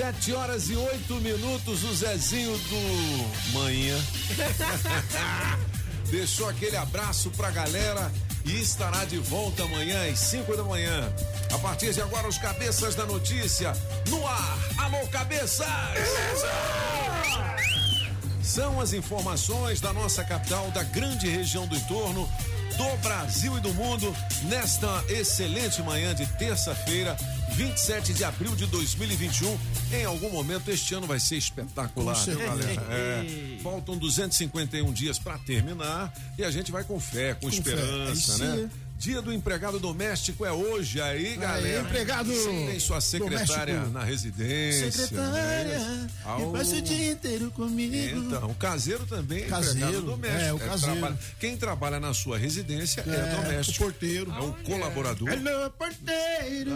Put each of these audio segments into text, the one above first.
Sete horas e oito minutos, o Zezinho do Manhã. Deixou aquele abraço pra galera e estará de volta amanhã às 5 da manhã. A partir de agora, os cabeças da notícia no ar. Alô, cabeças! São as informações da nossa capital, da grande região do entorno, do Brasil e do mundo, nesta excelente manhã de terça-feira, 27 de abril de 2021. Em algum momento este ano vai ser espetacular, Com viu, galera? É, faltam 251 dias para terminar e a gente vai com fé, com, fé, esperança, é isso né? Aí. Dia do empregado doméstico é hoje aí, galera. empregado Você tem sua secretária doméstico. na residência. Secretária, né? Ao- passa o dia inteiro comigo. então, o caseiro também é Caseiro, empregado doméstico. é, o caseiro. trabalha- quem trabalha na sua residência é, doméstico. o porteiro. É o colaborador. Alô, porteiro.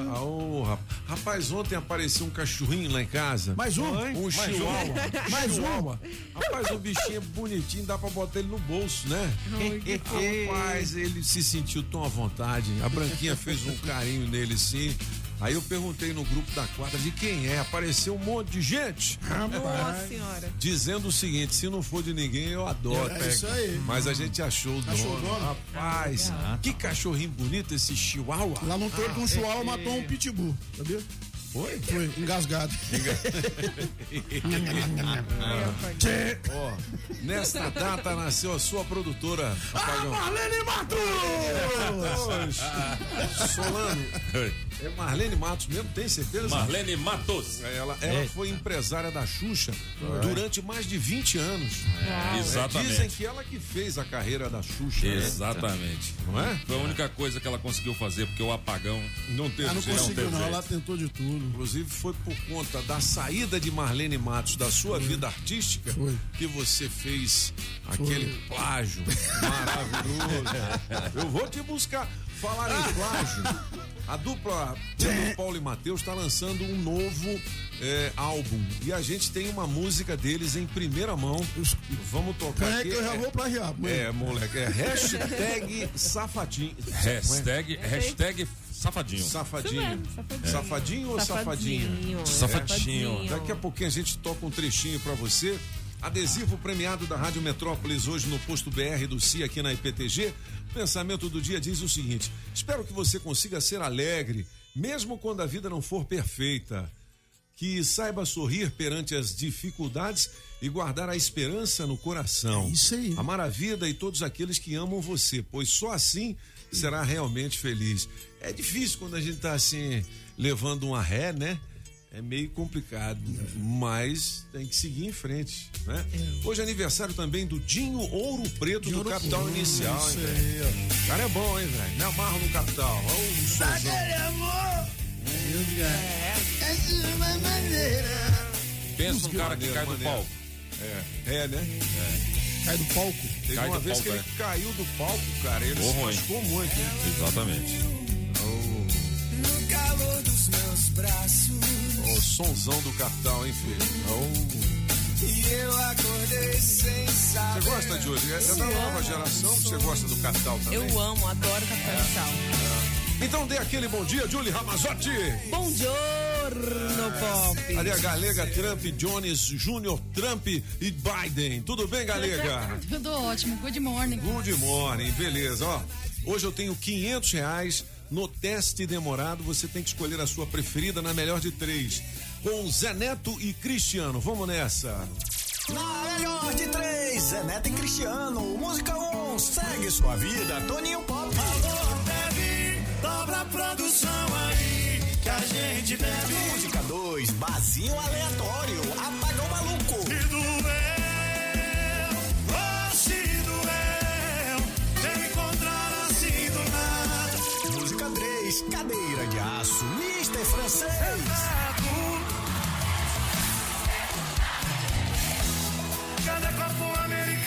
Ah, rapaz, ontem apareceu um cachorrinho lá em casa. Mais um? Um Mais chihuahua. um? Mais um? Chihuahua. Rapaz, o bichinho é bonitinho, dá pra botar ele no bolso, né? Rapaz, ele se sentiu tão vontade. A Branquinha fez um carinho nele, sim. Aí eu perguntei no grupo da quadra de quem é. Apareceu um monte de gente Nossa senhora. dizendo o seguinte: se não for de ninguém, eu adoro. É isso aí. Mas a gente achou o dono. Achou o dono? Rapaz, que cachorrinho bonito esse chihuahua. Lá no torno, um é, chihuahua matou um pitbull, sabia? Foi? Foi, engasgado. Ó, nesta data nasceu a sua produtora, Apagão. Marlene Matos! Solano. É Marlene Matos mesmo, tem certeza? Marlene Matos. Ela, ela foi empresária da Xuxa durante mais de 20 anos. É, Exatamente. Dizem que ela que fez a carreira da Xuxa. né? Exatamente. Não é? Foi a única coisa que ela conseguiu fazer, porque o apagão. Não teve Ah, não conseguiu teve não, ela tentou de tudo. Inclusive foi por conta da saída de Marlene Matos da sua vida artística Foi. que você fez aquele plágio maravilhoso. Eu vou te buscar. Falar em plágio, a dupla Pedro Paulo e Matheus está lançando um novo é, álbum e a gente tem uma música deles em primeira mão. Vamos tocar É aqui. que eu já vou plagiar. mãe. É, moleque, é hashtag safadinho. Hashtag, hashtag safadinho. Safadinho. Mesmo, safadinho. Safadinho ou safadinha? Safadinho. Safadinho. Daqui a pouquinho a gente toca um trechinho pra você. Adesivo premiado da Rádio Metrópolis hoje no posto BR do CIA aqui na IPTG. O pensamento do dia diz o seguinte: espero que você consiga ser alegre, mesmo quando a vida não for perfeita. Que saiba sorrir perante as dificuldades e guardar a esperança no coração. É isso aí. Amar a vida e todos aqueles que amam você, pois só assim será realmente feliz. É difícil quando a gente tá assim, levando uma ré, né? É meio complicado, mas tem que seguir em frente, né? Hoje é aniversário também do Dinho Ouro Preto do Capital Inicial, hein, isso velho? cara é bom, hein, velho? Me amarro no Capital. Olha o somzão. É de uma maneira. Pensa num cara que cai do palco. É, né? Cai do palco. Teve Cai uma vez palco, que ele é. caiu do palco, cara. Ele Ô, se machucou muito, hein? Exatamente. No calor dos meus braços O sonzão do Capital, hein, filho? Oh. E eu acordei sem saber Você gosta, Júlio? É da nova geração, você gosta do Capital também? Eu amo, adoro café Sal. Então dê aquele bom dia, Julie Ramazotti. Bom giorno, Pop. Ali a Galega Trump, Jones Júnior Trump e Biden. Tudo bem, Galega? Tudo ótimo, good morning. Good morning, beleza. Ó, hoje eu tenho 500 reais no teste demorado. Você tem que escolher a sua preferida na melhor de três. Com Zé Neto e Cristiano. Vamos nessa. Na melhor de três, Zé Neto e Cristiano. Música 1, um, segue sua vida, Toninho Pop. Alô, bebe, Dobra a produção aí, que a gente bebe. Música 2, Bazinho Aleatório, apagou Maluco. E doeu, oh, se doeu, eu encontrar assim do nada. Música 3, Cadeira de Aço, Mister Francês. Sentado. Cada copo americano.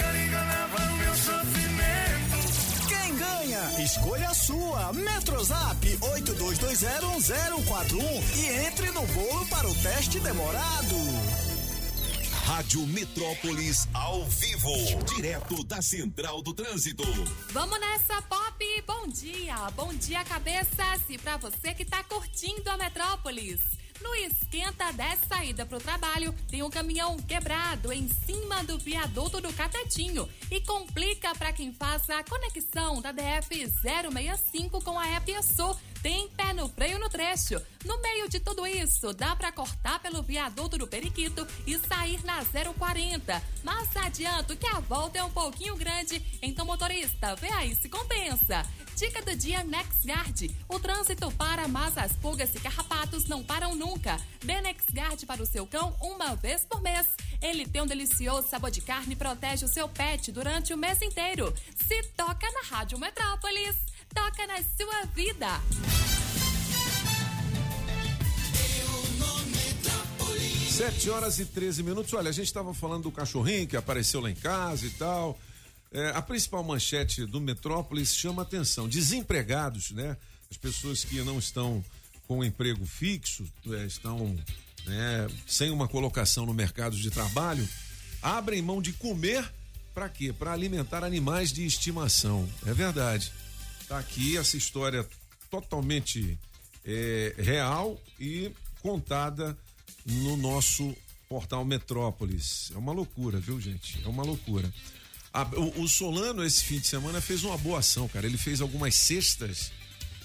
Escolha a sua. Metrozap 82201041 e entre no bolo para o teste demorado. Rádio Metrópolis ao vivo, direto da Central do Trânsito. Vamos nessa, Pop! Bom dia! Bom dia, cabeças! E pra você que tá curtindo a Metrópolis. No esquenta dessa saída pro trabalho, tem um caminhão quebrado em cima do viaduto do Catetinho e complica para quem faça a conexão da DF 065 com a EPSU. Tem pé no freio no trecho. No meio de tudo isso, dá para cortar pelo viaduto do Periquito e sair na 040. Mas adianto que a volta é um pouquinho grande, então motorista, vê aí se compensa. Dica do dia NexGuard. O trânsito para, mas as pulgas e carrapatos não param nunca. Dê NexGuard para o seu cão uma vez por mês. Ele tem um delicioso sabor de carne e protege o seu pet durante o mês inteiro. Se toca na Rádio Metrópolis, toca na sua vida. Sete horas e 13 minutos. Olha, a gente estava falando do cachorrinho que apareceu lá em casa e tal. É, a principal manchete do Metrópolis chama atenção. Desempregados, né? As pessoas que não estão com emprego fixo, é, estão né, sem uma colocação no mercado de trabalho, abrem mão de comer para quê? Para alimentar animais de estimação. É verdade. Tá aqui essa história totalmente é, real e contada no nosso portal Metrópolis. É uma loucura, viu, gente? É uma loucura. A- o, o Solano, esse fim de semana, fez uma boa ação, cara. Ele fez algumas cestas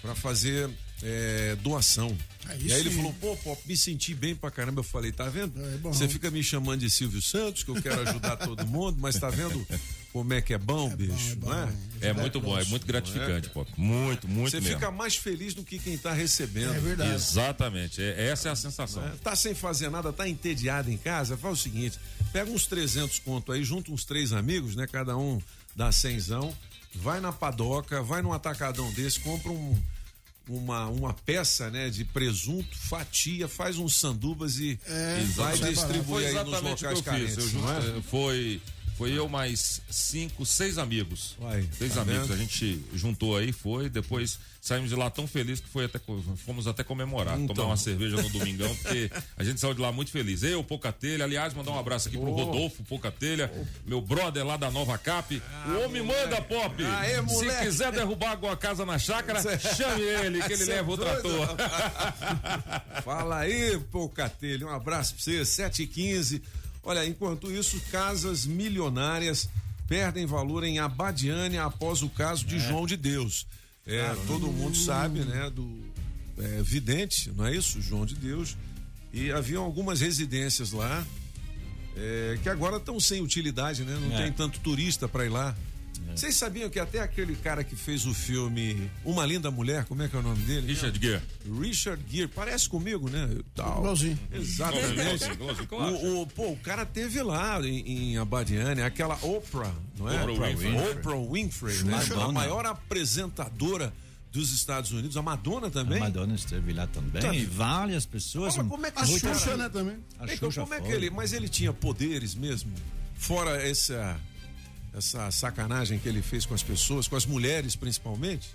para fazer é, doação. Aí e aí ele sim. falou, pô, pô, me senti bem pra caramba. Eu falei, tá vendo? É. Você fica me chamando de Silvio Santos, que eu quero ajudar todo mundo, mas tá vendo como é que é bom, bicho, não é? É muito bom, é muito gratificante, pô. Muito, muito Você mesmo. fica mais feliz do que quem tá recebendo. É verdade. Exatamente, é- essa é a sensação. né? Tá sem fazer nada, tá entediado em casa, faz o seguinte, pega uns 300 conto aí, junta uns três amigos, né? Cada um dá cenzão, vai na padoca, vai num atacadão desse, compra um, uma, uma peça, né? De presunto, fatia, faz uns sandubas e, e vai distribuir aí nos locais eu carentes. Eu não é? foi, foi eu mais cinco, seis amigos. Uai, seis tá amigos. vendo? A gente juntou aí, foi. Depois saímos de lá tão felizes que foi até, fomos até comemorar, Então. tomar uma cerveja no domingão, porque a gente saiu de lá muito feliz. Eu, Pocatelha, aliás, mandar um abraço aqui pro Rodolfo Pocatelha, meu brother lá da Nova Cap. o homem manda, Pop! Aê, Se moleque! quiser derrubar alguma casa na chácara, chame ele, que ele Cê é leva o doido, trator. Fala aí, Pocatelho, um abraço pra você, 7 e 15 Olha, enquanto isso, casas milionárias perdem valor em Abadiânia após o caso de João de Deus. É, todo mundo sabe, né, do é, vidente, não é isso? João de Deus. E haviam algumas residências lá é, que agora estão sem utilidade, né? Não É. tem tanto turista para ir lá. Vocês sabiam que até aquele cara que fez o filme Uma Linda Mulher, como é que é o nome dele? Richard Gere. Richard Gere, parece comigo, né? Tal. Igualzinho. Exatamente. Igualzinho, igualzinho, claro. O, o- pô, o cara teve lá em, em Abadiânia, aquela Oprah, não é? Oprah Winfrey. Oprah Winfrey, né? Madonna. A maior apresentadora dos Estados Unidos, a Madonna também. A Madonna esteve lá também. Tá. E várias pessoas. Mas como é que A Xuxa, cara- né, também. A Então, Xuxa como é que ele. Mas ele tinha poderes mesmo? Fora essa, essa sacanagem que ele fez com as pessoas, com as mulheres principalmente?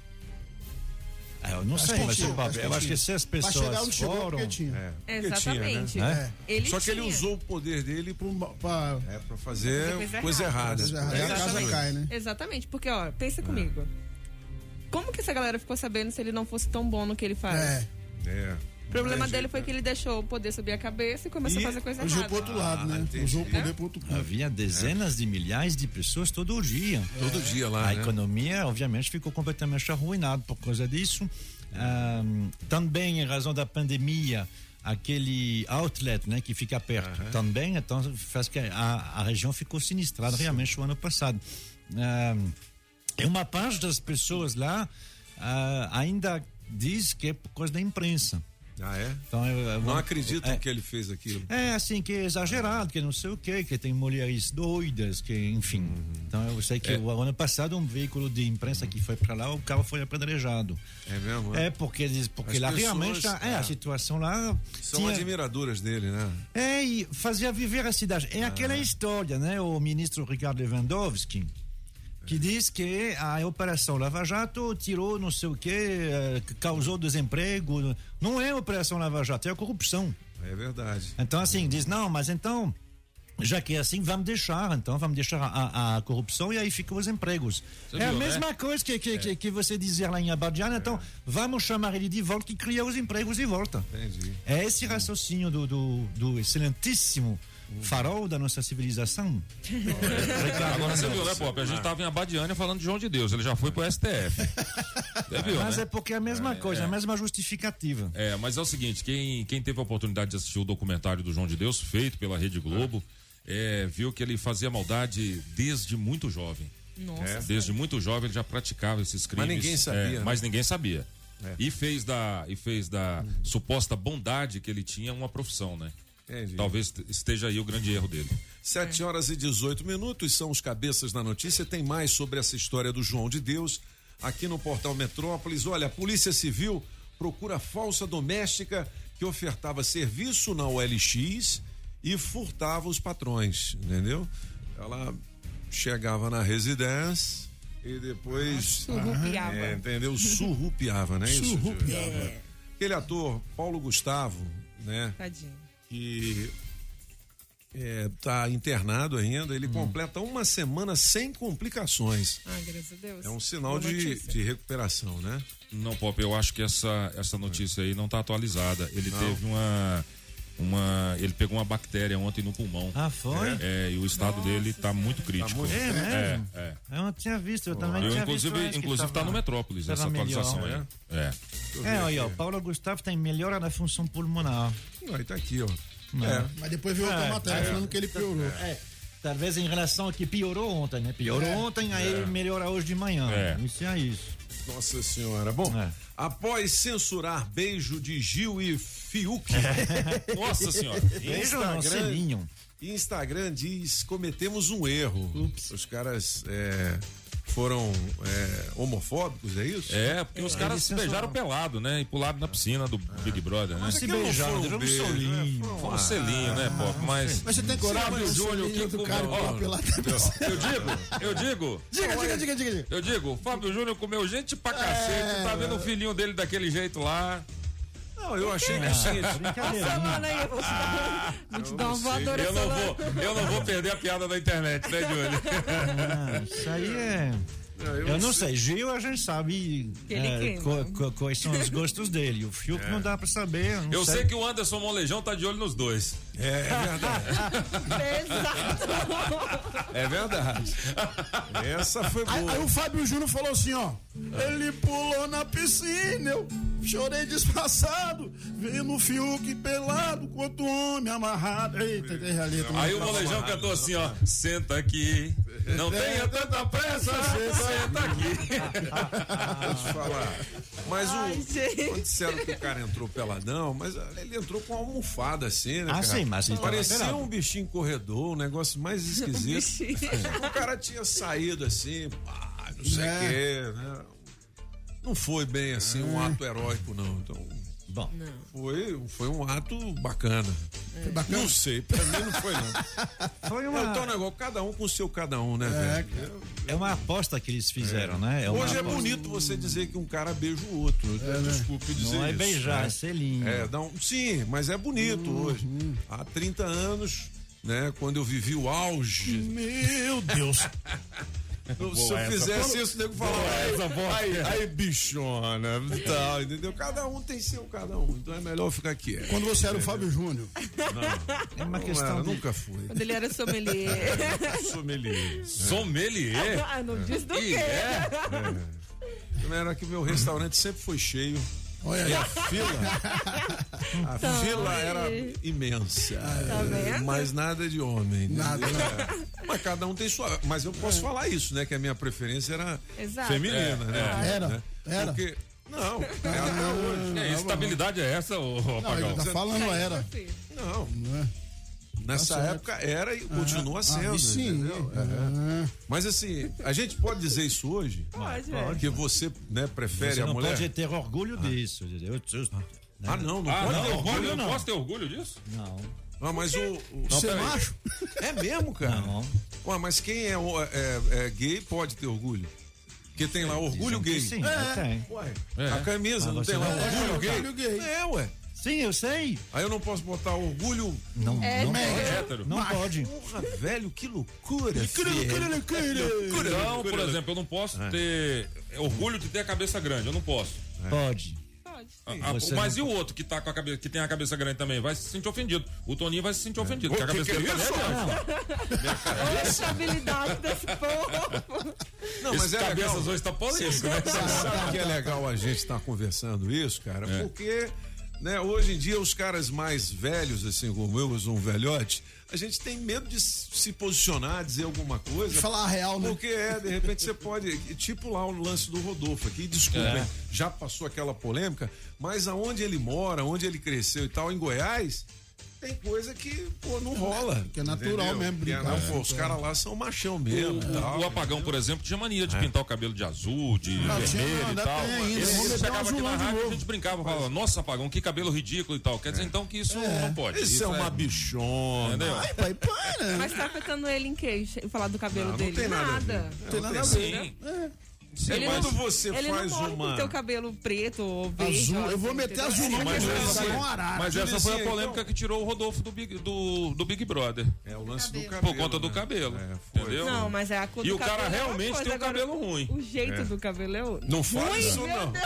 Ah, Eu não Acho sei, mas tinha, acho eu acho que se as pessoas onde chegou foram. porque tinha. É, porque Exatamente. tinha, né? É. Ele Só que ele tinha. usou o poder dele Pra, um pra, é, pra fazer Coisa coisa, errada. errada. Aí a casa Exatamente. cai, né? Exatamente, porque, ó, pensa comigo. Como que essa galera ficou sabendo se ele não fosse tão bom no que ele faz? É. É. O problema tem dele foi né? que ele deixou o poder subir a cabeça e começou E a fazer coisa Usou errada. pro outro lado, né? entendi. Usou o poder pro outro lado. Havia dezenas de milhares de pessoas todo dia. Todo dia lá, A né? economia, obviamente, ficou completamente arruinada por causa disso. Ahm, também, em razão da pandemia, aquele outlet né, que fica perto também, então faz que a, a região ficou sinistrada realmente o ano passado. Ahm, e uma parte das pessoas lá ah, ainda diz que é por causa da imprensa. Ah, é? Então, eu- eu- Não acreditam é, que ele fez aquilo. é assim, que é exagerado, que não sei o quê, que tem mulheres doidas, que enfim. Então eu sei que o ano passado um veículo de imprensa que foi para lá, o carro foi apedrejado. É mesmo? É porque eles, porque As lá pessoas, realmente a- é, é. a situação lá São tinha- admiradoras dele, né? é e fazia viver a cidade. É Ah. aquela história, né? O ministro Ricardo Lewandowski que diz que a Operação Lava Jato tirou não sei o que, eh, causou desemprego. Não é a Operação Lava Jato, é a corrupção. É verdade. Então, assim, diz, não, mas então, já que é assim, vamos deixar, então, vamos deixar a, a corrupção e aí ficam os empregos. Você é a viu, mesma coisa que, que, que, que você dizia lá em Abadiana, então, vamos chamar ele de volta e criar os empregos de volta. Entendi. É esse raciocínio do, do, do excelentíssimo farol da nossa civilização. Agora você viu, né, Pop? A gente tava em Abadiânia falando de João de Deus, ele já foi pro STF. Você viu, Mas né? é porque é a mesma coisa, a mesma justificativa. É, mas é o seguinte, quem, quem teve a oportunidade de assistir o documentário do João de Deus, feito pela Rede Globo, é, viu que ele fazia maldade desde muito jovem. Nossa. Desde muito jovem ele já praticava esses crimes. ninguém sabia, é, né? Mas ninguém sabia. E fez da, e fez da suposta bondade que ele tinha uma profissão, né? Entendi. Talvez esteja aí o grande erro dele. 7 horas e 18 minutos são os cabeças da notícia. Tem mais sobre essa história do João de Deus aqui no portal Metrópolis. Olha, a Polícia Civil procura falsa doméstica que ofertava serviço na OLX e furtava os patrões, entendeu? Ela chegava na residência e depois. Surrupiava. É, entendeu? Surrupiava, né? Isso, Surrupiava. É. Aquele ator, Paulo Gustavo, né? Tadinho. Que está internado ainda, ele completa uma semana sem complicações. Ai, graças a Deus. É um sinal de, de recuperação, né? Não, Pop, eu acho que essa, essa notícia aí não tá atualizada. Ele teve uma. Uma. Ele pegou uma bactéria ontem no pulmão. Ah, foi? É, e o estado dele tá muito crítico. muito- É mesmo? É, é. Eu não tinha visto, eu também Eu, tinha inclusive, visto. inclusive tá tava- no Metrópolis essa atualização melhor. aí. É. É, olha, o Paulo Gustavo tem melhora da função pulmonar. Aí tá aqui, ó. É. Mas depois veio outra É, matéria falando que ele piorou. É, talvez em relação ao que piorou ontem, né? Piorou ontem, aí melhora hoje de manhã. É. Isso é isso. Nossa senhora. Bom, É. após censurar beijo de Gil e Fiuk, Nossa senhora. Beijo Instagram-. Instagram diz cometemos um erro. Os caras é, foram é, homofóbicos, é isso? É, porque os caras se beijaram pelado, né? E pularam na piscina do Big Brother, né? Se Aquilo não beijaram, foi um deram um beijo, solinho. né? Foi um selinho, né, Pop? Mas. Mas você tem coragem Fábio de Júnior, que do cara ó, pela pela Eu digo, eu digo. Diga, diga, diga, diga. diga. Eu digo, o Fábio Júnior comeu gente pra cacete, tá vendo o filhinho dele daquele jeito lá. Não, eu achei que Brincadeira. Semana aí, eu vou te dar, vou te dar uma voadora Eu não vou, eu não vou perder a piada da internet, né, Júlio? Ah, isso aí é. Eu não sei, Gil a gente sabe é, quais são os gostos dele. O Fiuk não dá pra saber. não Eu sei que o Anderson Molejão tá de olho nos dois. É, é verdade. Exato. É verdade. Essa foi Aí, boa. aí o Fábio Júnior falou assim, ó. Ele pulou na piscina, eu chorei disfarçado, vendo o Fiuk pelado, quanto homem amarrado. Eita, tem ali. Aí o Molejão cantou assim, ó. Senta aqui. Não tenha tanta pressa, senta aqui. Vou te falar. Mas o. Quando disseram que o cara entrou peladão, mas ele entrou com uma almofada assim, né? Ah, cara? sim, tava Parecia um bichinho corredor, um negócio mais esquisito. Bichinho. o cara tinha saído assim, pá, não sei o É. quê, né? Não foi bem assim um ato heróico, não. Então, Bom, foi, foi um ato bacana. Foi bacana. Não sei, pra mim não foi, não. foi É uma, negócio, cada um com o seu cada um, né, velho? é uma aposta que eles fizeram, né? É Hoje é aposta. bonito você dizer que um cara beija o outro. Desculpe dizer Não é isso, beijar, né? é selinho. É, um, sim, mas é bonito hoje. Há 30 anos, né, quando eu vivi o auge. Meu Deus. se eu fizesse isso, o nego falava, aí, aí, aí, bichona, e tal, entendeu? Cada um tem seu cada um, então é melhor ficar quieto. Quando você era o Fábio Júnior. É uma Não questão era, de... nunca fui. Quando ele era sommelier. Sommelier. Sommelier? ah, não diz do quê? é? Também Era que meu restaurante sempre foi cheio. Olha E aí. a fila, a Então, fila aí. era imensa. Tá? Mas nada de homem. entendeu? Nada, É. Mas cada um tem sua. Mas eu posso falar isso, né? Que a minha preferência era Exato. feminina, né? Era, Né? era. Porque. Não, é até hoje. Que estabilidade é essa, ô, ô Não, tá falando era. Não. Não é? Nessa certo. época era e continua sendo. Ah, sim. entendeu? É. É. Mas assim, a gente pode dizer isso hoje? Pode, é. Porque você né, prefere Você a não mulher? pode ter orgulho disso. Eu- eu- Ah, não, não Ah, pode não, ter orgulho, não posso ter orgulho disso? Não. Ah, mas o. o Você é macho? é mesmo, cara? Não. Ué, mas quem é, o- é- é gay pode ter orgulho. Porque tem lá orgulho gay. Sim, É. tem. Ué, É. a camisa não tem lá gay? orgulho gay. É, ué. Sim, eu sei. Aí eu não posso botar orgulho. Não, É, não, né? pode. Hétero. não pode. Porra, velho, que loucura. Queira, filho. queira, queira. Então, por exemplo, eu não posso ter orgulho de ter a cabeça grande, eu não posso. Pode. Pode. A- a- Você mas não e o outro que, tá com a cabeça, que tem a cabeça grande também? Vai se sentir ofendido. O Toninho vai se sentir ofendido. O porque a que cabeça que é dele é grande. Olha a habilidade desse povo. Não, Esse mas é cabeças legal. hoje está polêmico, né? Você sabe que é legal a gente estar conversando isso, cara? Porque, né, hoje em dia os caras mais velhos, assim como eu, eu sou um velhote, a gente tem medo de se posicionar, dizer alguma coisa. Falar a real, né? Porque é, de repente você pode. Tipo lá o lance do Rodolfo aqui, desculpem, já passou aquela polêmica, mas aonde ele mora, onde ele cresceu e tal, em Goiás. Tem coisa que, pô, não rola. Que é natural entendeu? mesmo Que é, brincar, não, pô, é. os caras lá são machão mesmo. e tal, O, o apagão, por exemplo, tinha mania de É. pintar o cabelo de azul, de Não, tinha, vermelho não, e tal. tem ainda. Ele, Vamos ele meter um chegava aqui na rádio e a gente brincava, falava, nossa, apagão, que cabelo ridículo e tal. Quer dizer, então, que isso não pode. Isso é uma bichona. Entendeu? Ai, pai, para. Mas tá afetando ele em quê? Falar do cabelo Não, não dele? tem nada. Nada. Não tem nada a Sim. ver. Sim. Ele quando não- você Ele faz não morre uma. ter o cabelo preto ou verde. Azul, eu vou assim, meter Mas, essa, novo, foi- com arara. mas essa foi a polêmica então. que tirou o Rodolfo do Big, do, do Big Brother. É o lance do cabelo. Por conta do né? cabelo. É, foi. entendeu? Não, mas é a cor E do o cara cabelo é realmente coisa, tem um agora cabelo ruim. O jeito do cabelo é outro. Não Ruim, isso, não. Do.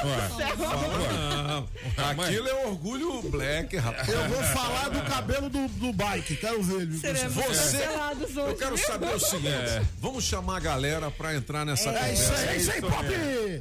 Não, Mas- aquilo é orgulho black, rapaz. Eu vou falar do cabelo do, do bike, quero ver Você-. Eu quero saber o seguinte: vamos chamar a galera pra entrar nessa É isso conversa. aí, é isso aí, pop!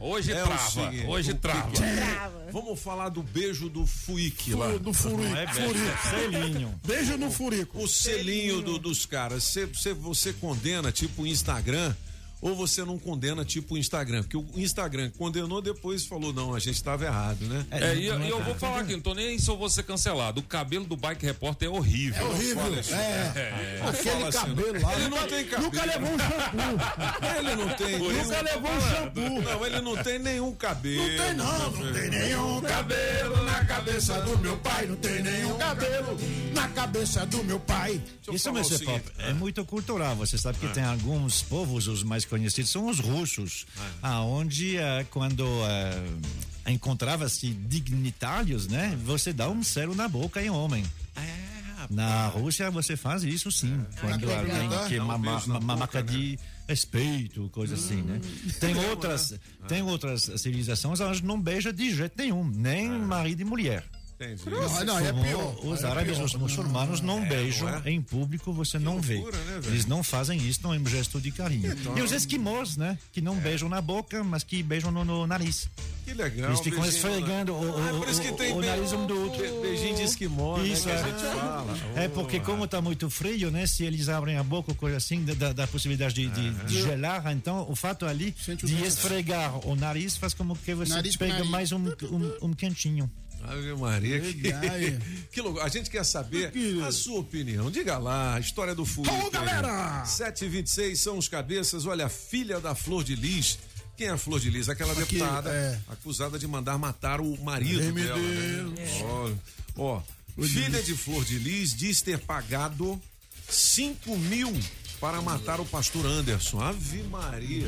Hoje É trava. hoje trava. é? Brava. Vamos falar do beijo do Fuique lá. Do furico. É furico. selinho. Beijo no furico. O selinho do- dos caras. Você condena tipo o Instagram ou você não condena tipo o Instagram? Porque o Instagram condenou depois falou, não, a gente estava errado, né? É, e, e eu vou falar aqui, não tô nem aí se eu vou ser cancelado. O cabelo do Bike Repórter é horrível. É horrível. É. Aquele fala assim, cabelo lá. ele não tem cabelo. Nunca levou um shampoo. Ele não tem. Nunca levou um shampoo. Não, ele não tem nenhum cabelo. Não tem não, não tem nenhum cabelo na cabeça do meu pai, não tem nenhum cabelo na cabeça do meu pai. Eu Isso, é muito cultural. Você sabe que tem alguns povos, os mais conhecidos são os russos, aonde eh, quando eh, encontrava-se dignitários, né? Você dá um selo na boca em homem. Na Rússia você faz isso sim, quando na alguém um uma, marca de respeito, coisa assim, né? Tem outras, tem outras civilizações onde não beija de jeito nenhum, nem marido e mulher. Entendi. Não, não, é pior. Os É árabes, pior. os muçulmanos não beijam é? em público, você não vê. loucura, né, velho? Eles não fazem isso, não é um gesto de carinho. E os esquimós, né? Que não beijam na boca, mas que beijam no, no nariz. Que legal. Eles ficam beijinho, esfregando o, Ah, o, por isso que tem o nariz um do outro. be- Beijinho de esquimó, Isso, né, que é. a gente fala. É porque como está muito frio, né? Se eles abrem a boca, coisa assim, da- da, da possibilidade de, de, de gelar, então o fato ali Sente de esfregar o nariz faz como que você Nariz pega nariz. mais um, um, um quentinho. Ave Maria, que, que louco. A gente quer saber Que- a sua opinião. Diga lá, a história do Furico. Ô, galera! 726 são os cabeças. Olha, a filha da Flor de Lis. Quem é a Flor de Lis? Aquela Aqui, deputada é. acusada de mandar matar o marido Ai, meu dela. né? Ó, ó, filha de Flor de Lis diz ter pagado 5 mil para matar o pastor Anderson. Ave Maria.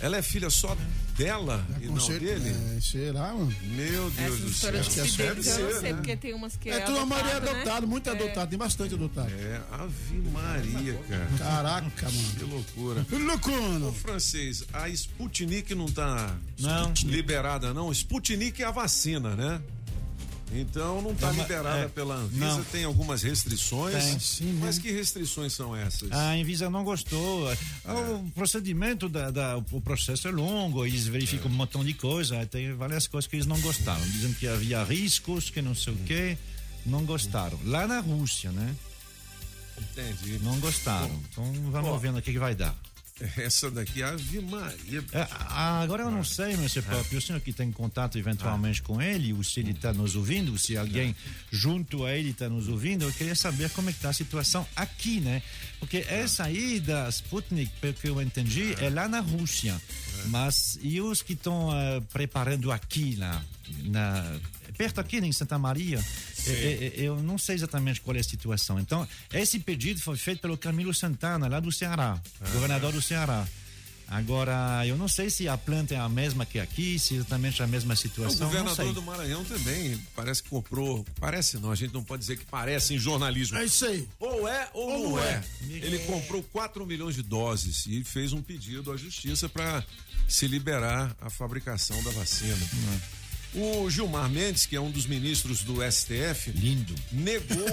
Ela é filha só dela e não Conceito- dele? É, será, mano? Meu Deus do céu. histórias de Deve fideiros eu não ser, sei, né? porque tem umas que É, é, tudo a maioria é adotado, né? muito adotado, tem bastante adotado. É, Ave Maria, cara. Caraca, Que mano. loucura. Loucura. Ô, francês, a Sputnik não tá Não. liberada, não? Sputnik é a vacina, né? Então não tá Não, mas- liberada é, pela Anvisa, não. tem algumas restrições. Tem, sim, Mas né? que restrições são essas? A Anvisa não gostou. O procedimento, da, da- o processo é longo, eles verificam um montão de coisa, tem várias coisas que eles não gostaram. Dizem que havia riscos, que não sei o quê, não gostaram. Lá na Rússia, né? Entendi. Não gostaram. Então vamos Ó. vendo o que, que vai dar. Essa daqui é Ave Maria. É, agora eu não sei, mas É. Mr. Pop, o senhor que tem contato eventualmente com ele, ou se ele está nos ouvindo, se alguém junto a ele está nos ouvindo, eu queria saber como é que está a situação aqui, né? Porque essa aí da Sputnik, pelo que eu entendi, é lá na Rússia. Mas e os que estão ah, preparando aqui, lá, na, perto aqui em Santa Maria. É, é, é, eu não sei exatamente qual é a situação. Então, esse pedido foi feito pelo Camilo Santana, lá do Ceará, governador do Ceará. Agora, eu não sei se a planta é a mesma que aqui, se exatamente a mesma O situação. não sei. governador do Maranhão também parece que comprou. Parece não, a gente não pode dizer que parece em jornalismo. É isso aí. Ou é ou, Ou não não é. é. Ele comprou 4 milhões de doses e fez um pedido à justiça para se liberar a fabricação da vacina. O Gilmar Mendes, que é um dos ministros do STF, Lindo. negou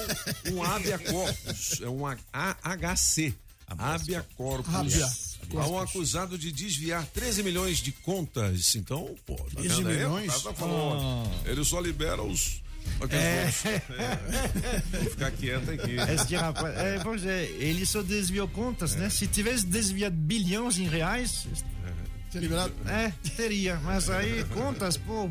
um habeas corpus, é um HC, habeas corpus, a um acusado de desviar 13 milhões de contas. Então, pô, tá 13 vendo aí? milhões? Tá falando, ó, ele só libera os aqueles é. Vou ficar quieto aqui. Esse rapaz, é, pois é, ele só desviou contas, né? Se tivesse desviado bilhões em reais, Tinha liberado? é, teria. Mas aí, contas, pô,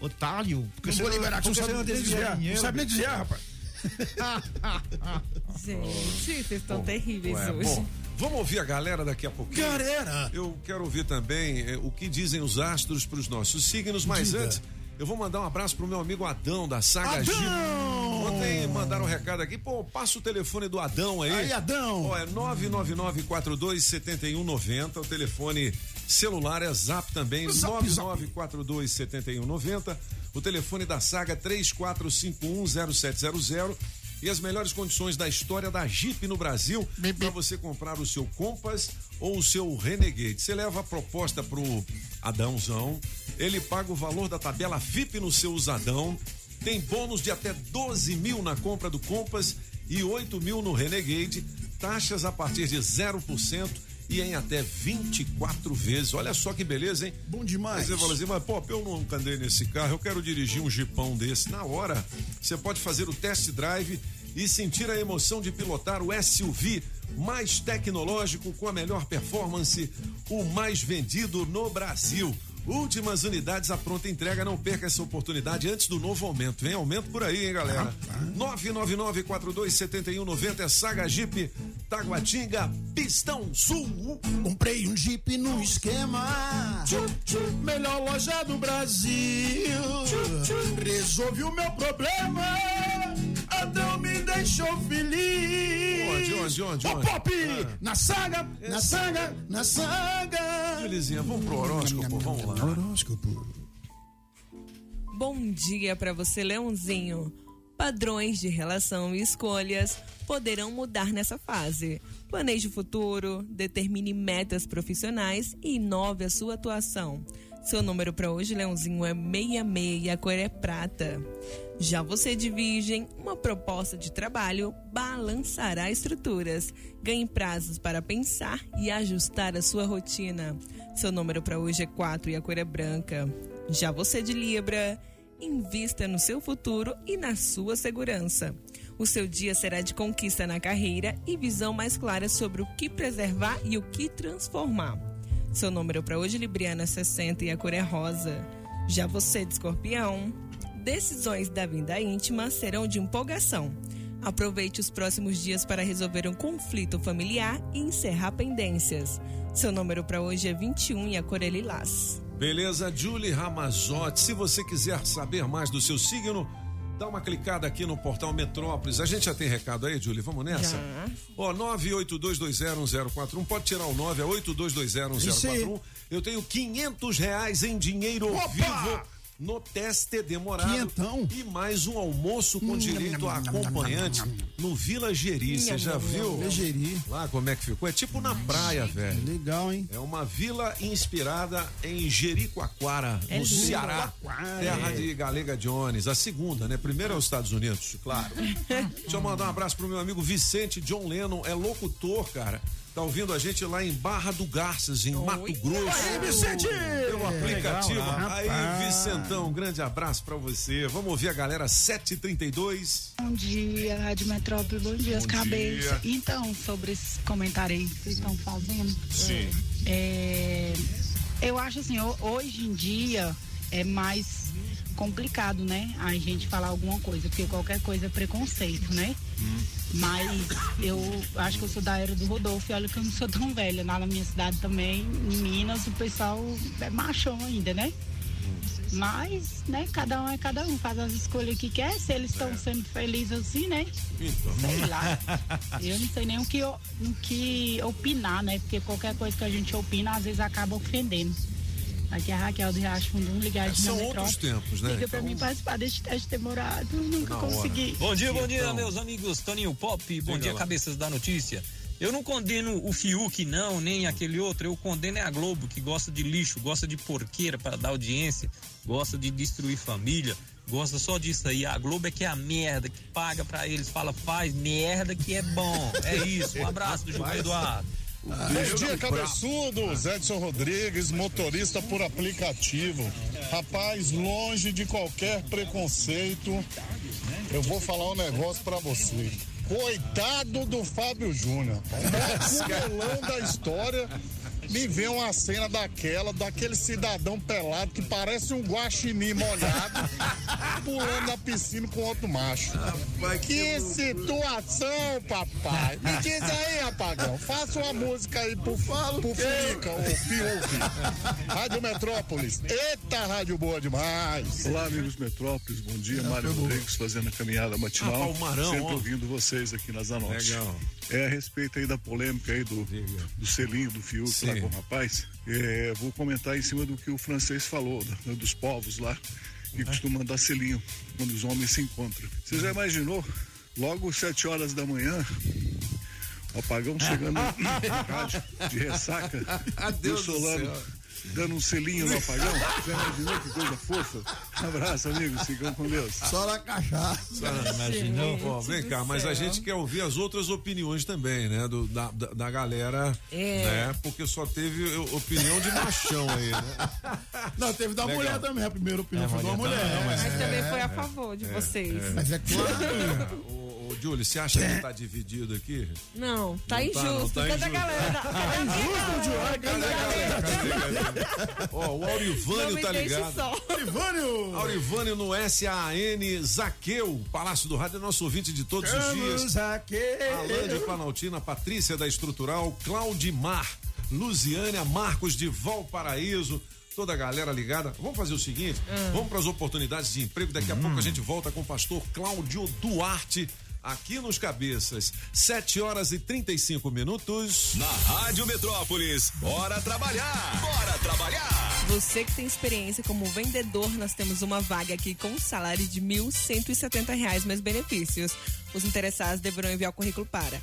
otário. Porque Não vou você liberar, que porque você não você sabe nem desviar. Não sabe nem desviar, rapaz. Gente, vocês estão terríveis Ué, hoje. bom, vamos ouvir a galera daqui a pouquinho. Galera! Eu quero ouvir também eh, o que dizem os astros para os nossos signos, mas Diga. antes, eu vou mandar um abraço pro meu amigo Adão, da Saga Adão! Ontem mandaram um recado aqui, pô, passa o telefone do Adão aí. Aí, Adão! Ó, é 999-427190, o telefone celular é zap também, Zap, zap. 99427190, o telefone da Saga 34510700 e as melhores condições da história da Jeep no Brasil para você comprar o seu Compass ou o seu Renegade. Você leva a proposta pro Adãozão, ele paga o valor da tabela VIP no seu usadão, tem bônus de até 12 mil na compra do Compass e 8 mil no Renegade, taxas a partir de 0% e em até 24 vezes. Olha só que beleza, hein? Bom demais. Aí você fala assim, mas pô, eu nunca andei nesse carro, eu quero dirigir um jipão desse. Na hora, você pode fazer o test drive e sentir a emoção de pilotar o SUV mais tecnológico com a melhor performance, o mais vendido no Brasil. Últimas unidades à pronta entrega, não perca essa oportunidade antes do novo aumento. Vem aumento por aí, hein, galera? 999-427190 é Saga Jeep, Taguatinga, Pistão Sul. Comprei um Jeep no esquema. Melhor loja do Brasil. Resolvi o meu problema. Adão me deixou feliz. Onde, onde, onde, Ô, onde? Pop! Ah. Na saga, na saga, na saga. Belezinha, vamos pro horóscopo, vamos lá. Horóscopo. Bom dia para você, Leãozinho. Padrões de relação e escolhas poderão mudar nessa fase. Planeje o futuro, determine metas profissionais e inove a sua atuação. Seu número para hoje, Leãozinho, é 66 e a cor é prata. Já você de Virgem, uma proposta de trabalho balançará estruturas. Ganhe prazos para pensar e ajustar a sua rotina. Seu número para hoje é 4 e a cor é branca. Já você de Libra, invista no seu futuro e na sua segurança. O seu dia será de conquista na carreira e visão mais clara sobre o que preservar e o que transformar. Seu número para hoje, Libriana, é 60 e a cor é rosa. Já você de escorpião, decisões da vida íntima serão de empolgação. Aproveite os próximos dias para resolver um conflito familiar e encerrar pendências. Seu número para hoje é 21 e a cor é lilás. Beleza, Julie Ramazotti. Se você quiser saber mais do seu signo, dá uma clicada aqui no portal Metrópolis. A gente já tem recado aí, Julie? Vamos nessa? Já. Ó, 982201041. Pode tirar o 9, é 82201041. Eu tenho 500 reais em dinheiro Opa! vivo no teste demorado. Quinhentão? E mais um almoço com direito a acompanhante no Vila Geri. Você já viu? Legeri. Lá como é que ficou? É tipo na praia, velho. Legal, hein? É uma vila inspirada em Jericoacoara, É no lindo. Ceará, terra de Galega Jones. A segunda, né? Primeiro é os Estados Unidos, claro. Deixa eu mandar um abraço pro meu amigo Vicente John Lennon, é locutor, cara. Tá ouvindo a gente lá em Barra do Garças, em Mato Grosso. Aí, Vicente! Pelo aplicativo. legal, né? Aí. Vicentão, um grande abraço pra você. Vamos ouvir a galera 732. Bom dia, Rádio Metrópole, bom dia, as cabeças. Então, sobre esse comentário aí que vocês estão fazendo, Sim. é, eu acho assim, ho- hoje em dia é mais complicado, né? A gente falar alguma coisa, porque qualquer coisa é preconceito, né? Mas eu acho que eu sou da era do Rodolfo e olha que eu não sou tão velha. Lá na minha cidade também, em Minas, o pessoal é machão ainda, né? Mas, né, cada um é cada um, faz as escolhas que quer, se eles estão sendo felizes assim, né? Sei lá. Eu não sei nem o que, o que opinar, né? Porque qualquer coisa que a gente opina, às vezes acaba ofendendo. Aqui é a Raquel do Riacho Fundum, ligadinha São outros tempos, né? Liga pra mim participar deste teste demorado, nunca Na hora. consegui. Bom dia, bom dia, Então. meus amigos Toninho Pop. Bom Diga dia, lá. cabeças da notícia. Eu não condeno o Fiuk, não, nem aquele outro. Eu condeno é a Globo, que gosta de lixo, gosta de porqueira para dar audiência, gosta de destruir família, gosta só disso aí. A Globo é que é a merda, que paga para eles, fala, faz merda que é bom. É isso. Um abraço do Gilberto Eduardo. Bom dia, cabeçudos. Edson Rodrigues, motorista por aplicativo. Rapaz, longe de qualquer preconceito, eu vou falar um negócio pra você. Coitado do Fábio Júnior. O melão da história me vê uma cena daquela, daquele cidadão pelado que parece um guaxinim molhado, pulando na piscina com outro macho. Que situação, papai. Me diz aí, apagão. Faça uma música aí pro, pro Fica, ô Fiuk. Rádio Metrópolis. Eita, rádio boa demais. Olá, amigos Metrópolis, bom dia. Mário Rodrigues fazendo a caminhada matinal. Ah, o Marão, sempre ó. ouvindo vocês aqui nas Zanotti. Legal. É a respeito aí da polêmica aí do, do selinho do Fiuk Sim. lá com o rapaz. É, vou comentar em cima do que o francês falou, da- dos povos lá, que costumam dar selinho quando os homens se encontram. Você já imaginou? Logo sete horas da manhã, o apagão chegando no rádio de ressaca, o Deus do Solano céu. Dando um selinho no apagão. Já imaginou que coisa fofa? Abraço, amigos. Sigam com Deus. Só na cachaça. Imaginou? Ó, vem cá, mas a céu. gente quer ouvir as outras opiniões também, né? Do, da, da, da galera, É. né? Porque só teve opinião de machão aí, né? Não, teve da Legal. mulher também. A primeira opinião É, foi uma mulher também, mas Mas também é. foi a favor de vocês. Mas é claro. ô Júlio, você acha que tá dividido aqui? Não, tá Não tá, não, injusto. tá Cadê a injusto. galera? da- Cadê a galera? Ó, o Aurivânio tá ligado. só. Ivânio! Aurivânio no SAN Zaqueu, Palácio do Rádio, é nosso ouvinte de todos os dias. Aqui. Alain de Planaltina, Patrícia da Estrutural, Claudimar, Luziânia, Marcos de Valparaíso, toda a galera ligada. Vamos fazer o seguinte: vamos para as oportunidades de emprego. Daqui a pouco a gente volta com o pastor Cláudio Duarte. Aqui nos Cabeças, 7 horas e 35 minutos. Na Rádio Metrópolis, bora trabalhar! Bora trabalhar! Você que tem experiência como vendedor, nós temos uma vaga aqui com um salário de 1.170 reais mais benefícios. Os interessados deverão enviar o currículo para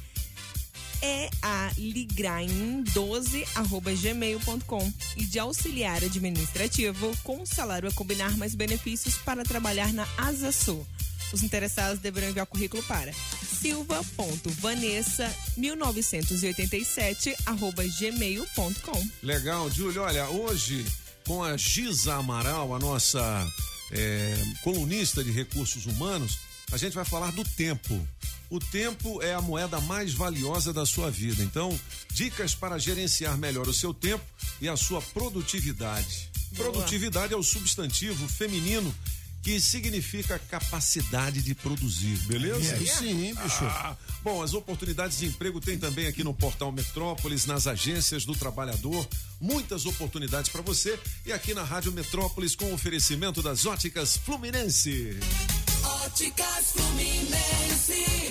é a ligrain12@gmail.com e de auxiliar administrativo com salário a combinar mais benefícios para trabalhar na Asa Sul. Os interessados deverão enviar o currículo para silva.vanessa1987@gmail.com. Legal, Júlio. Olha, hoje com a Giza Amaral, a nossa é, colunista de recursos humanos, a gente vai falar do tempo. O tempo é a moeda mais valiosa da sua vida. Então, dicas para gerenciar melhor o seu tempo e a sua produtividade. Boa. Produtividade é o substantivo feminino que significa capacidade de produzir, beleza? Aí sim, bicho. Ah, bom, as oportunidades de emprego tem também aqui no portal Metrópolis, nas agências do trabalhador. Muitas oportunidades para você e aqui na Rádio Metrópolis com oferecimento das óticas Fluminense. Óticas Fluminense.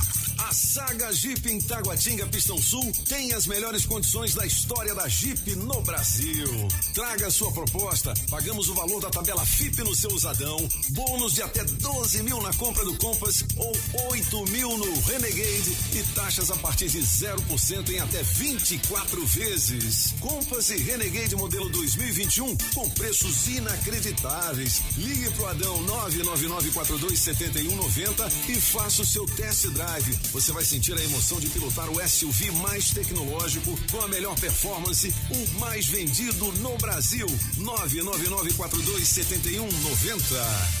A Saga Jeep em Taguatinga, Pistão Sul, tem as melhores condições da história da Jeep no Brasil. Traga sua proposta, pagamos o valor da tabela FIP no seu usadão, bônus de até 12 mil na compra do Compass ou 8 mil no Renegade e taxas a partir de 0% em até 24 vezes. Compass e Renegade modelo 2021 com preços inacreditáveis. Ligue pro Adão 999427190 e faça o seu test drive. Você vai sentir a emoção de pilotar o SUV mais tecnológico com a melhor performance, o mais vendido no Brasil. 999427190.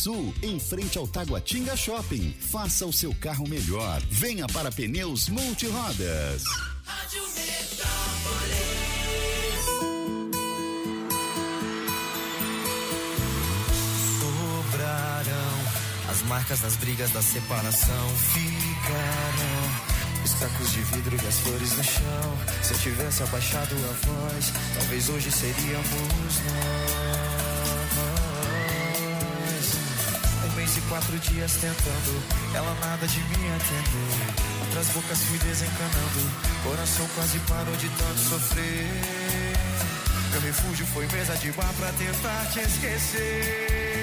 em frente ao Taguatinga Shopping. Faça o seu carro melhor. Venha para Pneus Multirodas. Rádio Sobrarão as marcas das brigas da separação. Ficarão os tacos de vidro e as flores no chão. Se eu tivesse abaixado a voz, talvez hoje seríamos nós. Quatro dias tentando, ela nada de me atender. Outras bocas fui desencanando, coração quase parou de tanto sofrer. Meu refúgio foi mesa de bar pra tentar te esquecer.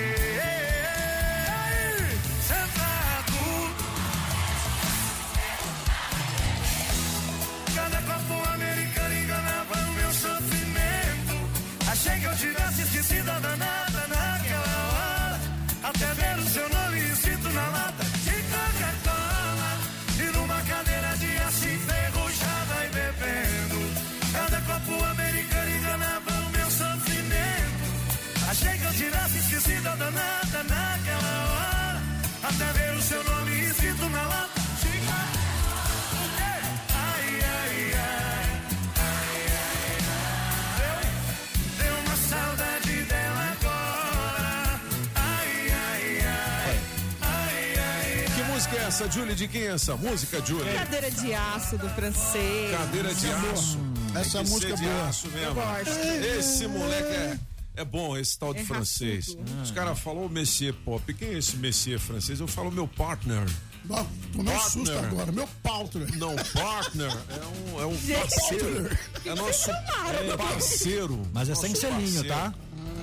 Essa música, Julie? Cadeira de aço do francês. Cadeira de aço. Essa Tem música é de boa. aço mesmo. Eu gosto. Esse moleque é, é bom, esse tal de É francês. raçudo. Os caras falaram Messier Pop. Quem é esse Messier francês? Eu falo meu partner. Bom, tomei um susto agora. Meu partner. Não, partner é um, é um parceiro. É nosso é parceiro. Mas é sem Nosso selinho, parceiro. tá?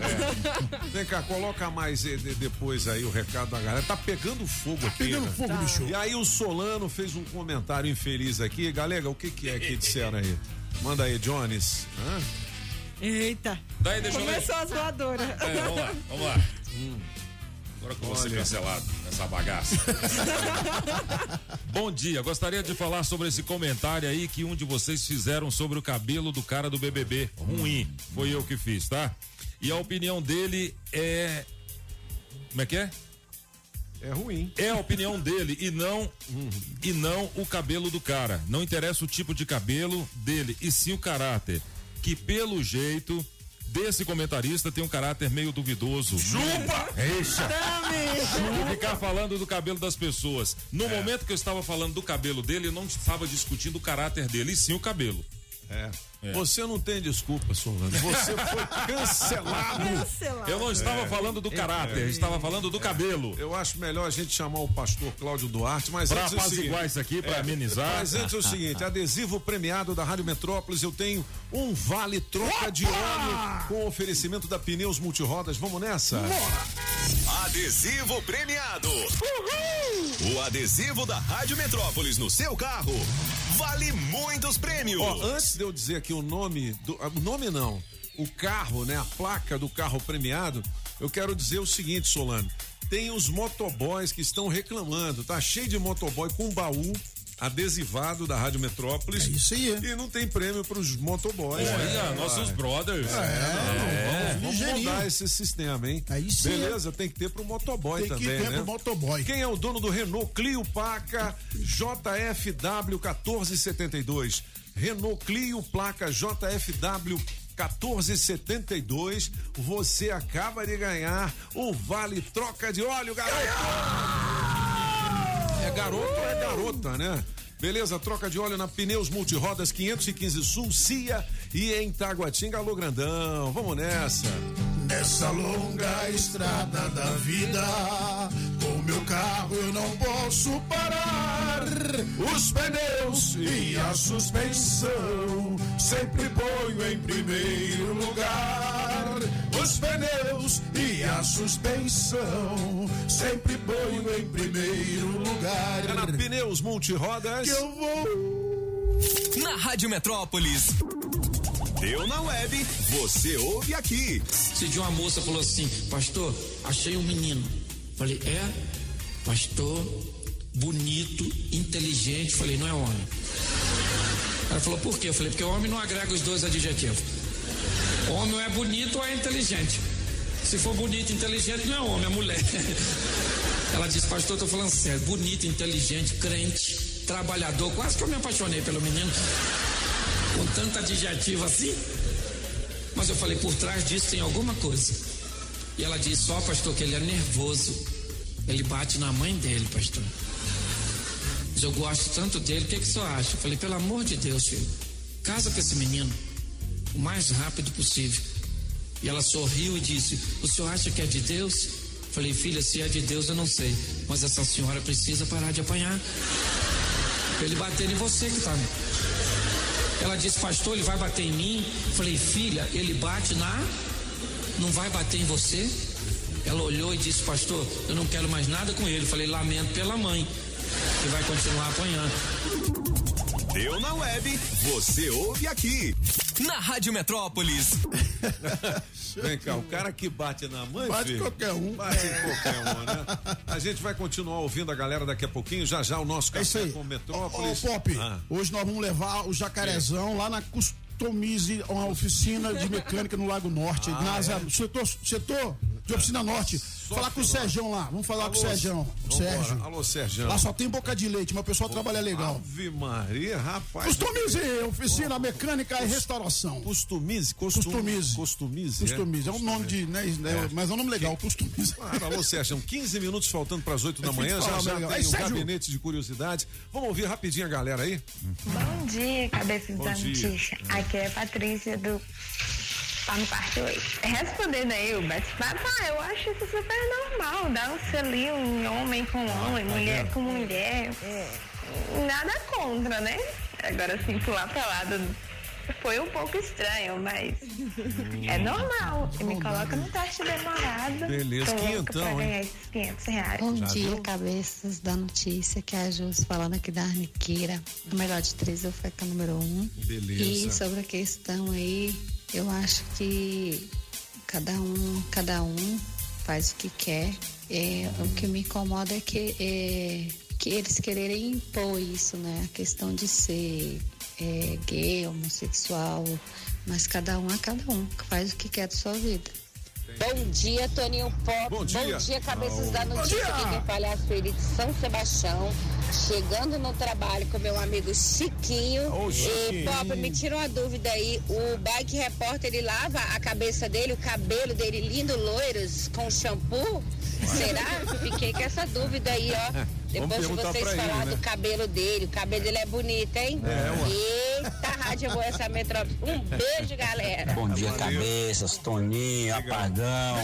É. Vem cá, coloca mais de- depois aí o recado da galera. Tá pegando fogo aqui. pegando né? fogo, Tá. bicho. E aí o Solano fez um comentário infeliz aqui. Galera, o que que é que disseram aí? Manda aí, Jones. Hã? Eita. Daí, deixa. Começou as voadoras. É, vamos lá, vamos lá. Agora que eu vou ser Olha. cancelado nessa bagaça. Bom dia, gostaria de falar sobre esse comentário aí que um de vocês fizeram sobre o cabelo do cara do BBB. Ruim. Foi eu que fiz, tá? E a opinião dele é. Como é que é? É ruim. É a opinião dele e não e não o cabelo do cara. Não interessa o tipo de cabelo dele e sim o caráter, que pelo jeito desse comentarista tem um caráter meio duvidoso. Chupa! Eixa! Ficar falando do cabelo das pessoas. No momento que eu estava falando do cabelo dele, eu não estava discutindo o caráter dele, e sim o cabelo. É. Você não tem desculpa, Solano. Você foi cancelado. Eu não estava É. falando do caráter, É. estava falando do cabelo. Eu acho melhor a gente chamar o pastor Cláudio Duarte, mas Pra antes é isso aqui, pra amenizar. Mas antes é o seguinte, adesivo premiado da Rádio Metrópolis, eu tenho um vale troca de óleo com oferecimento da Pneus Multirodas. Vamos nessa? Adesivo premiado. O adesivo da Rádio Metrópolis no seu carro vale muitos prêmios. Ó, antes de eu dizer aqui o nome do, ah, o nome não, o carro, né, a placa do carro premiado, eu quero dizer o seguinte, Solano, tem os motoboys que estão reclamando, tá cheio de motoboy com baú adesivado da Rádio Metrópolis. isso aí. E não tem prêmio pros motoboys. Olha, né? nossos brothers. É, não, vamos, vamos ligeirinho. mudar esse sistema, hein? sim. Beleza, tem que ter pro motoboy Tem que também, ter né? pro motoboy. Quem é o dono do Renault Clio Paca JFW 1472? Renault Clio placa JFW 1472. Você acaba de ganhar o Vale Troca de Óleo, garoto! É garoto ou é garota, né? Beleza, troca de óleo na Pneus Multirodas 515 Sul, Cia e em Taguatinga, Alô Grandão. Vamos nessa. Nessa longa estrada da vida, com meu carro eu não posso parar. Os pneus e a suspensão sempre ponho em primeiro lugar. Os pneus e a suspensão sempre ponho em primeiro lugar. É na Pneus Multirodas. Que eu vou. Na Rádio Metrópolis. Deu na web, você ouve aqui. Se de uma moça falou assim, pastor, achei um menino. Falei, é? Pastor, bonito, inteligente. Falei, não é homem. Ela falou, por quê? Eu falei, porque o homem não agrega os dois adjetivos. Homem é bonito ou é inteligente. Se for bonito e inteligente, não é homem, é mulher. Ela disse, pastor, tô falando sério, bonito, inteligente, crente, trabalhador. Quase que eu me apaixonei pelo menino. Com tanto adjetivo assim. Mas eu falei, por trás disso tem alguma coisa. E ela disse, só pastor, que ele é nervoso. Ele bate na mãe dele, pastor. Mas eu gosto tanto dele, o que, que o senhor acha? Eu falei, pelo amor de Deus, filho, casa com esse menino o mais rápido possível. E ela sorriu e disse, o senhor acha que é de Deus? Eu falei, filha, se é de Deus eu não sei. Mas essa senhora precisa parar de apanhar. Ele bater em você que tá. Ela disse, pastor, ele vai bater em mim. Falei, filha, ele bate na. Não vai bater em você? Ela olhou e disse, pastor, eu não quero mais nada com ele. Falei, lamento pela mãe, que vai continuar apanhando. Deu na web, você ouve aqui. Na Rádio Metrópolis. Vem cá, o cara que bate na mãe. Bate filho, qualquer um. Bate em qualquer um, né? A gente vai continuar ouvindo a galera daqui a pouquinho. Já já o nosso É isso café aí. com Ô, Metrópolis. Pop, Ah. hoje nós vamos levar o jacarezão lá na Customize, uma oficina de mecânica no Lago Norte, Ah, na é? Setor, setor de oficina norte. falar com o Sérgio lá, vamos falar com o Sérgio. Vambora. Sérgio. Alô, Sérgio. Lá só tem boca de leite, mas o pessoal trabalha legal. Ave Maria, rapaz. Customize, oficina mecânica e restauração. Customize, Customize. Customize. Customize, é um nome de, né, né, mas é um nome legal, Customize. Claro, alô, Sérgio, 15 minutos faltando para as 8 da Eu manhã. Já já tem o Sérgio. gabinete de curiosidades. Vamos ouvir rapidinho a galera aí? Bom dia, dia. notícia. Aqui é a Patrícia do Tá no quarto 8. Respondendo aí o bate-papo, ah, eu acho isso super normal. Dar um selinho em homem com homem, mulher com mulher. Nada contra, né? Agora assim, pular pra lado foi um pouco estranho, mas é normal. E me coloca no teste demorado. Beleza, Tô louca quinhentão, pra ganhar esses 500 reais. Bom dia, cabeças da notícia, que é a Jus falando aqui da Arniqueira. A melhor de três eu fui com a número um. Beleza. E sobre a questão aí, eu acho que cada um, cada um faz o que quer. É, o que me incomoda é que, é, que eles quererem impor isso, né? A questão de ser é, gay, homossexual, mas cada um é cada um, faz o que quer da sua vida. Bom dia, Toninho Pop. Bom dia. cabeças da Bom notícia. dia. Aqui quem fala é a Sueli de São Sebastião. Chegando no trabalho com meu amigo Chiquinho. E, Chiquinho. Pop, me tira uma dúvida aí. O bike repórter, ele lava a cabeça dele, o cabelo dele lindo, loiros, com shampoo? Será? Fiquei com essa dúvida aí, ó. Depois de vocês ele, falar né? do cabelo dele, o cabelo dele é bonito, hein? É, Eita, Rádio Boa essa metrópole. Um beijo, galera. Bom dia, cabeças, Toninho, Apagão,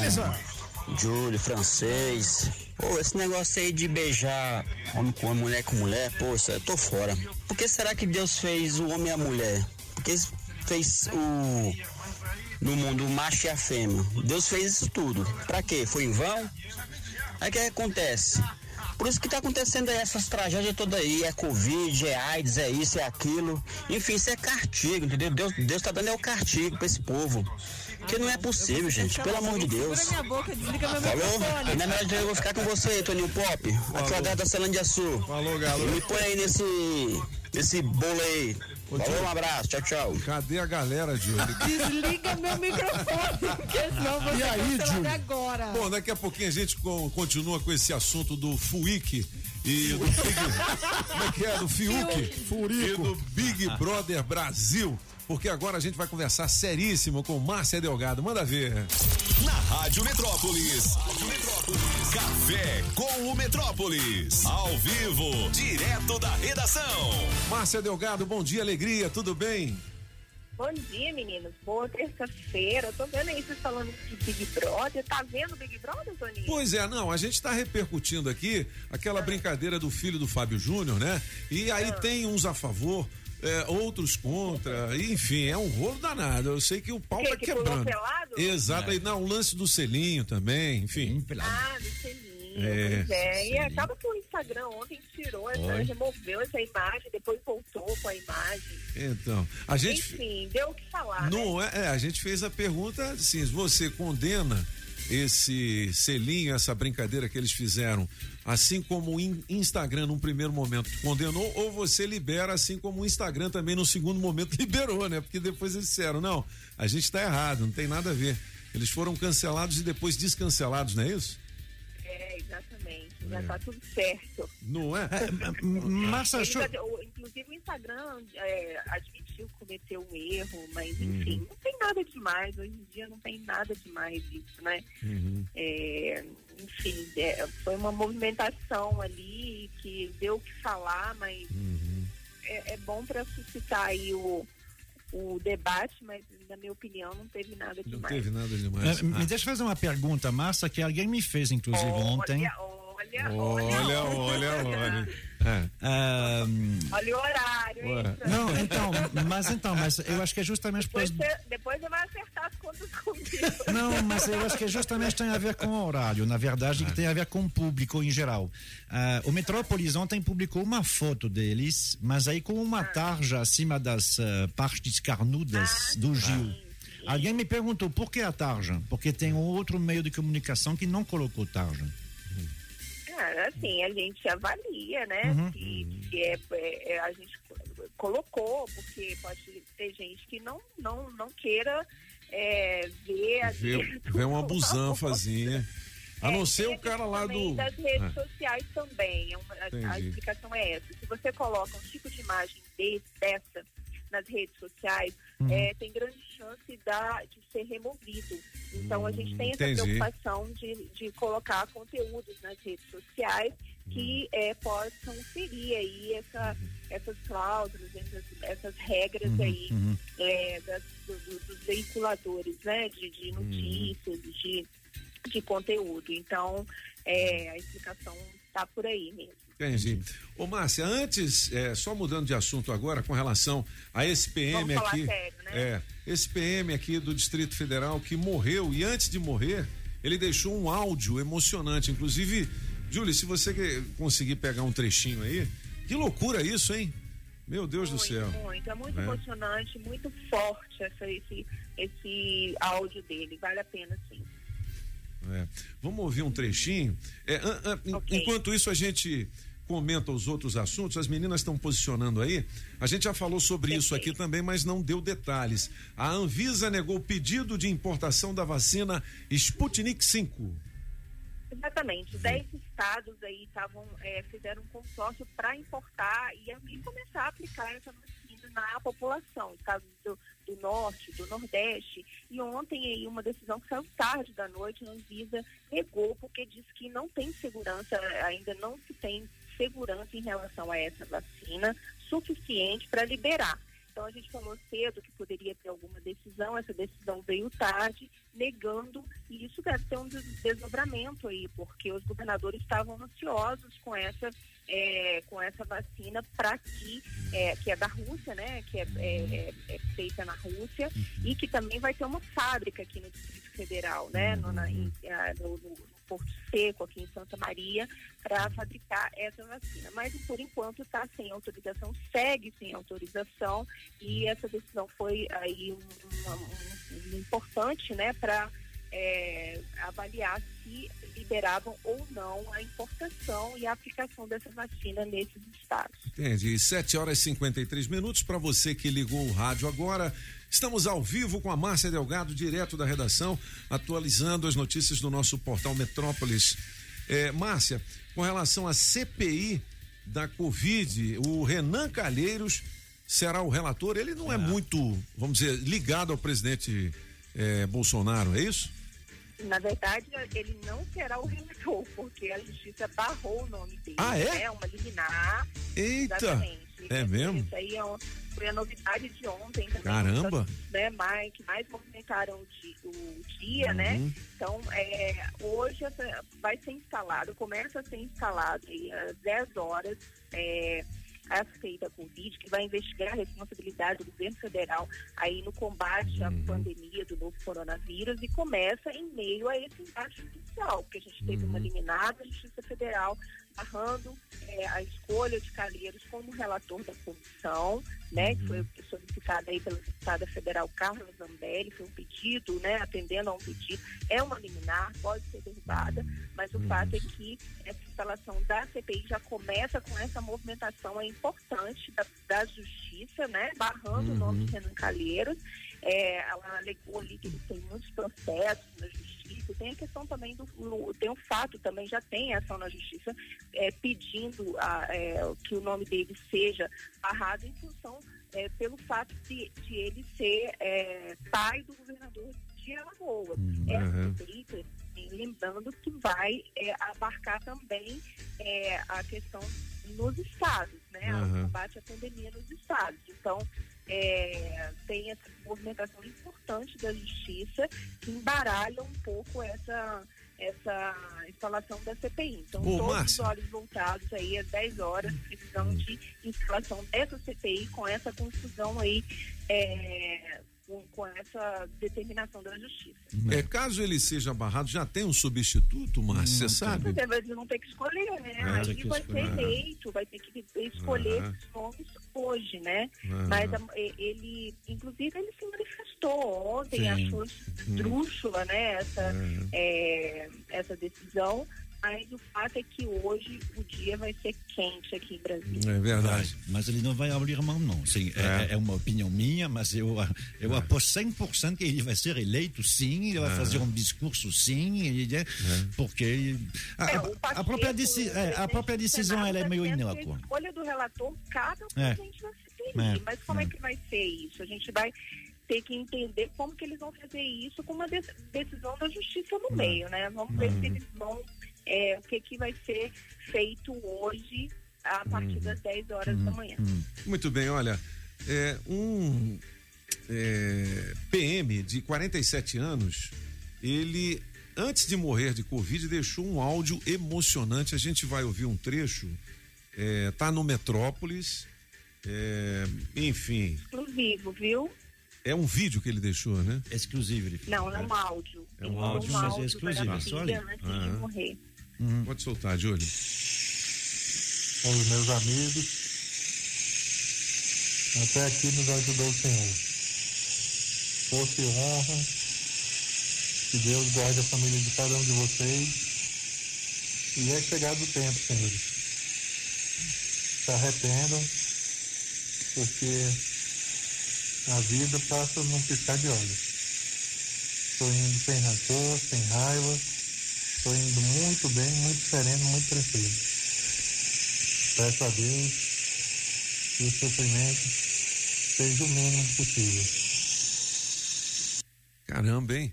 Júlio, francês. Pô, esse negócio aí de beijar homem com mulher com mulher, pô, isso eu tô fora. Por que será que Deus fez o homem e a mulher? Por que fez o. no mundo o macho e a fêmea? Deus fez isso tudo. Pra quê? Foi em vão? Aí o que acontece? Por isso que tá acontecendo aí essas tragédias todas aí, é Covid, é AIDS, é isso, é aquilo. Enfim, isso é castigo, entendeu? Deus, Deus tá dando é o castigo pra esse povo. Que não é possível, gente, pelo amor de Deus. Segura minha boca, desliga meu Falou? microfone. Na verdade, eu vou ficar com você, Toninho Pop. Aqui é o da Celândia Sul. Falou, galo. Me põe aí nesse, nesse bolo aí. Falou, um abraço, tchau, tchau. Cadê a galera, Júlio? Desliga meu microfone, porque senão você E aí, Júlio? agora. Bom, daqui a pouquinho a gente co- continua com esse assunto do FUIC e do Big, como é que é? Do FIUC e do Big Brother Brasil. Porque agora a gente vai conversar seríssimo com Márcia Delgado. Manda ver. Na Rádio Metrópolis. Café com o Metrópolis. Ao vivo, direto da redação. Márcia Delgado, bom dia, alegria, tudo bem? Bom dia, meninos. Boa terça-feira. Eu tô vendo aí vocês falando de Big Brother. Tá vendo Big Brother, Toninho? Pois é, não, a gente está repercutindo aqui aquela brincadeira do filho do Fábio Júnior, né? E aí tem uns a favor, é, outros contra, enfim, é um rolo danado. Eu sei que o pau Que- tá que quebrando. pelado? Exato, aí não, o lance do selinho também, enfim. Ah, do selinho. É, pois é. E acaba que o Instagram ontem tirou, essa, removeu essa imagem, depois voltou com a imagem. Então, a gente. Enfim, deu o que falar. né? Não é, é, a gente fez a pergunta assim, você condena esse selinho, essa brincadeira que eles fizeram, assim como o In- Instagram num primeiro momento condenou, ou você libera assim como o Instagram também no segundo momento liberou, né? Porque depois eles disseram, não, a gente tá errado, não tem nada a ver. Eles foram cancelados e depois descancelados, não é isso? É, exatamente. Já tá tudo certo. Não é? Eles show- ad- o- inclusive o Instagram é, que cometeu um erro, mas Uhum. enfim, não tem nada demais. Hoje em dia não tem nada demais isso, né? É, enfim, é, foi uma movimentação ali que deu o que falar, mas é, é bom para suscitar aí o, o debate, mas na minha opinião não teve nada Não demais. teve nada demais. Eh, Me deixa fazer uma pergunta, Márcia, que alguém me fez, inclusive, ontem. Olha, Olha, olha, olha. É. Ahm, Olha o horário. Não, então, mas então, mas eu acho que é justamente por Depois você, depois você vai acertar as contas comigo. Não, mas eu acho que justamente tem a ver com o horário, na verdade, que tem a ver com o público em geral. Ah, o Metrópolis ontem publicou uma foto deles, mas aí com uma tarja acima das ah, partes carnudas do Gil. Alguém me perguntou por que a tarja? Porque tem um outro meio de comunicação que não colocou tarja. Cara, assim, a gente avalia, né? Uhum. Que, que é, é- é- a gente colocou, porque pode ter gente que não, não, não queira é, ver Vê, vê uma busanfazinha. A não ser o cara lá do. das redes É. sociais também. É a- a, explicação é essa. Se você coloca um tipo de imagem desse, dessa nas redes sociais, Uhum. é, tem grande chance da, de ser removido. Então a gente tem essa entendi. preocupação de, de colocar conteúdos nas redes sociais que é, possam ferir aí essa, essas cláusulas, essas, essas regras Uhum, aí uhum. é, das- do- do- dos veiculadores, né, de, de notícias, de, de conteúdo. Então, é, a explicação está por aí mesmo. Entendi. Ô, Márcia, antes, é, só mudando de assunto agora com relação a esse PM Vamos falar aqui. sério, né? É, esse PM aqui do Distrito Federal que morreu e antes de morrer, ele deixou um áudio emocionante. Inclusive, Júlio, se você conseguir pegar um trechinho aí, que loucura isso, hein? Meu Deus do céu. Muito, é muito É. emocionante, muito forte essa, esse, esse áudio dele. Vale a pena sim. É. Vamos ouvir um trechinho. É, an- an- en- Enquanto isso, a gente comenta os outros assuntos. As meninas estão posicionando aí. A gente já falou sobre isso aqui também, mas não deu detalhes. A Anvisa negou o pedido de importação da vacina Sputnik 5. Exatamente. Dez estados aí estavam, é, fizeram um consórcio para importar e, e começar a aplicar essa vacina na população, estados do, do norte, do nordeste. E ontem aí uma decisão que saiu tarde da noite, a Anvisa negou porque diz que não tem segurança, ainda não se tem segurança em relação a essa vacina suficiente para liberar. Então a gente falou cedo que poderia ter alguma decisão, essa decisão veio tarde, negando, e isso deve ter um des- desdobramento aí, porque os governadores estavam ansiosos com essa, é, com essa vacina para que, é, que é da Rússia, né? Que é, é- é feita na Rússia e que também vai ter uma fábrica aqui no Distrito Federal, né? No, na- ah, no- no Porto Seco, aqui em Santa Maria, para fabricar essa vacina. Mas por enquanto está sem autorização, segue sem autorização e essa decisão foi aí um, um- um importante, né, para avaliar se liberavam ou não a importação e a aplicação dessa vacina nesses estados. Entendi. 7 horas e 53 minutos. Para você que ligou o rádio agora, estamos ao vivo com a Márcia Delgado, direto da redação, atualizando as notícias do nosso portal Metrópolis. É, Márcia, com relação à CPI da Covid, o Renan Calheiros será o relator. Ele não é, muito, vamos dizer, ligado ao presidente é, Bolsonaro, é isso? Na verdade, ele não será o relator, porque a justiça barrou o nome dele. Ah, é? né? Uma liminar. Eita! Exatamente. É mesmo? Isso aí é foi a novidade de ontem também. Caramba! Né, mais, que mais movimentaram o di- o dia, né? Uhum. Então, é, hoje essa- vai ser instalado, começa a ser instalado aí às 10 horas. É, a CPI da Covid, que vai investigar a responsabilidade do governo federal aí no combate à pandemia do novo coronavírus e começa em meio a esse embate judicial, porque a gente teve uma liminar da Justiça Federal barrando eh, a escolha de Calheiros como relator da comissão, né, que foi solicitada aí pela deputada federal Carla Zambelli, foi um pedido, né, atendendo a um pedido, é uma liminar, pode ser derrubada, mas o fato é que essa instalação da CPI já começa com essa movimentação aí importante da, da justiça, né, barrando o nome de Renan Calheiros, é, ela alegou ali que ele tem muitos processos na justiça, tem a questão também do, tem o fato também, já tem ação na justiça é, pedindo a, é, que o nome dele seja barrado em função é, pelo fato de, de ele ser é, pai do governador de Alagoas. Essa Uhum. CPI, e lembrando que vai é, abarcar também é, a questão nos estados, né? Uhum. O combate à pandemia nos estados. Então, é, tem essa movimentação importante da justiça que embaralha um pouco essa, essa instalação da CPI. Então, Ô, todos os Márcia. olhos voltados aí às 10 horas, precisão de instalação dessa CPI com essa confusão aí, é, com, com essa determinação da justiça. É, caso ele seja barrado, já tem um substituto, Márcia, você sabe? Mas eles vão ter que escolher, né? Tem Aí que vai escolher. ser eleito, vai ter que escolher Aham. esses nomes hoje, né? Mas a- ele, inclusive, ele se manifestou ontem, Sim. achou esdrúxula, né? Essa, é, essa decisão. Mas o fato é que hoje o dia vai ser quente aqui em Brasília. É verdade. Mas ele não vai abrir mão, não. Sim, é, é uma opinião minha, mas eu, eu aposto 100% que ele vai ser eleito, sim. Ele vai É. fazer um discurso, sim. ele é- Porque a, É, a- a própria, Pacheco, deci- é, a própria decisão ela é meio inócua. A escolha do relator cabe ao É. presidente da CPI. É. Mas como é. É. que vai ser isso? A gente vai ter que entender como que eles vão fazer isso com uma de- decisão da justiça no É. meio, né? Vamos ver Uhum. se eles vão, é, o que que vai ser feito hoje a partir das 10 horas da manhã. Muito bem, olha, é, um é, PM de 47 anos, ele, antes de morrer de Covid, deixou um áudio emocionante. A gente vai ouvir um trecho, é, tá no Metrópolis, é, enfim, Exclusivo, viu? é um vídeo que ele deixou, né? Exclusivo, ele Não, é um áudio. É um áudio, é exclusivo, para a é só filha ali. antes de Aham. Morrer. Pode soltar, Júlio. com os meus amigos. Até aqui nos ajudou o Senhor. Força e honra. Que Deus guarde a família de cada um de vocês. E é chegado o tempo, senhores. Se arrependam, porque a vida passa num piscar de olhos. Estou indo sem rancor, sem raiva, Estou indo muito bem, muito sereno, muito tranquilo. Peço a Deus que o sofrimento seja o mínimo possível. Caramba, hein?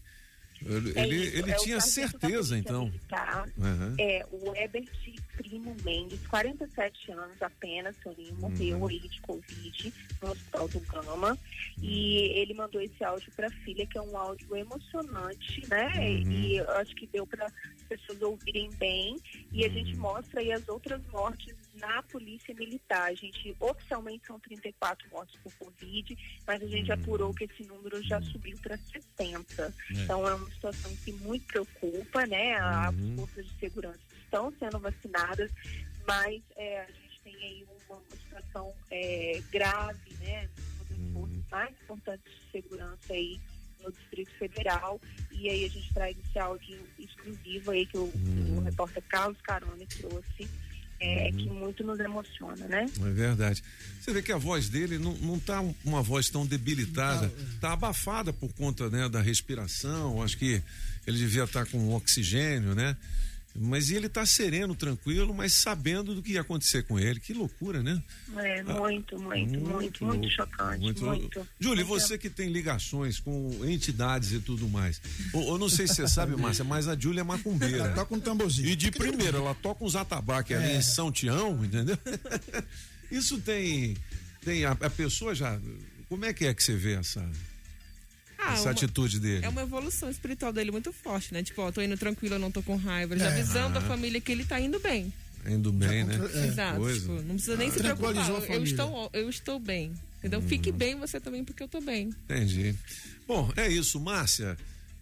Ele, É ele, isso, ele é tinha certeza, então. Aham. É, o Ebert Primo Mendes, 47 anos apenas, Soninho, Uhum. morreu aí de Covid no Hospital do Gama. E ele mandou esse áudio para a filha, que é um áudio emocionante, né? Uhum. E eu acho que deu para as pessoas ouvirem bem. E a gente mostra aí as outras mortes na Polícia Militar. A gente, oficialmente, são 34 mortes por Covid, mas a gente apurou que esse número já subiu para 70. É. Então, é uma situação que muito preocupa, né? As Uhum. forças de segurança estão sendo vacinadas, mas é, a gente tem aí uma, uma situação é, grave, né? Uma das forças mais importantes de segurança aí no Distrito Federal. E aí a gente traz esse áudio exclusivo aí que o, o repórter Carlos Carone trouxe, é, que muito nos emociona, né? É verdade. Você vê que a voz dele não, não tá um- uma voz tão debilitada, tá abafada por conta né, da respiração. Acho que ele devia estar com oxigênio, né? Mas ele tá sereno, tranquilo, mas sabendo do que ia acontecer com ele. Que loucura, né? É, muito, muito, muito, muito, louco, chocante, muito muito. louco. Júlio, Muito você que tem ligações com entidades e tudo mais. Eu, não sei se você sabe, Márcia, mas a Júlia é macumbeira. Ela toca um tamborzinho. E de primeira, ela toca uns atabaques ali É. em São Tião, entendeu? Isso tem. tem a, a pessoa já. Como é que é que você vê essa, Ah, essa uma- atitude dele? É uma evolução espiritual dele muito forte, né? Tipo, ó, tô indo tranquilo, eu não tô com raiva. Já É. avisando Ah. a família que ele tá indo bem. Indo bem, né? Exato. Coisa. tipo, não precisa nem Ah, se preocupar. Eu estou, eu estou bem. Entendeu? Hum. Fique bem você também, porque eu tô bem. Entendi. Bom, é isso, Márcia.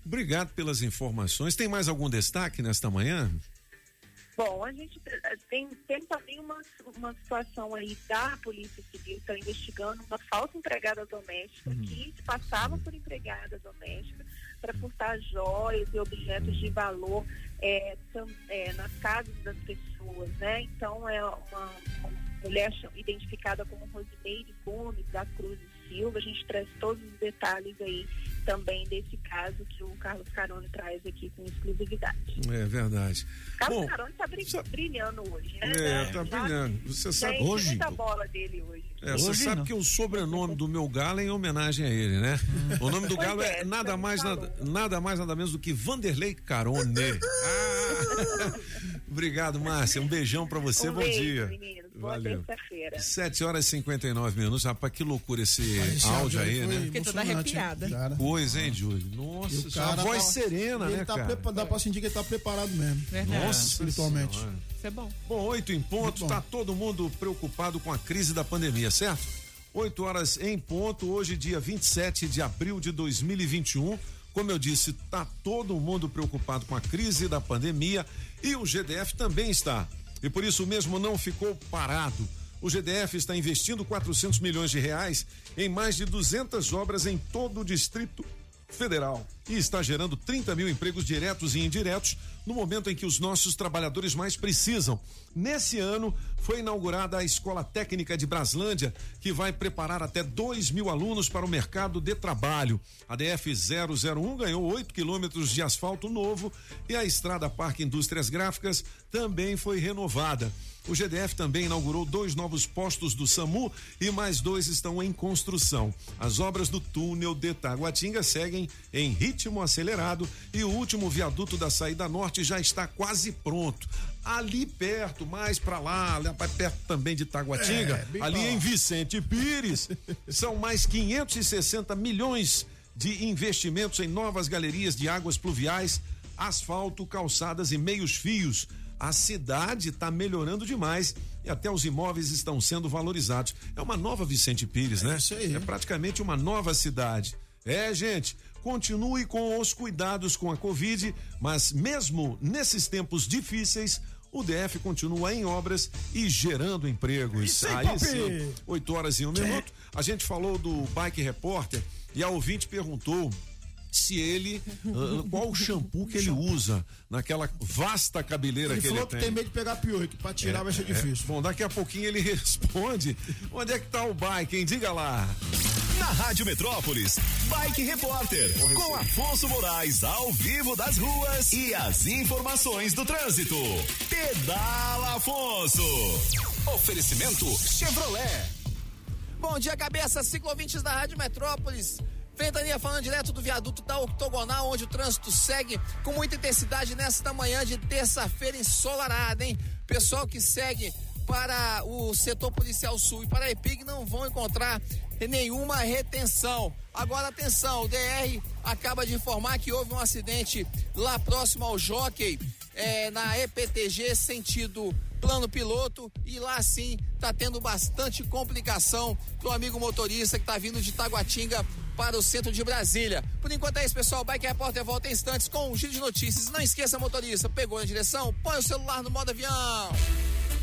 Obrigado pelas informações. Tem mais algum destaque nesta manhã? Bom, a gente eh, tem, tem também uma, uma situação aí da Polícia Civil, está investigando uma falsa empregada doméstica que se passava por empregada doméstica para furtar joias e objetos de valor eh, tam- eh, nas casas das pessoas, né? Então é uma, uma mulher identificada como Rosimeire Gomes da Cruz Silva. A gente traz todos os detalhes aí também desse caso que o Carlos Carone traz aqui com exclusividade. É verdade. Carlos Bom, Carone tá bri- brilhando hoje, né? É, tá já- brilhando. Você sabe- Hoje? muita bola dele hoje. É, você sabe que o sobrenome do meu galo é em homenagem a ele, né? O nome do galo é, é, nada mais nada, nada mais nada menos do que Vanderlei Carone. Ah! Obrigado, Márcia. Um beijão pra você. Um Bom beijo, dia. meninos. Boa Valeu. terça-feira. 7 horas e 59 minutos. Rapaz, que loucura esse, esse áudio aí, foi né? Fiquei toda emocionante, arrepiada. cara. Pois, hein, Júlio? Nossa, E o é uma cara voz tá- serena, ele né, tá cara? prepa- Dá pra sentir que ele tá preparado mesmo. Nossa espiritualmente. Senhora. Isso é bom. Bom, oito em ponto, tá todo mundo preocupado com a crise da pandemia, certo? 8 horas em ponto, hoje dia 27 de abril de 2021. Como eu disse, tá todo mundo preocupado com a crise da pandemia e o GDF também está. E por isso mesmo não ficou parado. O GDF está investindo 400 milhões de reais em mais de 200 obras em todo o Distrito Federal e está gerando 30 mil empregos diretos e indiretos no momento em que os nossos trabalhadores mais precisam. Nesse ano foi inaugurada a Escola Técnica de Braslândia, que vai preparar até 2 mil alunos para o mercado de trabalho. A DF 001 ganhou 8 quilômetros de asfalto novo e a Estrada Parque Indústrias Gráficas também foi renovada. O GDF também inaugurou dois novos postos do SAMU e mais dois estão em construção. As obras do túnel de Taguatinga seguem em ritmo acelerado e o último viaduto da saída norte já está quase pronto. Ali perto, mais para lá, perto também de Taguatinga, É, ali lá. em Vicente Pires, são mais 560 milhões de investimentos em novas galerias de águas pluviais, asfalto, calçadas e meios fios. A cidade está melhorando demais e até os imóveis estão sendo valorizados. É uma nova Vicente Pires, né? isso aí. É praticamente uma nova cidade. É, gente, continue com os cuidados com a Covid, mas mesmo nesses tempos difíceis, o DF continua em obras e gerando empregos. Isso aí, Aí sim, 8 horas e um minuto. A gente falou do Bike Repórter e a ouvinte perguntou se ele, ah, qual o shampoo que ele usa naquela vasta cabeleira Ele que falou ele que tem. tem medo de pegar piolho, que pra tirar É, vai ser é. difícil. Bom, daqui a pouquinho ele responde. Onde é que tá o bike, hein? Diga lá. Na Rádio Metrópolis, Bike Repórter, com Afonso Moraes ao vivo das ruas e as informações do trânsito. Pedala Afonso. Oferecimento Chevrolet. Bom dia, cabeça, ciclovintes da Rádio Metrópolis. Ventania falando direto do viaduto da Octogonal, onde o trânsito segue com muita intensidade nesta manhã de terça-feira ensolarada, hein? Pessoal que segue para o setor policial sul e para a EPIG não vão encontrar nenhuma retenção. Agora atenção, o DR acaba de informar que houve um acidente lá próximo ao Jockey, eh, na EPTG, sentido plano piloto, e lá sim tá tendo bastante complicação pro amigo motorista que tá vindo de Taguatinga para o centro de Brasília. Por enquanto é isso, pessoal. Bike Repórter volta em instantes com um giro de notícias. Não esqueça, motorista, pegou na direção, põe o celular no modo avião.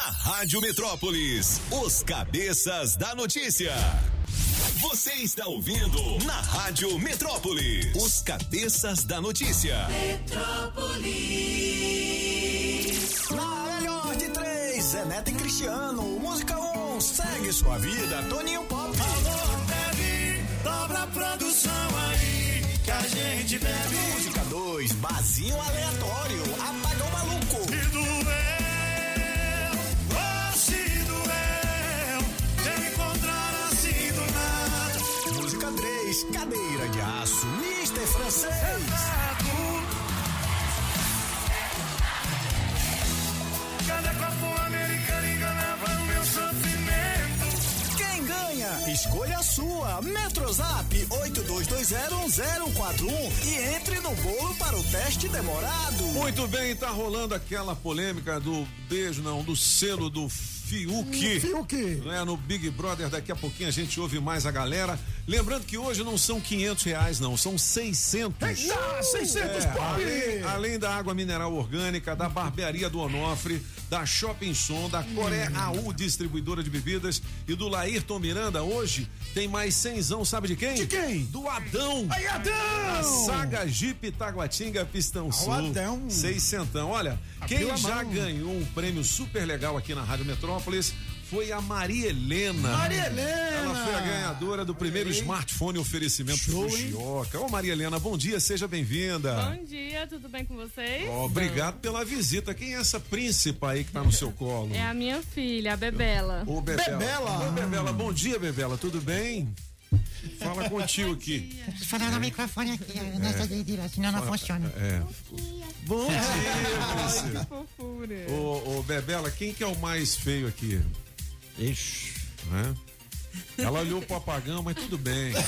Na Rádio Metrópolis, os cabeças da notícia. Você está ouvindo na Rádio Metrópolis, os cabeças da notícia. Metrópolis. Na melhor de três, Zé Neto e Cristiano, música 1, um, segue sua vida, Toninho Pop. Alô, bebe, dobra a produção aí, que a gente bebe. Música 2, Bazinho Aleatório, apagão Música 3, Cadeira de Aço, Mister Francês. Cada copo americano enganava o meu sofrimento. Quem ganha? Escolha a sua. Metrozap 82201041 e entre no bolo para o teste demorado. Muito bem, tá rolando aquela polêmica do beijo, não, do selo do Fiuk. Fiuk. Né, no Big Brother, daqui a pouquinho a gente ouve mais a galera. Lembrando que hoje não são 500 reais, não, são 600. Eita, 600 pop! além, além da água mineral orgânica, da barbearia do Onofre, da Shopping Som, da Coré AU Distribuidora de Bebidas e do Laírton Miranda, hoje tem mais cenzão, sabe de quem? De quem? Do Adão. Aí, Adão! A Saga Jeep Taguatinga Pistão Sul. Adão. Seiscentão. Olha, Abriu quem já ganhou um prêmio super legal aqui na Rádio Metrópolis foi a Maria Helena. Maria Helena! Ela foi a ganhadora do primeiro Aí. smartphone oferecimento Show, hein? Fujioka. Ô Maria Helena, bom dia, seja bem-vinda. Bom dia, tudo bem com vocês? Obrigado pela visita. Quem é essa príncipa aí que tá no seu colo? É a minha filha, a Bebela. Ô, Bebela. Bebela. Ô, Bebela, bom dia, Bebela, tudo bem? Fala contigo aqui. Falar no microfone aqui, nessa direita, senão não funciona. É. Bom dia, Ai, que fofura. Ô, ô, Bebela, quem que é o mais feio aqui? Ixi. Né? Ela olhou pro apagão, mas tudo bem.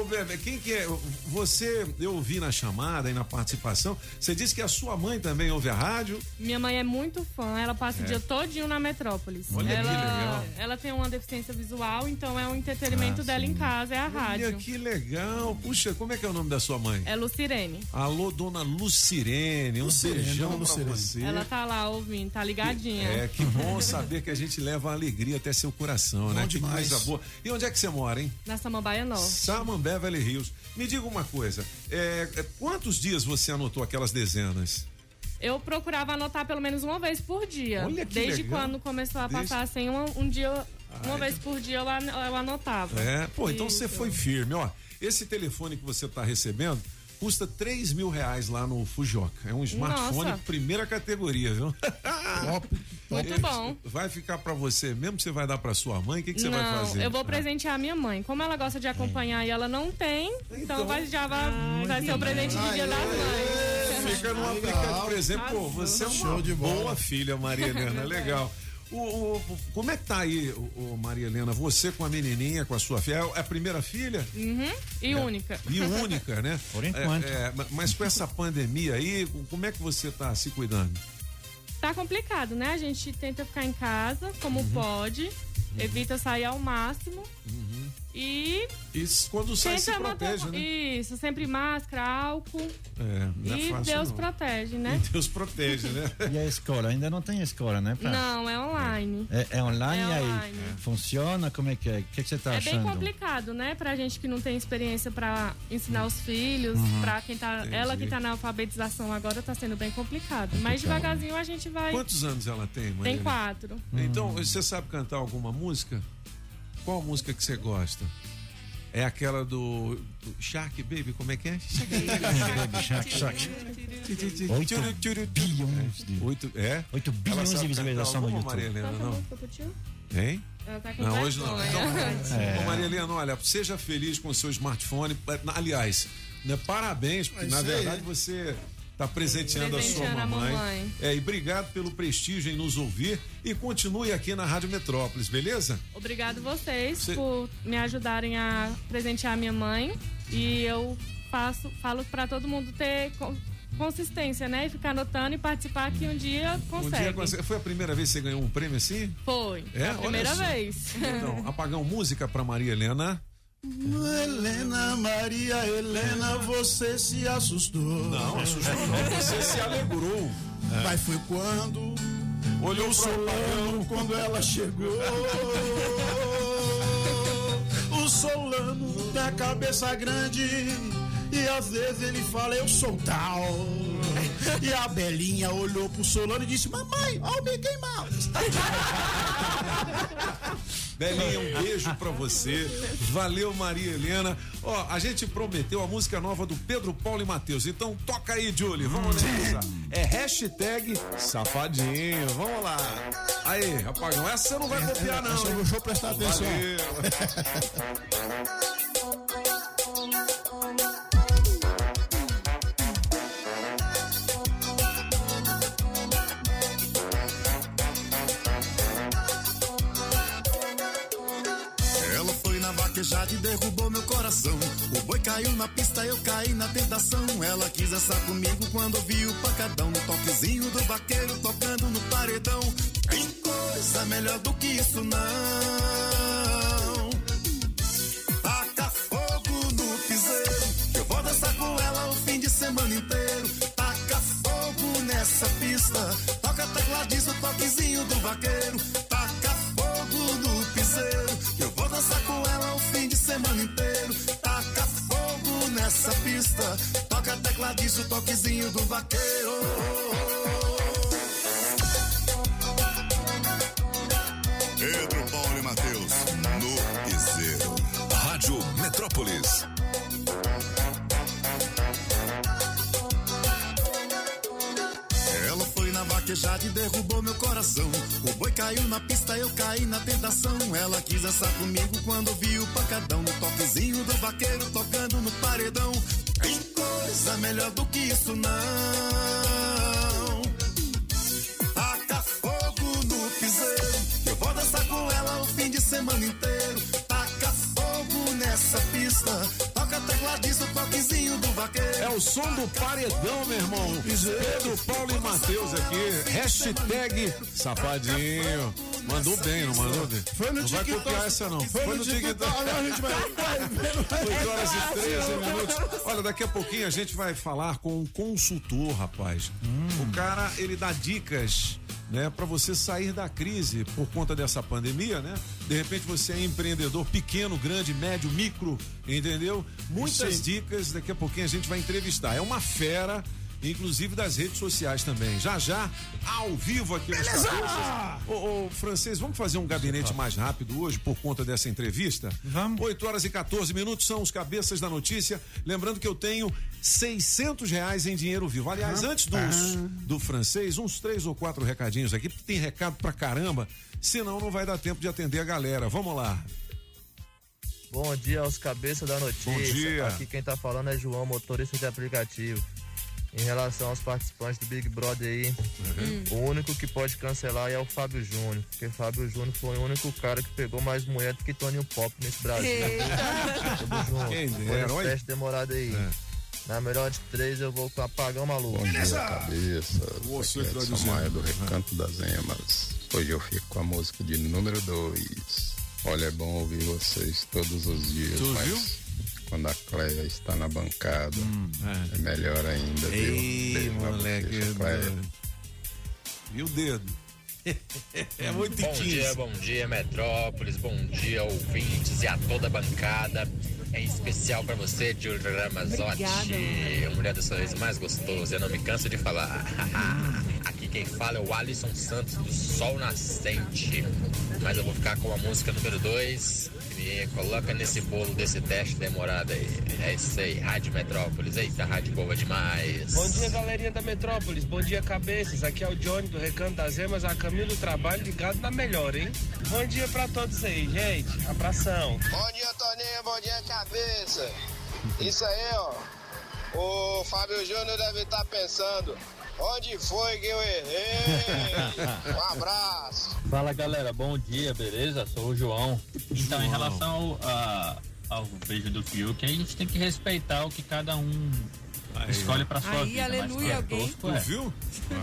Ô, Bebê, quem que é? Você, eu ouvi na chamada e na participação, você disse que a sua mãe também ouve a rádio. Minha mãe é muito fã, ela passa É. o dia todinho na Metrópolis. Olha que ela, legal. Ela tem uma deficiência visual, então é um entretenimento Ah, dela em casa, é a Olha rádio. que legal. Puxa, como é que é o nome da sua mãe? É Lucirene. Alô, dona Lucirene. Um Lucirene, beijão pra Lucirene. você. Ela tá lá ouvindo, tá ligadinha. É, que bom saber que a gente leva a alegria até seu coração, né? Bom Que demais. coisa boa. E onde é que você mora, hein? Na Samambaia Norte. Samambé, Valley Rios. Me diga uma coisa, é, é, quantos dias você anotou aquelas dezenas? Eu procurava anotar pelo menos uma vez por dia. Olha que Desde legal. quando começou a Desde- passar assim, um, um dia, uma Ai. vez por dia eu, an- eu anotava. É, pô, então Isso. você foi firme, ó. Esse telefone que você tá recebendo custa 3 mil reais lá no Fujioka. É um smartphone Nossa. primeira categoria, viu? Muito bom. Vai ficar pra você mesmo? Você vai dar pra sua mãe? O que, que você vai não, fazer? eu vou presentear a minha mãe. Como ela gosta de acompanhar e ela não tem, então, vai, já vai, vai ser o presente de Dia das Mães. Fica numa fica de presente. Pô, você é uma Show de bola. boa filha, Maria Helena. Legal. O, o- o- como é que tá aí, o, o Maria Helena? Você com a menininha, com a sua filha? É a primeira filha? Uhum, e única. E única, né? Por enquanto. É, é, ma- mas com essa pandemia aí, como é que você tá se cuidando? Tá complicado, né? A gente tenta ficar em casa como Uhum. pode. evita sair ao máximo. E Isso quando sai se protege, né? Isso, sempre máscara, álcool. É, não é e fácil, Deus não. protege, né? E Deus protege, né? E a escola? Ainda não tem escola, né? pra- Não, é online. É, é online É e aí? online. Funciona? Como é que é? O que, que você está É bem achando? complicado, né? Pra gente que não tem experiência pra ensinar os filhos, Uhum. pra quem tá. Entendi. Ela que tá na alfabetização agora tá sendo bem complicado. Mas devagarzinho a gente vai. Quantos anos ela tem, Maria? Tem quatro. Então, você sabe cantar alguma música? Qual música que você gosta? É aquela do, do Shark Baby, como é que é? Baby Shark, Shark. Oito bilhões de... Oito, é? 8 Ela bilhões de visualização cantar no YouTube. Maria Helena, não? Hein? Ela tá com Não, hoje não. vergonha. Então, É. Ô, Maria Helena, olha, seja feliz com o seu smartphone. Aliás, né, parabéns, porque É na verdade você está presenteando, a sua Presenteando a mamãe. mamãe. É, e obrigado pelo prestígio em nos ouvir e continue aqui na Rádio Metrópolis, beleza? Obrigado vocês Cê- por me ajudarem a presentear minha mãe. E eu faço, falo pra todo mundo ter con- consistência, né? E ficar anotando e participar que um dia consegue. Um dia consegue- Foi a primeira vez que você ganhou um prêmio assim? Foi. É? a primeira vez. Então, apagão música para Maria Helena. Helena, Maria Helena, você se assustou. Não, assustou não, você se alegrou. Mas foi quando Olhou o Solano, quando ela chegou. O Solano tem a cabeça grande e às vezes ele fala, eu sou tal. E a Belinha olhou pro Solano e disse, mamãe, olha o Mickey Mouse. Belinha, um beijo pra você. Valeu, Maria Helena. Ó, a gente prometeu a música nova do Pedro Paulo e Matheus. Então toca aí, Julie. Vamos nessa. É hashtag safadinho. Vamos lá. Aí, apagão. Essa você não vai copiar, não. Essa eu vou prestar atenção. Valeu. O boi caiu na pista, eu caí na tentação. Ela quis dançar comigo quando ouvi o pancadão. No toquezinho do vaqueiro tocando no paredão. Tem coisa melhor do que isso, não. Taca fogo no piseiro. Eu vou dançar com ela o fim de semana inteiro. Taca fogo nessa pista. Toca tecladista, o toquezinho do vaqueiro. Pista. Toca tecladista, o toquezinho do vaqueiro. Pedro Paulo e Matheus, no Piseiro. Rádio Metrópolis. Ela foi na vaquejada e derrubou meu coração. O boi caiu na pista, eu caí na tentação. Ela quis dançar comigo quando vi o pancadão. No toquezinho do vaqueiro tocando no paredão. Tem coisa melhor do que isso, não. Taca fogo no piseiro. Eu vou dançar com ela o fim de semana inteiro. Taca fogo nessa pista. Toca tecladista, toquezinho do vaqueiro. É o som do paredão, meu irmão. Pedro Paulo e Matheus aqui. Hashtag safadinho. Mandou bem, não mandou bem? Foi no não vai copiar essa, não. Foi no TikTok. Agora a gente vai- vai ver, vai 8 horas e 13 minutos. Olha, daqui a pouquinho a gente vai falar com um consultor, rapaz. O cara, ele dá dicas, né, para você sair da crise por conta dessa pandemia, né? De repente você é empreendedor pequeno, grande, médio, micro, entendeu? Muitas Sim. dicas, daqui a pouquinho a gente vai entrevistar. É uma fera. Inclusive das redes sociais também. Já já, ao vivo aqui nos Beleza! cabeças. Ô, ô, francês, vamos fazer um gabinete mais rápido hoje por conta dessa entrevista? Vamos. 8 horas e 14 minutos são os cabeças da notícia. Lembrando que eu tenho 600 reais em dinheiro vivo. Aliás, antes dos, do francês, uns três ou quatro recadinhos aqui, porque tem recado pra caramba. Senão não vai dar tempo de atender a galera. Vamos lá. Bom dia aos cabeças da notícia. Bom dia. Aqui quem tá falando é João, motorista de aplicativo. Em relação aos participantes do Big Brother aí, o único que pode cancelar é o Fábio Júnior, porque Fábio Júnior foi o único cara que pegou mais mulher do que Toninho Pop nesse Brasil. Tamo junto. Quem Foi dera, olha. teste demorado aí. Na melhor de três eu vou com apagão maluco. Bom dia, cabeça. Você Aqui é do Recanto das Emas. Hoje eu fico com a música de número 2. Olha, é bom ouvir vocês todos os dias. Tu mas viu? Quando a Cleia está na bancada, é. melhor ainda, viu? Ei, Beijo pra moleque. Cleia. E o dedo? é muito Bom dia, bom dia, Metrópolis. Bom dia, ouvintes e a toda a bancada. Em especial pra você, Júlio Ramazotti, Obrigada, a mulher do sorriso mais gostoso. Eu não me canso de falar. Aqui quem fala é o Alisson Santos do Sol Nascente. Mas eu vou ficar com a música número 2. Me coloca nesse bolo desse teste demorado aí. É isso aí, Rádio Metrópolis. Eita, rádio boa demais. Bom dia, galerinha da Metrópolis. Bom dia, cabeças. Aqui é o Johnny do Recanto das Emas, a caminho do trabalho, ligado na melhor, hein? Bom dia pra todos aí, gente. Abração. Bom dia, Toninho. Bom dia, cabeça. Isso aí, ó. O Fábio Júnior deve estar pensando. Onde foi que eu errei? Um abraço. Fala galera, bom dia, beleza? Sou o João. Então, em relação ao, a- ao beijo do Fiuk, a gente tem que respeitar o que cada um escolhe pra sua Aí, vida. mas aleluia, alguém. tosco é. viu?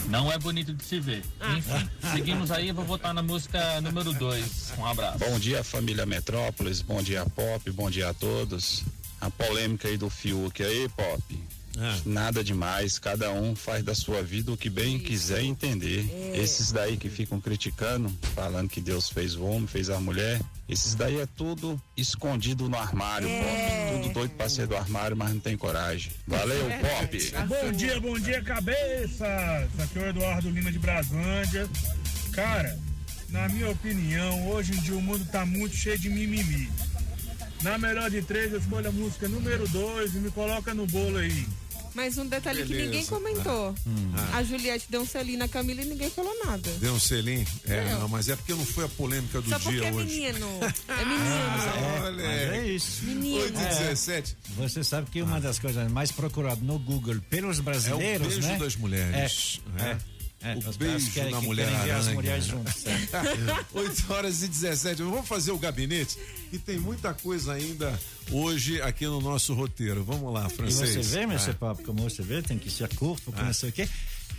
Não é bonito de se ver. Ah. Enfim, seguimos aí, vou votar na música número 2. Um abraço. Bom dia, família Metrópolis. Bom dia, Pop. Bom dia a todos. A polêmica aí do Fiuk aí, Pop. Nada demais, cada um faz da sua vida o que bem quiser entender. É. Esses daí que ficam criticando, falando que Deus fez o homem, fez a mulher, esses daí é tudo escondido no armário, Pop. Tudo doido pra ser do armário, mas não tem coragem. Valeu, Pop. Bom dia, bom dia, cabeça! Isso aqui é o Eduardo Lima de Braslândia. Cara, na minha opinião, hoje em dia o mundo tá muito cheio de mimimi. Na melhor de três, eu escolho a música número dois e me coloca no bolo aí. Mas um detalhe que Beleza. ninguém comentou. Hum. A Juliette deu um selinho na Camila e ninguém falou nada. Deu um selinho? É, não, mas é porque não foi a polêmica do Só porque dia é hoje. menino. É menino. Olha, Mas é isso. Menino. 8 e 17. Você sabe que uma das coisas mais procuradas no Google pelos brasileiros, É o beijo né? das mulheres. É. né? é, é. O beijo querem na mulher ver as aranha. mulheres juntas. é. 8 horas e 17. Vamos fazer o gabinete e tem muita coisa ainda hoje aqui no nosso roteiro. Vamos lá, E francês. você vê, meu Ah. Papo, como você vê, tem que ser curto, com Ah. não sei o quê.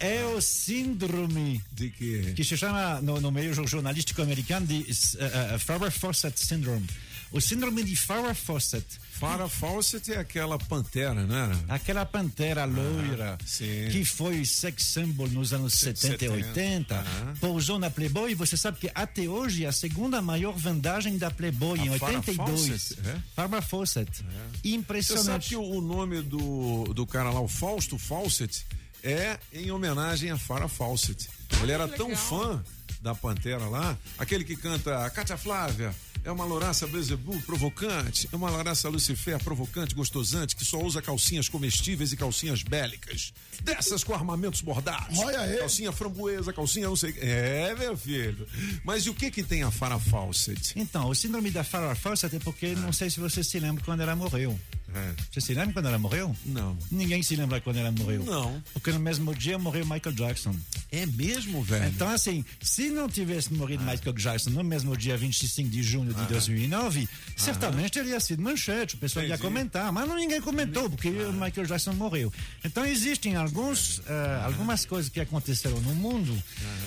É o síndrome de que? que se chama no, no meio jornalístico americano de uh, uh, Farrah Fawcett Syndrome. O síndrome de Farrah Fawcett. Farrah Fawcett é aquela pantera, né? Aquela pantera loira sim. que foi sex symbol nos anos 70 e 70. 80, Aham. pousou na Playboy. Você sabe que até hoje é a segunda maior vendagem da Playboy em A Farrah 82. Fawcett, é? Farrah Fawcett. Você sabe Impressionante. que o, nome do, do cara lá, o Fausto Fawcett, é em homenagem a Farrah Fawcett. Ele era tão fã da Pantera lá, aquele que canta Cátia Flávia, é uma louraça Bezebu provocante, é uma louraça Lucifer provocante, gostosante, que só usa calcinhas comestíveis e calcinhas bélicas. Dessas com armamentos bordados. Olha aí. Calcinha framboesa, calcinha não sei. É, meu filho. Mas e o que que tem a Farrah Fawcett? Então, o síndrome da Farrah Fawcett é porque não sei se você se lembra quando ela morreu. É. Você se lembra quando ela morreu? Não. Ninguém se lembra quando ela morreu. Não. Porque no mesmo dia morreu Michael Jackson. É mesmo, velho? Então, assim, se não tivesse morrido Michael Jackson no mesmo dia 25 de junho de Ah. 2009, certamente teria sido manchete, o pessoal ia Entendi. comentar, mas não, ninguém comentou, porque o Michael Jackson morreu. Então, existem alguns, eh, algumas coisas que aconteceram no mundo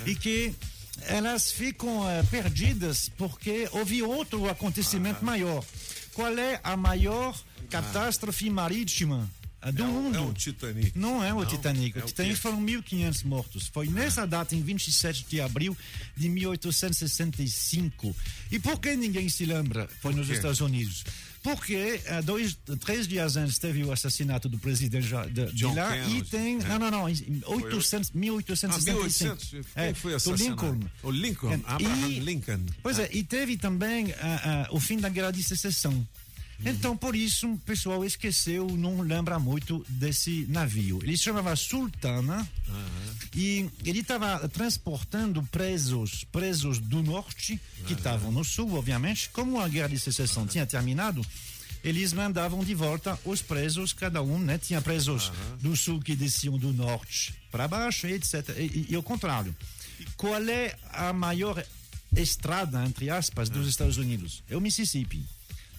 e que elas ficam eh, perdidas porque houve outro acontecimento maior. Qual é a maior catástrofe marítima do mundo? É o Titanic. Não é o Não? Titanic. É o o Titanic quê? foram 1.500 mortos. Foi nessa data, em 27 de abril de 1865. E por que ninguém se lembra? Foi nos? Estados Unidos. Porque eh, dois, três dias antes teve o assassinato do presidente de, de lá Kennedy, e tem. é. Não, não, não. Em Foi 800, Ah, 1865. 1800. Quem É, foi do assassinado? Lincoln. O Lincoln, É, Abraham e- Lincoln. Pois é, e teve também ah, ah, o fim da guerra de secessão. Então, por isso, o pessoal esqueceu, não lembra muito desse navio. Ele se chamava Sultana e ele estava transportando presos, presos do norte, que estavam no sul, obviamente. Como a guerra de secessão tinha terminado, eles mandavam de volta os presos, cada um, né? Tinha presos do sul que desciam do norte para baixo, etc. E, e, e ao contrário. Qual é a maior estrada, entre aspas, dos Estados Unidos? É o Mississippi.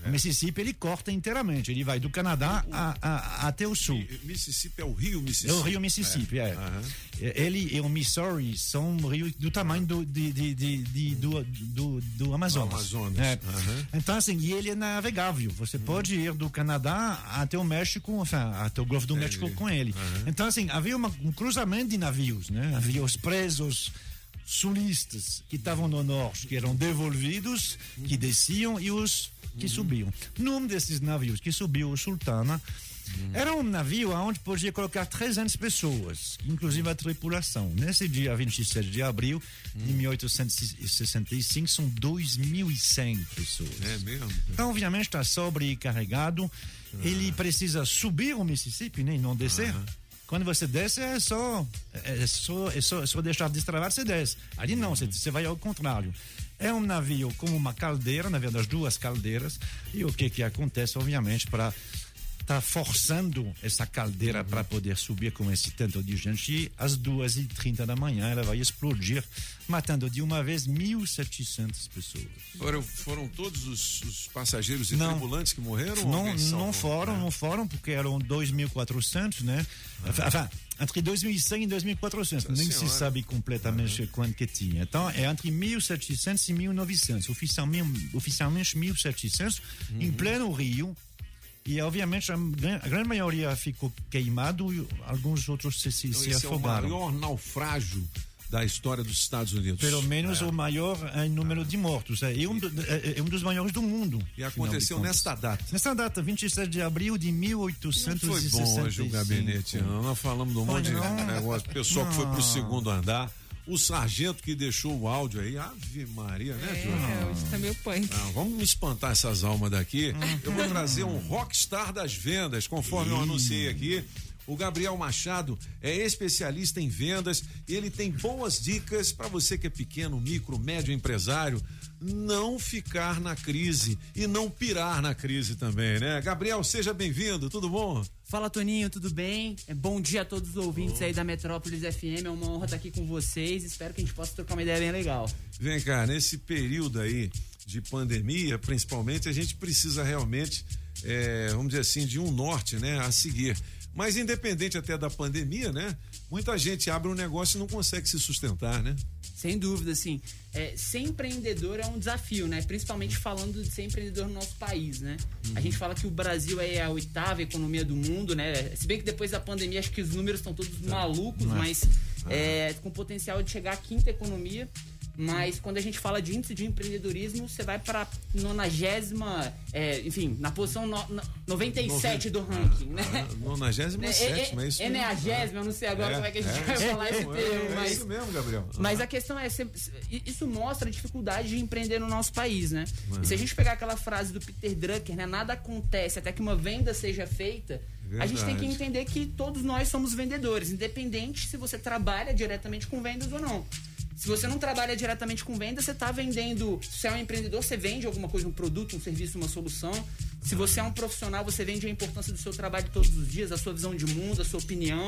O Mississippi ele corta inteiramente, ele vai do Canadá a- a- até o sul. Mississippi é o rio É Mississippi. o rio Mississippi, é. Ele e o Missouri são rios do tamanho do, de, de, de, de- do, do, do Amazonas. Amazonas, É. aham. Então, assim, e ele é navegável. Você pode ir do Canadá até o México, enfin, até o Golfo do México com ele. Então, assim, havia uma- um cruzamento de navios, né? Havia os presos sulistas que estavam no norte, que eram devolvidos, que desciam, e os que subiam. Num desses navios que subiu o Sultana, era um navio onde podia colocar 300 pessoas, inclusive a tripulação. Nesse dia 27 de abril de 1865, são 2.100 pessoas. É mesmo? Então, obviamente, está sobrecarregado. Ele precisa subir o Mississippi, né, e não descer. Quando você desce, é só, é só, é só, é só deixar destravar, você desce. Ali não, você, você vai ao contrário. É um navio com uma caldeira, na verdade, duas caldeiras. E o que que acontece, obviamente, para tá forçando essa caldeira para poder subir com esse tanto de gente. Às duas e trinta da manhã, ela vai explodir, matando de uma vez 1.700 pessoas. Agora, foram todos os, os passageiros e Não. tripulantes que morreram? Não, salvou? não foram, não foram, porque eram 2.400, né? Enfin, entre 2.100 e 2.400, nem se sabe completamente quanto que tinha. Então, é entre 1.700 e 1.900. Oficialmente, oficialmente 1.700, em pleno Rio. E, obviamente, a, gran- a grande maioria ficou queimado e alguns outros se, se, Então, se esse afogaram. é o maior naufrágio da história dos Estados Unidos. Pelo menos É. o maior em número de mortos. É, e um, do- é- é um dos maiores do mundo. E aconteceu nesta data. Nesta data, 27 de abril de Não 1865. foi bom hoje o gabinete, não. Nós falamos de um monte de não. negócio. Pessoal que foi pro Não. segundo andar. O sargento que deixou o áudio aí. Ave Maria, né, É, Júlio? hoje tá meio punk. Não, vamos espantar essas almas daqui. Eu Uhum. vou trazer um rockstar das vendas, conforme eu anunciei aqui. O Gabriel Machado é especialista em vendas e ele tem boas dicas para você que é pequeno, micro, médio empresário não ficar na crise e não pirar na crise também, né? Gabriel, seja bem-vindo, tudo bom? Fala Toninho, tudo bem? É, bom dia a todos os ouvintes aí da Metrópolis FM. É uma honra estar aqui com vocês. Espero que a gente possa trocar uma ideia bem legal. Vem cá, nesse período aí de pandemia, principalmente, a gente precisa realmente, é, vamos dizer assim, de um norte, né, a seguir. Mas independente até da pandemia, né, muita gente abre um negócio e não consegue se sustentar, né? Sem dúvida, assim. É, ser empreendedor é um desafio, né? Principalmente falando de ser empreendedor no nosso país, né? A gente fala que o Brasil é a oitava economia do mundo, né? Se bem que depois da pandemia acho que os números estão todos malucos, Não é? mas é, com potencial de chegar à quinta economia. Mas quando a gente fala de índice de empreendedorismo, você vai para nonagésima, é, enfim, na posição no, no- 97 do ranking, né? Ah, 97, É, é isso é, mesmo. Eneagésima, eu não sei agora como é que a gente vai falar esse É, termo, é mas... isso mesmo, Gabriel. Mas a questão é, isso mostra a dificuldade de empreender no nosso país, né? Uhum. E se a gente pegar aquela frase do Peter Drucker, né? Nada acontece até que uma venda seja feita. A gente tem que Verdade. entender que todos nós somos vendedores, independente se você trabalha diretamente com vendas ou não. Se você não trabalha diretamente com vendas, você está vendendo. Se é um empreendedor, você vende alguma coisa, um produto, um serviço, uma solução. Se você é um profissional, você vende a importância do seu trabalho todos os dias, a sua visão de mundo, a sua opinião.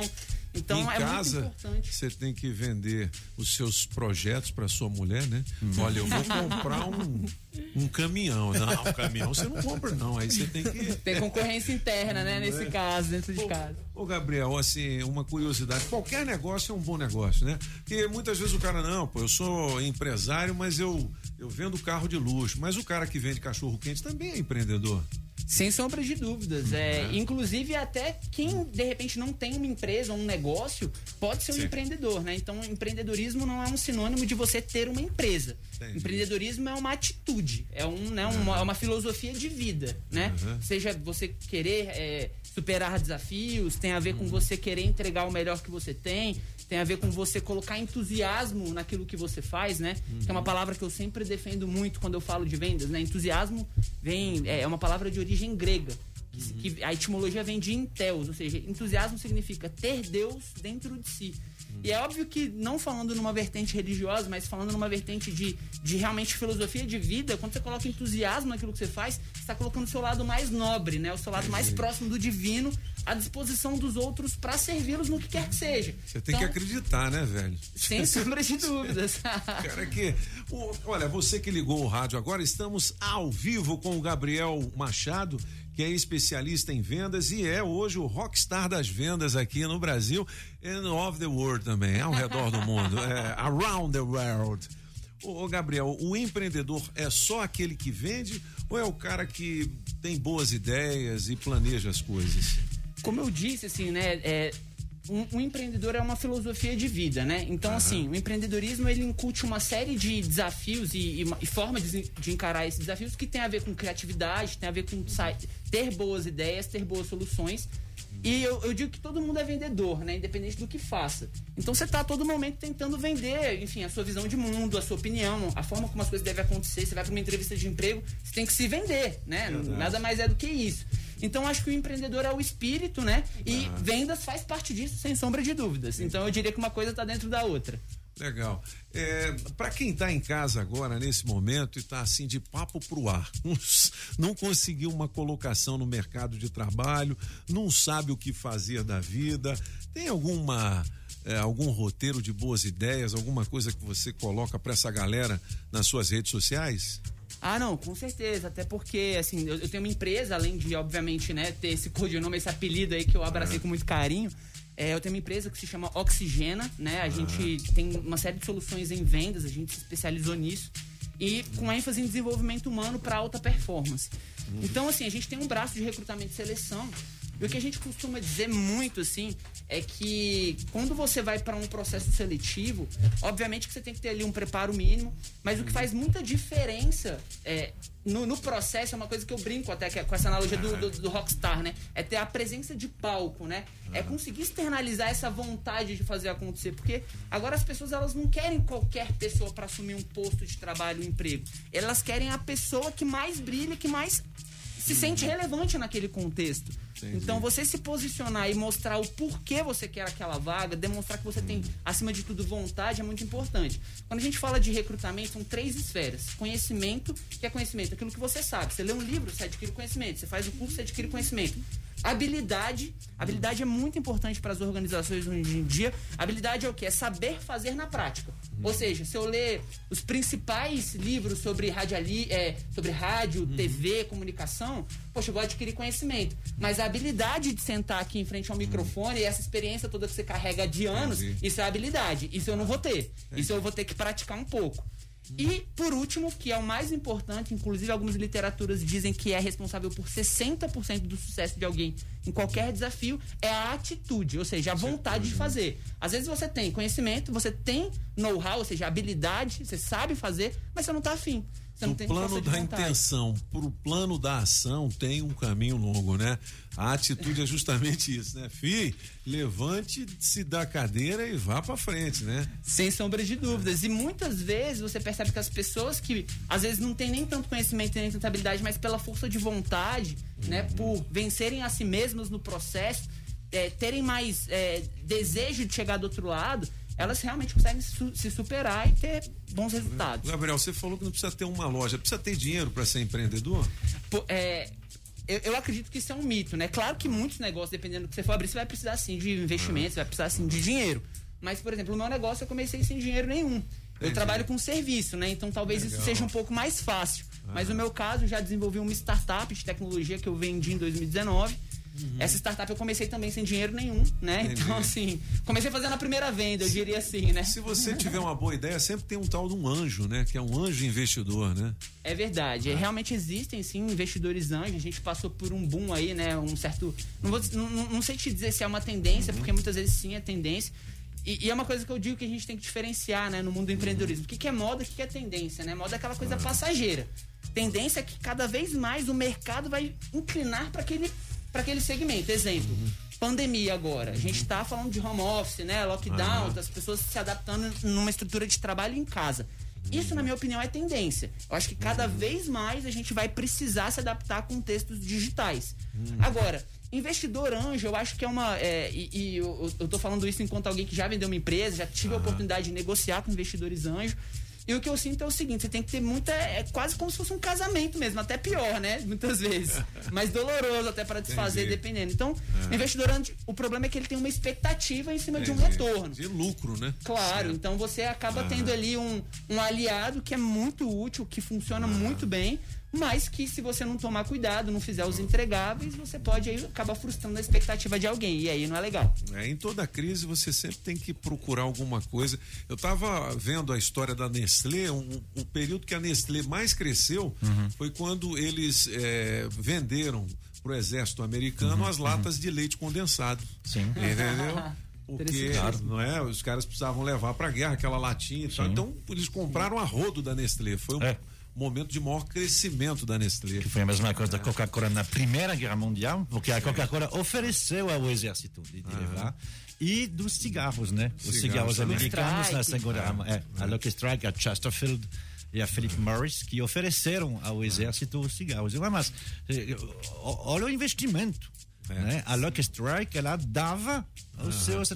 Então em é casa, muito importante. você tem que vender os seus projetos para sua mulher, né? Hum. Olha, eu vou comprar um, um caminhão. Não, um caminhão você não compra, não. Aí você tem que. Tem concorrência interna, né? Nesse É. caso, dentro de casa. Ô, Gabriel, assim, uma curiosidade. Qualquer negócio é um bom negócio, né? Porque muitas vezes o cara, não, pô, eu sou empresário, mas eu, eu vendo carro de luxo. Mas o cara que vende cachorro quente também é empreendedor. Sem sombra de dúvidas. É, É. Inclusive, até quem de repente não tem uma empresa ou um negócio pode ser um Sim. empreendedor, né? Então, empreendedorismo não é um sinônimo de você ter uma empresa. Entendi. Empreendedorismo é uma atitude, é, um, né, uma, é uma filosofia de vida, né? Uhum. Seja você querer é, superar desafios, tem a ver Uhum. com você querer entregar o melhor que você tem, tem a ver com você colocar entusiasmo naquilo que você faz, né? Que é Uhum. uma palavra que eu sempre defendo muito quando eu falo de vendas, né? Entusiasmo vem é uma palavra de origem grega, que, que a etimologia vem de enteos, ou seja, entusiasmo significa ter Deus dentro de si. E é óbvio que, não falando numa vertente religiosa, mas falando numa vertente de, de realmente filosofia de vida, quando você coloca entusiasmo naquilo que você faz, você está colocando o seu lado mais nobre, né? O seu lado mais próximo do divino à disposição dos outros para servi-los no que quer que seja. Você tem que Então, acreditar, né, velho? Sem sombra de dúvidas. Cara, que. o- olha, você que ligou o rádio agora, estamos ao vivo com o Gabriel Machado, que é especialista em vendas e é hoje o rockstar das vendas aqui no Brasil and of the world também, ao redor do mundo, é, around the world. Ô, ô, Gabriel, o empreendedor é só aquele que vende ou é o cara que tem boas ideias e planeja as coisas? como eu disse, assim, né? É, um, um empreendedor é uma filosofia de vida, né? Então, assim, o empreendedorismo ele incute uma série de desafios e, e, e formas de, de encarar esses desafios que tem a ver com criatividade, tem a ver com ter boas ideias, ter boas soluções. E eu, eu digo que todo mundo é vendedor, né? Independente do que faça. Então você tá a todo momento tentando vender, enfim, a sua visão de mundo, a sua opinião, a forma como as coisas devem acontecer. Você vai para uma entrevista de emprego, você tem que se vender, né? Verdade. Nada mais é do que isso. Então acho que o empreendedor é o espírito, né? E vendas faz parte disso, sem sombra de dúvidas. Então eu diria que uma coisa tá dentro da outra. Legal. É, para quem está em casa agora, nesse momento, e está assim de papo pro ar, não, não conseguiu uma colocação no mercado de trabalho, não sabe o que fazer da vida, tem alguma. é, algum roteiro de boas ideias, alguma coisa que você coloca para essa galera nas suas redes sociais? Ah, não, com certeza. Até porque, assim, eu, eu tenho uma empresa, além de, obviamente, né, ter esse codinome, esse apelido aí que eu abracei com muito carinho. É, eu tenho uma empresa que se chama Oxigena, né? A gente tem uma série de soluções em vendas, a gente se especializou nisso. E com ênfase em desenvolvimento humano para alta performance. Então, assim, a gente tem um braço de recrutamento e seleção. E o que a gente costuma dizer muito, assim, é que quando você vai para um processo seletivo, obviamente que você tem que ter ali um preparo mínimo, mas o que faz muita diferença é, no, no processo é uma coisa que eu brinco até que é com essa analogia do, do, do rockstar, né? É ter a presença de palco, né? É conseguir externalizar essa vontade de fazer acontecer, porque agora as pessoas elas não querem qualquer pessoa para assumir um posto de trabalho, um emprego. Elas querem a pessoa que mais brilha, que mais se sente relevante naquele contexto. Então, você se posicionar e mostrar o porquê você quer aquela vaga, demonstrar que você tem, acima de tudo, vontade, é muito importante. Quando a gente fala de recrutamento, são três esferas: conhecimento, que é conhecimento, aquilo que você sabe. Você lê um livro, você adquire conhecimento. Você faz o curso, você adquire conhecimento. Habilidade. Habilidade é muito importante para as organizações hoje em dia. Habilidade é o que? É saber fazer na prática. Ou seja, se eu ler os principais livros sobre, radiali, é, sobre rádio, TV, comunicação, poxa, eu vou adquirir conhecimento. Mas a habilidade de sentar aqui em frente ao microfone e essa experiência toda que você carrega de anos, Entendi. isso é habilidade. Isso eu não vou ter. Isso eu vou ter que praticar um pouco. E, por último, que é o mais importante, inclusive algumas literaturas dizem que é responsável por 60% do sucesso de alguém em qualquer desafio, é a atitude, ou seja, a vontade de fazer. Às vezes você tem conhecimento, você tem know-how, ou seja, habilidade, você sabe fazer, mas você não tá afim. Do plano da vontade. intenção pro plano da ação tem um caminho longo, né? A atitude é justamente isso, né? Fi, levante-se da cadeira e vá pra frente, né? Sem sombra de dúvidas. E muitas vezes você percebe que as pessoas que às vezes não têm nem tanto conhecimento nem tanta habilidade, mas pela força de vontade, né, por vencerem a si mesmas no processo, é, terem mais é, desejo de chegar do outro lado, elas realmente conseguem su- se superar e ter bons resultados. Gabriel, você falou que não precisa ter uma loja, precisa ter dinheiro para ser empreendedor? Pô, é, eu, eu acredito que isso é um mito, né? Claro que muitos negócios, dependendo do que você for abrir, você vai precisar sim de investimento, você vai precisar sim de dinheiro. Mas, por exemplo, o meu negócio eu comecei sem dinheiro nenhum. Eu Entendi. trabalho com serviço, né? Então talvez isso Legal. seja um pouco mais fácil. Mas no meu caso, eu já desenvolvi uma startup de tecnologia que eu vendi em 2019. Essa startup eu comecei também sem dinheiro nenhum, né? Entendi. Então, assim, comecei fazendo a primeira venda, eu diria assim, né? Se você tiver uma boa ideia, sempre tem um tal de um anjo, né? Que é um anjo investidor, né? É verdade. Realmente existem, sim, investidores anjos. A gente passou por um boom aí, né? Um certo. Não, vou, não, não- sei te dizer se é uma tendência, porque muitas vezes sim é tendência. E, e é uma coisa que eu digo que a gente tem que diferenciar, né, no mundo do empreendedorismo. O que, que é moda o que, que é tendência, né? Moda é aquela coisa passageira. Tendência é que cada vez mais o mercado vai inclinar para aquele, pra aquele segmento. Exemplo. Pandemia agora. A gente tá falando de home office, né? Lockdown, Aham. as pessoas se adaptando numa estrutura de trabalho em casa. Isso, na minha opinião, é tendência. Eu acho que cada vez mais a gente vai precisar se adaptar a contextos digitais. Agora, investidor anjo, eu acho que é uma. é, e e eu, eu tô falando isso enquanto alguém que já vendeu uma empresa, já tive a oportunidade de negociar com investidores anjo. E o que eu sinto é o seguinte: você tem que ter muita. É quase como se fosse um casamento mesmo, até pior, né? Muitas vezes. Mais doloroso até para desfazer, Entendi. dependendo. Então, É. investidor anjo, o problema é que ele tem uma expectativa em cima de um Entendi. retorno. De lucro, né? Claro, então você acaba Aham. tendo ali um, um aliado que é muito útil, que funciona muito bem, mas que se você não tomar cuidado, não fizer os entregáveis, você pode aí acabar frustrando a expectativa de alguém. E aí não é legal. É, em toda crise você sempre tem que procurar alguma coisa. Eu estava vendo a história da Nestlé, um, o período que a Nestlé mais cresceu foi quando eles eh, venderam para o exército americano as latas de leite condensado. Sim. Entendeu? Porque não é, os caras precisavam levar para a guerra aquela latinha e tal. Então eles compraram a rodo da Nestlé. Foi um momento de maior crescimento da Nestlé. Que foi a mesma coisa da Coca-Cola na Primeira Guerra Mundial, porque a Coca-Cola ofereceu ao exército de, de levar. E dos cigarros, né? Os Cigarros americanos na. Segunda Guerra É, é, A Lucky Strike, a Chesterfield e a Philip É. Morris, que ofereceram ao exército os cigarros. Eu, mas, eh, olha o investimento. Né? A Lucky Strike, ela dava os seus.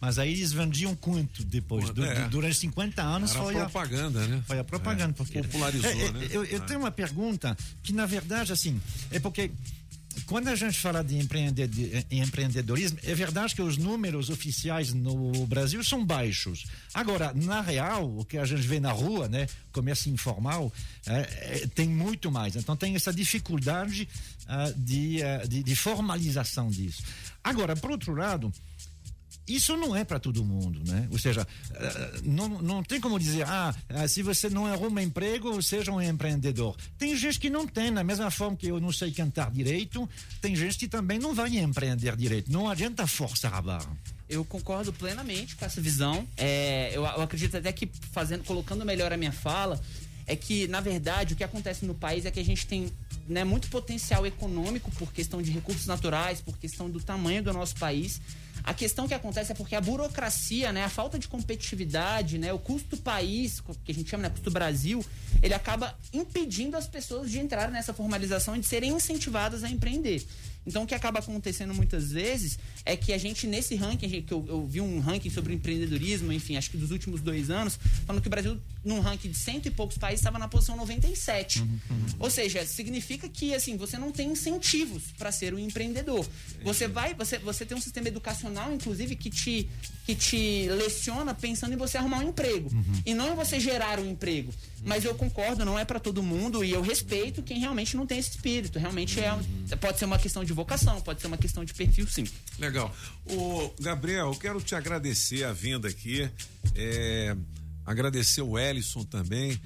Mas aí eles vendiam quanto depois? Du- É. du- durante 50 anos Era foi a propaganda, né? Foi a propaganda. É. Porque, Popularizou, É, é, né? Eu, eu É. tenho uma pergunta que, na verdade, assim, é porque quando a gente fala de empreended- empreendedorismo, é verdade que os números oficiais no Brasil são baixos. Agora, na real, o que a gente vê na rua, né, comércio informal, é, é, tem muito mais. Então, tem essa dificuldade ah, de, ah, de, de formalização disso. Agora, por outro lado, isso não é para todo mundo, né? Ou seja, eh, não, não tem como dizer, ah, ah, se você não arruma emprego, seja um empreendedor. Tem gente que não tem, da mesma forma que eu não sei cantar direito, tem gente que também não vai empreender direito. Não adianta forçar a barra. Eu concordo plenamente com essa visão. É, eu, eu acredito até que fazendo, colocando melhor a minha fala, é que na verdade o que acontece no país é que a gente tem né, muito potencial econômico por questão de recursos naturais, por questão do tamanho do nosso país. A questão que acontece é porque a burocracia, né, a falta de competitividade, né, o custo país, que a gente chama, né, custo Brasil, ele acaba impedindo as pessoas de entrar nessa formalização e de serem incentivadas a empreender. Então, o que acaba acontecendo muitas vezes é que a gente, nesse ranking, que eu, eu vi um ranking sobre empreendedorismo, enfim, acho que dos últimos dois anos, falando que o Brasil, num ranking de cento e poucos países, estava na posição 97. Ou seja, significa que, assim, você não tem incentivos para ser um empreendedor. Você vai, você, você tem um sistema educacional, inclusive, que te, que te leciona pensando em você arrumar um emprego. E não em você gerar um emprego. Mas eu concordo, não é para todo mundo e eu respeito quem realmente não tem esse espírito. Realmente é, um- pode ser uma questão de vocação, pode ser uma questão de perfil, sim. Legal. O Gabriel, eu quero te agradecer a vinda aqui. é, agradecer o Ellison também,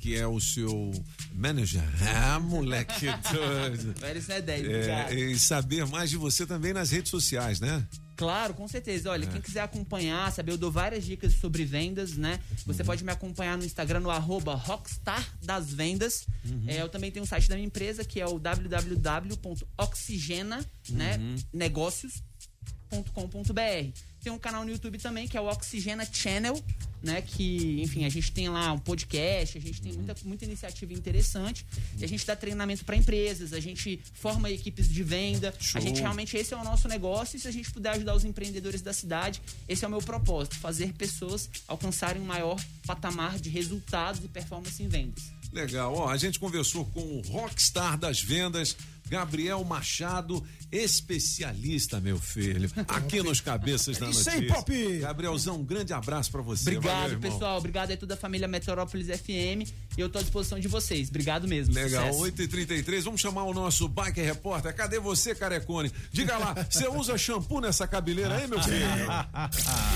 que é o seu manager. Ah, moleque doido. O Ellison é 10, É, e saber mais de você também nas redes sociais, né? Claro, com certeza. Olha, É. quem quiser acompanhar, saber, eu dou várias dicas sobre vendas, né? Uhum. Você pode me acompanhar no Instagram, no arroba Rockstar das Vendas. Uhum. É, eu também tenho o site da minha empresa, que é o www.oxigena, né? Uhum. negócios.com.br. Tem um canal no YouTube também, que é o Oxigena Channel, né? Que, enfim, a gente tem lá um podcast, a gente tem muita, muita iniciativa interessante. E a gente dá treinamento para empresas, a gente forma equipes de venda. Show. A gente realmente, esse é o nosso negócio. E se a gente puder ajudar os empreendedores da cidade, esse é o meu propósito: fazer pessoas alcançarem um maior patamar de resultados e performance em vendas. Legal. Ó, a gente conversou com o rockstar das vendas, Gabriel Machado, especialista, meu filho, aqui nos Cabeças da Isso Notícia. aí, Pop! Gabrielzão, um grande abraço pra você. Obrigado, Valeu, pessoal. Obrigado aí toda a família Meteorópolis FM. E eu tô à disposição de vocês. Obrigado mesmo. Legal, Sucesso. 8h33, vamos chamar o nosso Bike Repórter. Cadê você, Carecone? Diga lá, você usa shampoo nessa cabeleira aí, meu filho?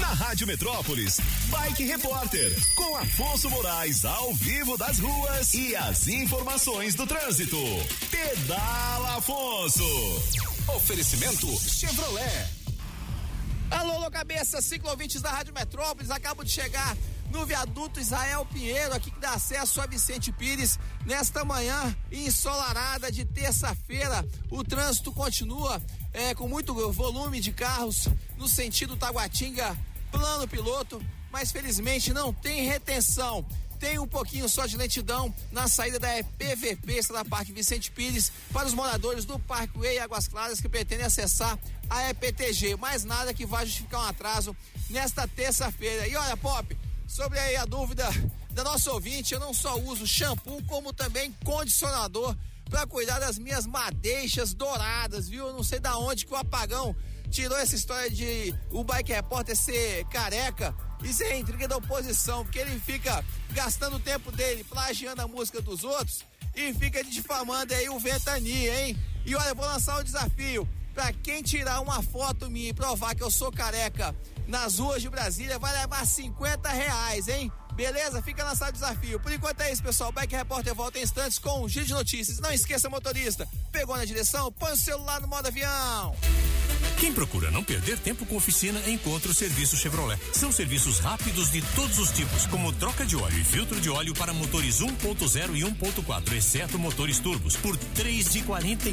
Na Rádio Metrópolis, Bike Repórter, com Afonso Moraes ao vivo das ruas e as informações do trânsito. Pedala Afonso. Oferecimento Chevrolet. Alô, alô, cabeça, ciclovintes da Rádio Metrópolis, acabo de chegar no viaduto Israel Pinheiro, aqui que dá acesso a Vicente Pires, nesta manhã ensolarada de terça-feira. O trânsito continua é, com muito volume de carros no sentido Taguatinga, plano piloto, mas felizmente não tem retenção. Tem um pouquinho só de lentidão na saída da PVP, está da Parque Vicente Pires, para os moradores do Parkway Águas Claras que pretendem acessar a EPTG. Mais nada que vai justificar um atraso nesta terça-feira. E olha, Pop, sobre aí a dúvida da nossa ouvinte, eu não só uso shampoo, como também condicionador para cuidar das minhas madeixas douradas, viu? Eu não sei da onde que o apagão tirou essa história de o Bike Repórter ser careca. Isso é intriga da oposição, porque ele fica gastando o tempo dele plagiando a música dos outros e fica difamando aí o Ventania, hein? E olha, eu vou lançar o desafio. Pra quem tirar uma foto minha e provar que eu sou careca nas ruas de Brasília, vai levar 50 reais, hein? Beleza? Fica lançado o desafio. Por enquanto é isso, pessoal. Bike Repórter volta em instantes com um giro de notícias. Não esqueça, motorista, pegou na direção, põe o celular no modo avião. Quem procura não perder tempo com oficina, encontra o serviço Chevrolet. São serviços rápidos de todos os tipos, como troca de óleo e filtro de óleo para motores 1.0 e 1.4, exceto motores turbos, por três de quarenta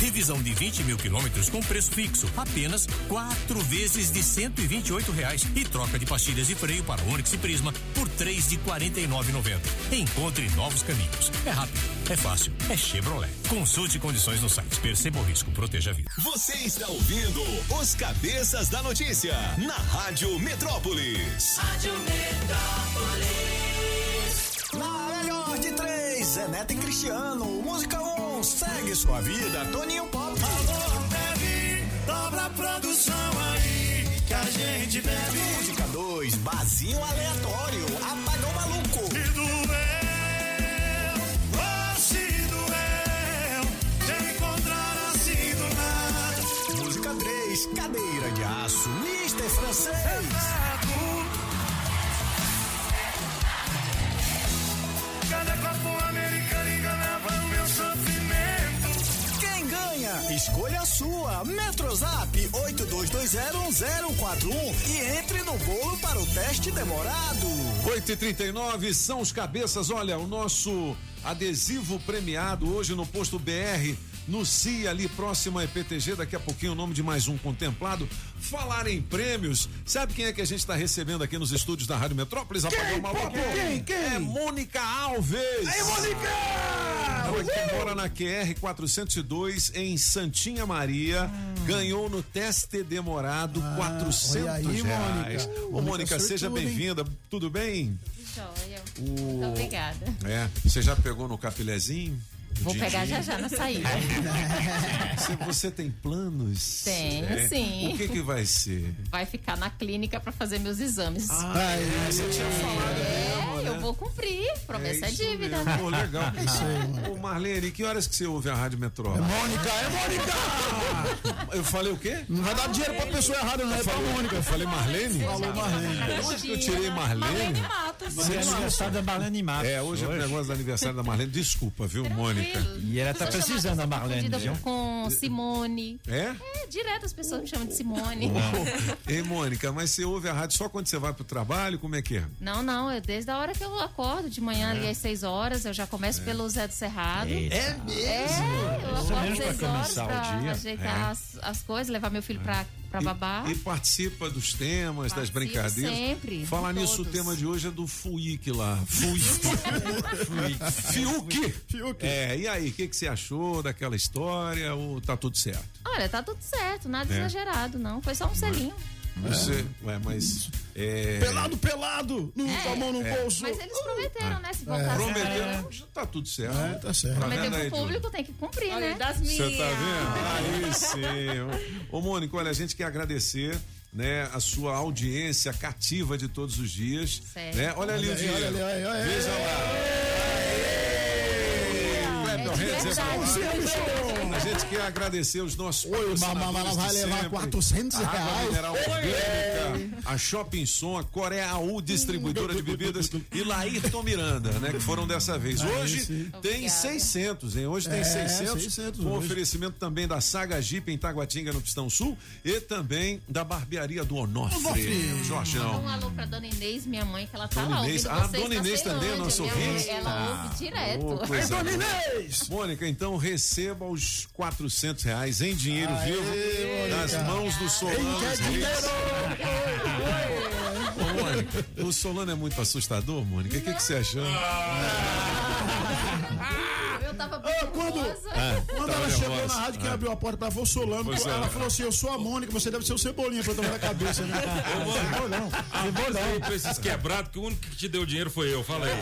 Revisão de 20 mil quilômetros com preço fixo, apenas quatro vezes de cento e reais. E troca de pastilhas e freio para Onix e Prisma por três de quarenta e Encontre novos caminhos. É rápido, é fácil, é Chevrolet. Consulte condições no site. Perceba o risco, proteja a vida. Você está ouvindo os Cabeças da Notícia na Rádio Metrópolis. Rádio Metrópolis. Na melhor de três, Zé Neto e Cristiano. Música 1, segue sua vida, Toninho Pop. Alô, bebe, dobra a produção aí, que a gente bebe. Música 2, Bazinho Aleatório. Apagão Maluco. E doeu, oh, se doeu, te encontrar assim do nada. Música 3, Cadeira de Aço. Mister Francês. Escolha a sua. Metrozap 82201041 e entre no bolo para o teste demorado. 8 e 39 são os cabeças. Olha, o nosso adesivo premiado hoje no posto BR, no CIA, ali próximo à EPTG. Daqui a pouquinho o nome de mais um contemplado. Falar em prêmios, sabe quem é que a gente está recebendo aqui nos estúdios da Rádio Metrópolis? Apagão Maluco? Quem? Quem? É Mônica Alves. Aí, Mônica! Ela que mora na QR 402 em Santinha Maria, ganhou no teste demorado 400 olha aí, reais. Mônica. Ô, Mônica Mônica, seja bem-vinda. Tudo bem? Joia. O- Muito obrigada. É, você já pegou no capilézinho? Vou Didi? pegar já já na saída. Você, você tem planos? Tenho, É? sim. O que que vai ser? Vai ficar na clínica pra fazer meus exames. Ah, é, você tinha falado mesmo, É, né? eu vou cumprir. Promessa é, isso dívida, mesmo. né? Pô, legal. É isso aí. Ô, Marlene, que horas que você ouve a Rádio Metrópole? Mônica, é Mônica! Eu falei o quê? Não vai dar dinheiro pra pessoa errada, não é pra Mônica. Eu falei Marlene? Falou Marlene. Que eu tirei Marlene? Matos. Hoje é aniversário da Marlene Matos. É, hoje é o negócio do aniversário da Marlene. Desculpa, viu, Mônica? E ela tá precisando da Marlene, viu? com Simone. É? É, direto as pessoas me chamam de Simone. Ei, Mônica, mas você ouve a rádio só quando você vai pro trabalho? Como é que é? Não, não, eu, desde a hora que eu acordo, de manhã ali às 6 horas, eu já começo pelo Zé do Cerrado. Eita. É eu Isso acordo mesmo pra 6 horas pra ajeitar É. as, as coisas, levar meu filho pra, pra babá. E, e participa dos temas, das Participo brincadeiras. sempre, Falar nisso, o todos. tema de hoje é do FUIC lá. FUIC. Fiuk. Fiuk. É, e aí, o que, que você achou daquela história? Ou tá tudo certo? Olha, tá tudo certo, nada É. exagerado, não. Foi só um selinho. Você, ué, mas. É, Pelado, pelado! No, Com a mão no É. bolso. Mas eles prometeram, né? Se voltasse. Prometeu, já tá tudo certo. É, tá certo. Tá Prometeu pro público, tem que cumprir, Olha, né? das Você minhas. tá vendo? Aí sim. Ô, Mônica, olha, a gente quer agradecer. Né, a sua audiência cativa de todos os dias. Certo. Né? Olha ali Olha o dinheiro. olha ali, olha aí, olha. Veja lá. Clap your É. A gente quer agradecer os nossos Oi, patrocinadores mamãe, ela vai levar sempre. 400 Água reais. mineral orgânica, a Shopping Som, a Coreaú Distribuidora de Bebidas e Laírton Miranda, né? Que foram dessa vez. Hoje sim. tem Obrigada. 600, hein? Hoje tem É, 600, 600 com hoje. oferecimento também da Saga Jeep em Taguatinga, no Pistão Sul e também da barbearia do Onofre, Manda um Jorgeão. alô pra dona Inês, minha mãe, que ela tá Dona lá Inês. ouvindo Ah, vocês dona na Inês também, nossa minha ouvinte. Ela ouve direto. Ô, coisa Dona. Inês! Mônica, então receba os 400 reais em dinheiro vivo das mãos do Solano? Ô, Mônica, o Solano é muito assustador, Mônica. O que, que você achou? Eu tava Ah, quando Ah, quando ela chegou na rádio, quem Ah. abriu a porta pra o Solano, Pois é. ela falou assim: Eu sou a Mônica, você deve ser o Cebolinha pra eu tomar na cabeça, né? Bolão. aí pra esses quebrados que o único que te deu dinheiro foi eu, fala aí.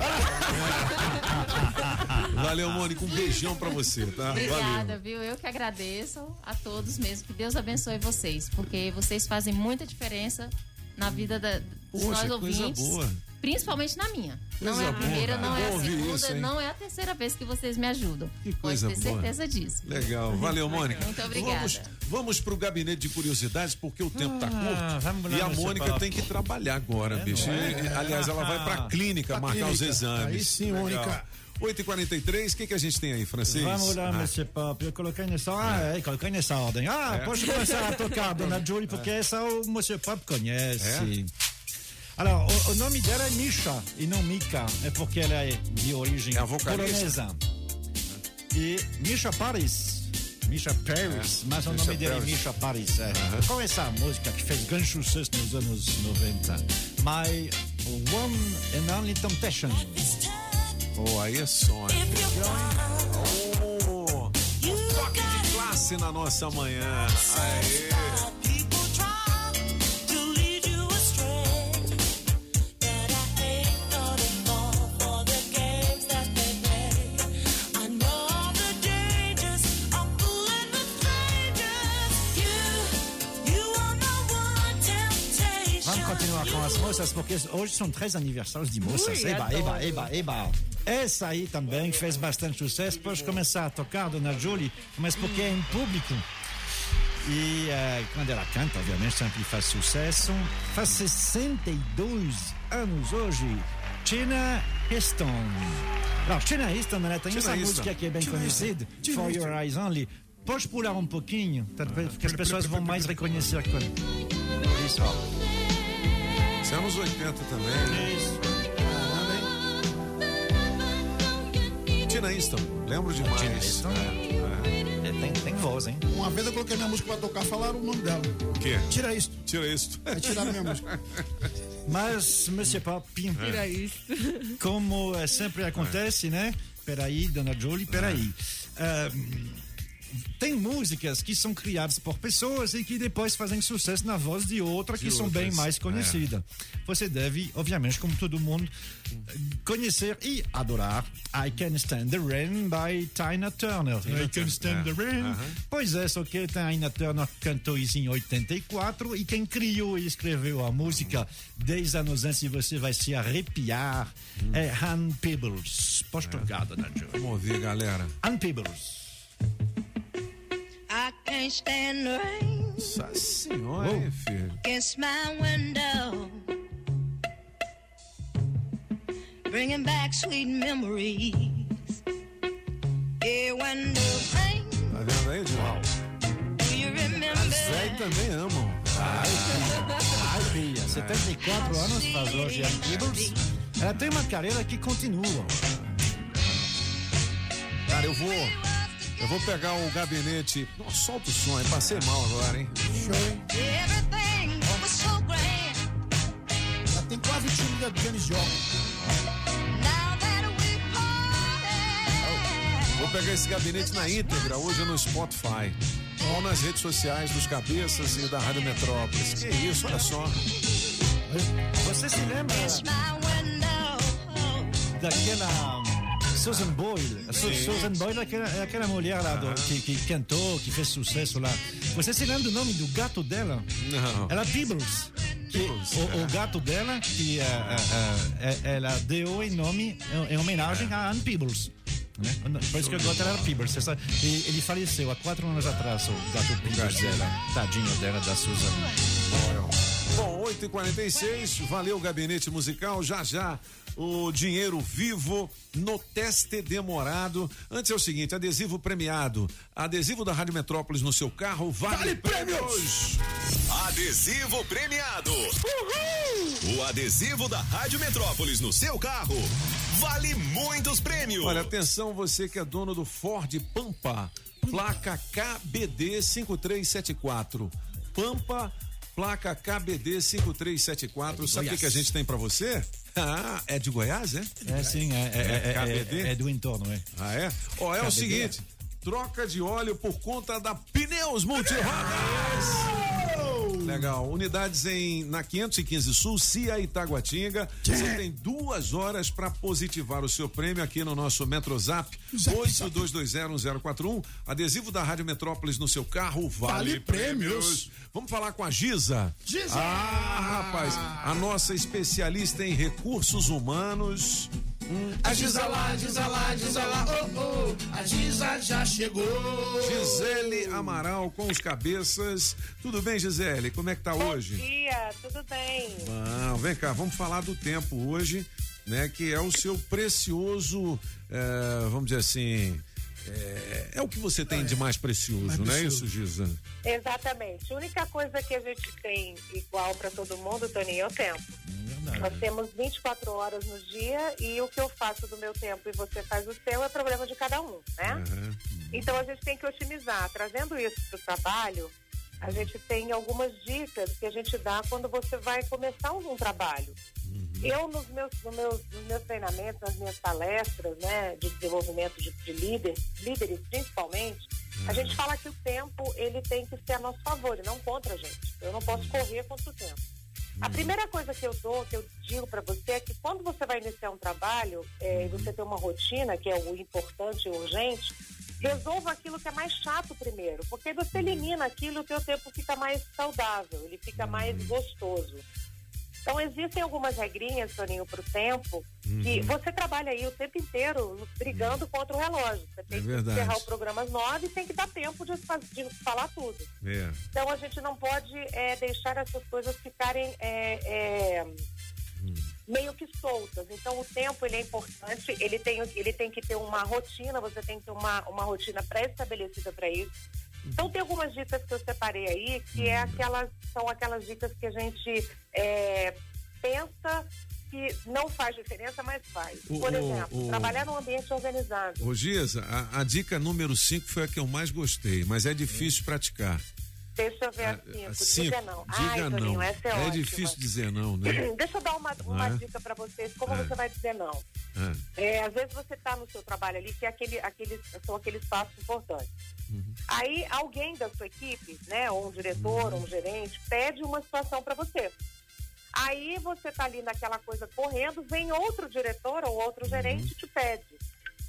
Valeu, Mônica. Um beijão pra você, tá? Obrigada, Valeu. viu? Eu que agradeço a todos mesmo. Que Deus abençoe vocês, porque vocês fazem muita diferença na vida da, dos Poxa, nós coisa ouvintes. boa. Principalmente na minha. Não Coisa é a primeira, boa, não é a segunda, isso, não é a terceira vez que vocês me ajudam. Que Pode coisa ter boa. certeza disso. Legal, valeu, Mônica. Muito obrigada. Vamos, vamos pro gabinete de curiosidades, porque o tempo tá Ah, curto. e a Mônica papo. tem que trabalhar agora, bicho. não E- é? aliás, ela vai pra clínica Pra marcar os clínica. exames. Aí sim, Legal. Mônica. 8h43, o que, que a gente tem aí, francês? Vamos lá, Ah, Monsieur Pop. Eu coloquei nessa, ah, é, coloquei nessa ordem. Ah, É. pode começar a tocar Dona Julie, porque essa o Monsieur Pop conhece. Alors, o, o nome dela é Misha e não Mika, é porque ela é de origem É polonesa. E Misha Paris. Misha Paris, É, mas o Misha nome dela é. Misha Paris. É. Com essa música que fez grande sucesso nos anos 90. My One and Only Temptation. Pô, aí é som, hein? Oh, toque de classe na nossa manhã. Aê. As moças, porque hoje são três aniversários de moças. Ui, eba, eba, eba, eba. Essa aí também fez bastante sucesso. Pode começar a tocar, Dona Julie, mas porque é em público. E eh, quando ela canta, obviamente, sempre faz sucesso. Faz 62 anos hoje. Tina Easton. Não, Tina Easton, ela tem Tina essa Easton. música que é bem conhecida, For. Your Eyes Only. Pode pular um pouquinho, porque as pessoas vão mais reconhecer quando. Isso, ó. Isso é anos 80 também. Isso. Tina Easton, lembro demais. Tina Easton? É, É, tem, tem voz, hein? Uma vez eu coloquei minha música pra tocar, falaram o nome dela. O quê? Tira isso. Tira isso. Aí tiraram minha música. Mas, Monsieur Pop, Tira isso. como eh, sempre acontece, né? Peraí, Dona Jolie, peraí. Ah, tem músicas que são criadas por pessoas e que depois fazem sucesso na voz de outra que De são bem outras, mais é. conhecidas. Você deve, obviamente, como todo mundo, conhecer e adorar I Can Stand the Rain by Tina Turner. I Can Stand the Rain. Aham. Pois é, só que Tina Turner cantou isso em 84 e quem criou e escreveu a música 10 anos antes, você vai se arrepiar, é Han Peebles. Pode tocar, Dona Jolie. Vamos ouvir, galera. Han Peebles. Nossa senhora, hein, filho? against my window, bringing back sweet memories. Yeah, when the rain, Tá vendo aí, Diogo? do you remember? Zé também amam. Ai, filha, 74 anos faz hoje Han Peebles. Ela tem uma carreira que continua. Cara, eu vou. Eu vou pegar o gabinete. Nossa, solta o som aí. Passei mal agora, hein? Show, hein? Everything was so grand. Ela tem quase o time da Janis Joplin. Now that we parted, Vou pegar esse gabinete na íntegra hoje no Spotify. Ou nas redes sociais dos cabeças e da Rádio Metrópolis. Que isso, olha só. Você se lembra my window. daquela Susan Boyle? A Su-. Susan Boyle é aquela, é aquela mulher lá do- que, que cantou, que fez sucesso lá. Você se lembra do nome do gato dela? Não. Era Peebles. Que Peebles, o, é. o gato dela, que eh, eh, eh, ela deu em nome, em homenagem a Anne Peebles. Né? Por isso que o gato era Peebles. Essa- e ele faleceu há quatro anos atrás, o gato Peebles dela. Tadinho dela, da Susan. Bom, 8h46, valeu o gabinete musical. Já já o dinheiro vivo no teste demorado. Antes é o seguinte: adesivo premiado. Adesivo da Rádio Metrópolis no seu carro vale, prêmios. Adesivo premiado. O adesivo da Rádio Metrópolis no seu carro vale muitos prêmios. Olha, atenção, você que é dono do Ford Pampa, placa KBD 5374. Pampa placa KBD 5374. Sabe o que, a gente tem pra você? Ah, é de Goiás, é? É sim, é, é, é, KBD? é, é do entorno, é. Ah, é? Ó, é o KBD. seguinte: troca de óleo por conta da Pneus Multirodas. Legal. Unidades em na 515 Sul, Cia e Itaguatinga. Você tem duas horas para positivar o seu prêmio aqui no nosso Metrozap 82201041. Adesivo da Rádio Metrópolis no seu carro vale, Vale prêmios. Vamos falar com a Giza. Giza! Ah, rapaz, a nossa especialista em recursos humanos. A Giza lá, Giza lá, Giza lá, oh, oh, a Giza já chegou. Gisele Amaral com os cabeças. Tudo bem, Gisele? Como é que tá hoje? dia, tudo bem? Não, vem cá, vamos falar do tempo hoje, né? Que é o seu precioso, eh, vamos dizer assim, é, é o que você tem de mais precioso, não é isso, Giza? Exatamente. A única coisa que a gente tem igual para todo mundo, Toninho, é o tempo. Nós temos 24 horas no dia e o que eu faço do meu tempo e você faz o seu é problema de cada um, né? Então a gente tem que otimizar. Trazendo isso para o trabalho, a gente tem algumas dicas que a gente dá quando você vai começar um, um trabalho. Eu, nos meus, no meus, nos meus treinamentos, nas minhas palestras né, de desenvolvimento de, de líder, líderes principalmente, a gente fala que o tempo ele tem que ser a nosso favor e não contra a gente. Eu não posso correr contra o tempo. A primeira coisa que eu dou, que eu digo para você, é que quando você vai iniciar um trabalho é, e você tem uma rotina, que é o importante e urgente, resolva aquilo que é mais chato primeiro, porque você elimina aquilo e o teu tempo fica mais saudável, ele fica mais gostoso. Então existem algumas regrinhas, Toninho, para o tempo, que Uhum. você trabalha aí o tempo inteiro brigando contra o relógio. Você tem É que verdade. encerrar o programa às nove e tem que dar tempo de, de falar tudo. É. Então a gente não pode é, deixar essas coisas ficarem é, é, meio que soltas. Então o tempo ele é importante, ele tem, ele tem que ter uma rotina, você tem que ter uma, uma rotina pré-estabelecida para isso. Então tem algumas dicas que eu separei aí, que é aquelas, são aquelas dicas que a gente é, pensa que não faz diferença, mas faz. O- Por exemplo, o- trabalhar num ambiente organizado. Ô Giza, a, a dica número 5 foi a que eu mais gostei, mas é difícil praticar. Deixa eu ver a cinco. Cinco. Diga não. Diga Ai, não. Toninho, essa é, é difícil dizer não, né? Deixa eu dar uma, uma É. dica para vocês, como É. você vai dizer não. Ah, É, às vezes você está no seu trabalho ali, que é aquele, aqueles, são aqueles passos importantes. Aí alguém da sua equipe, né, ou um diretor, ou um gerente, pede uma situação para você. Aí você está ali naquela coisa correndo, vem outro diretor ou outro gerente e te pede.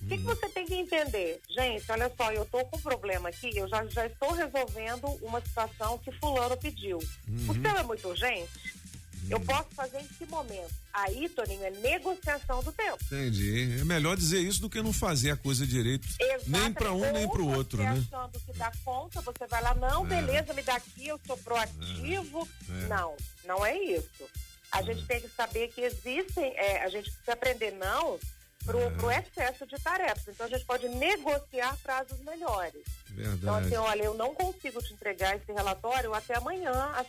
O que, que você tem que entender? Gente, olha só, eu estou com um problema aqui, eu já, já estou resolvendo uma situação que fulano pediu. O seu é muito urgente? Eu posso fazer em que momento? Aí, Toninho, é negociação do tempo. entendi. É melhor dizer isso do que não fazer a coisa direito. Nem para um, nem para o Ou outro, você né? achando que dá conta, você vai lá, não, É. beleza, me dá aqui, eu sou proativo. É. Não, não é isso. A gente tem que saber que existem, é, a gente precisa aprender não pro, É. pro excesso de tarefas. Então a gente pode negociar prazos melhores. Então, Verdade. assim, olha, eu não consigo te entregar esse relatório até amanhã, às,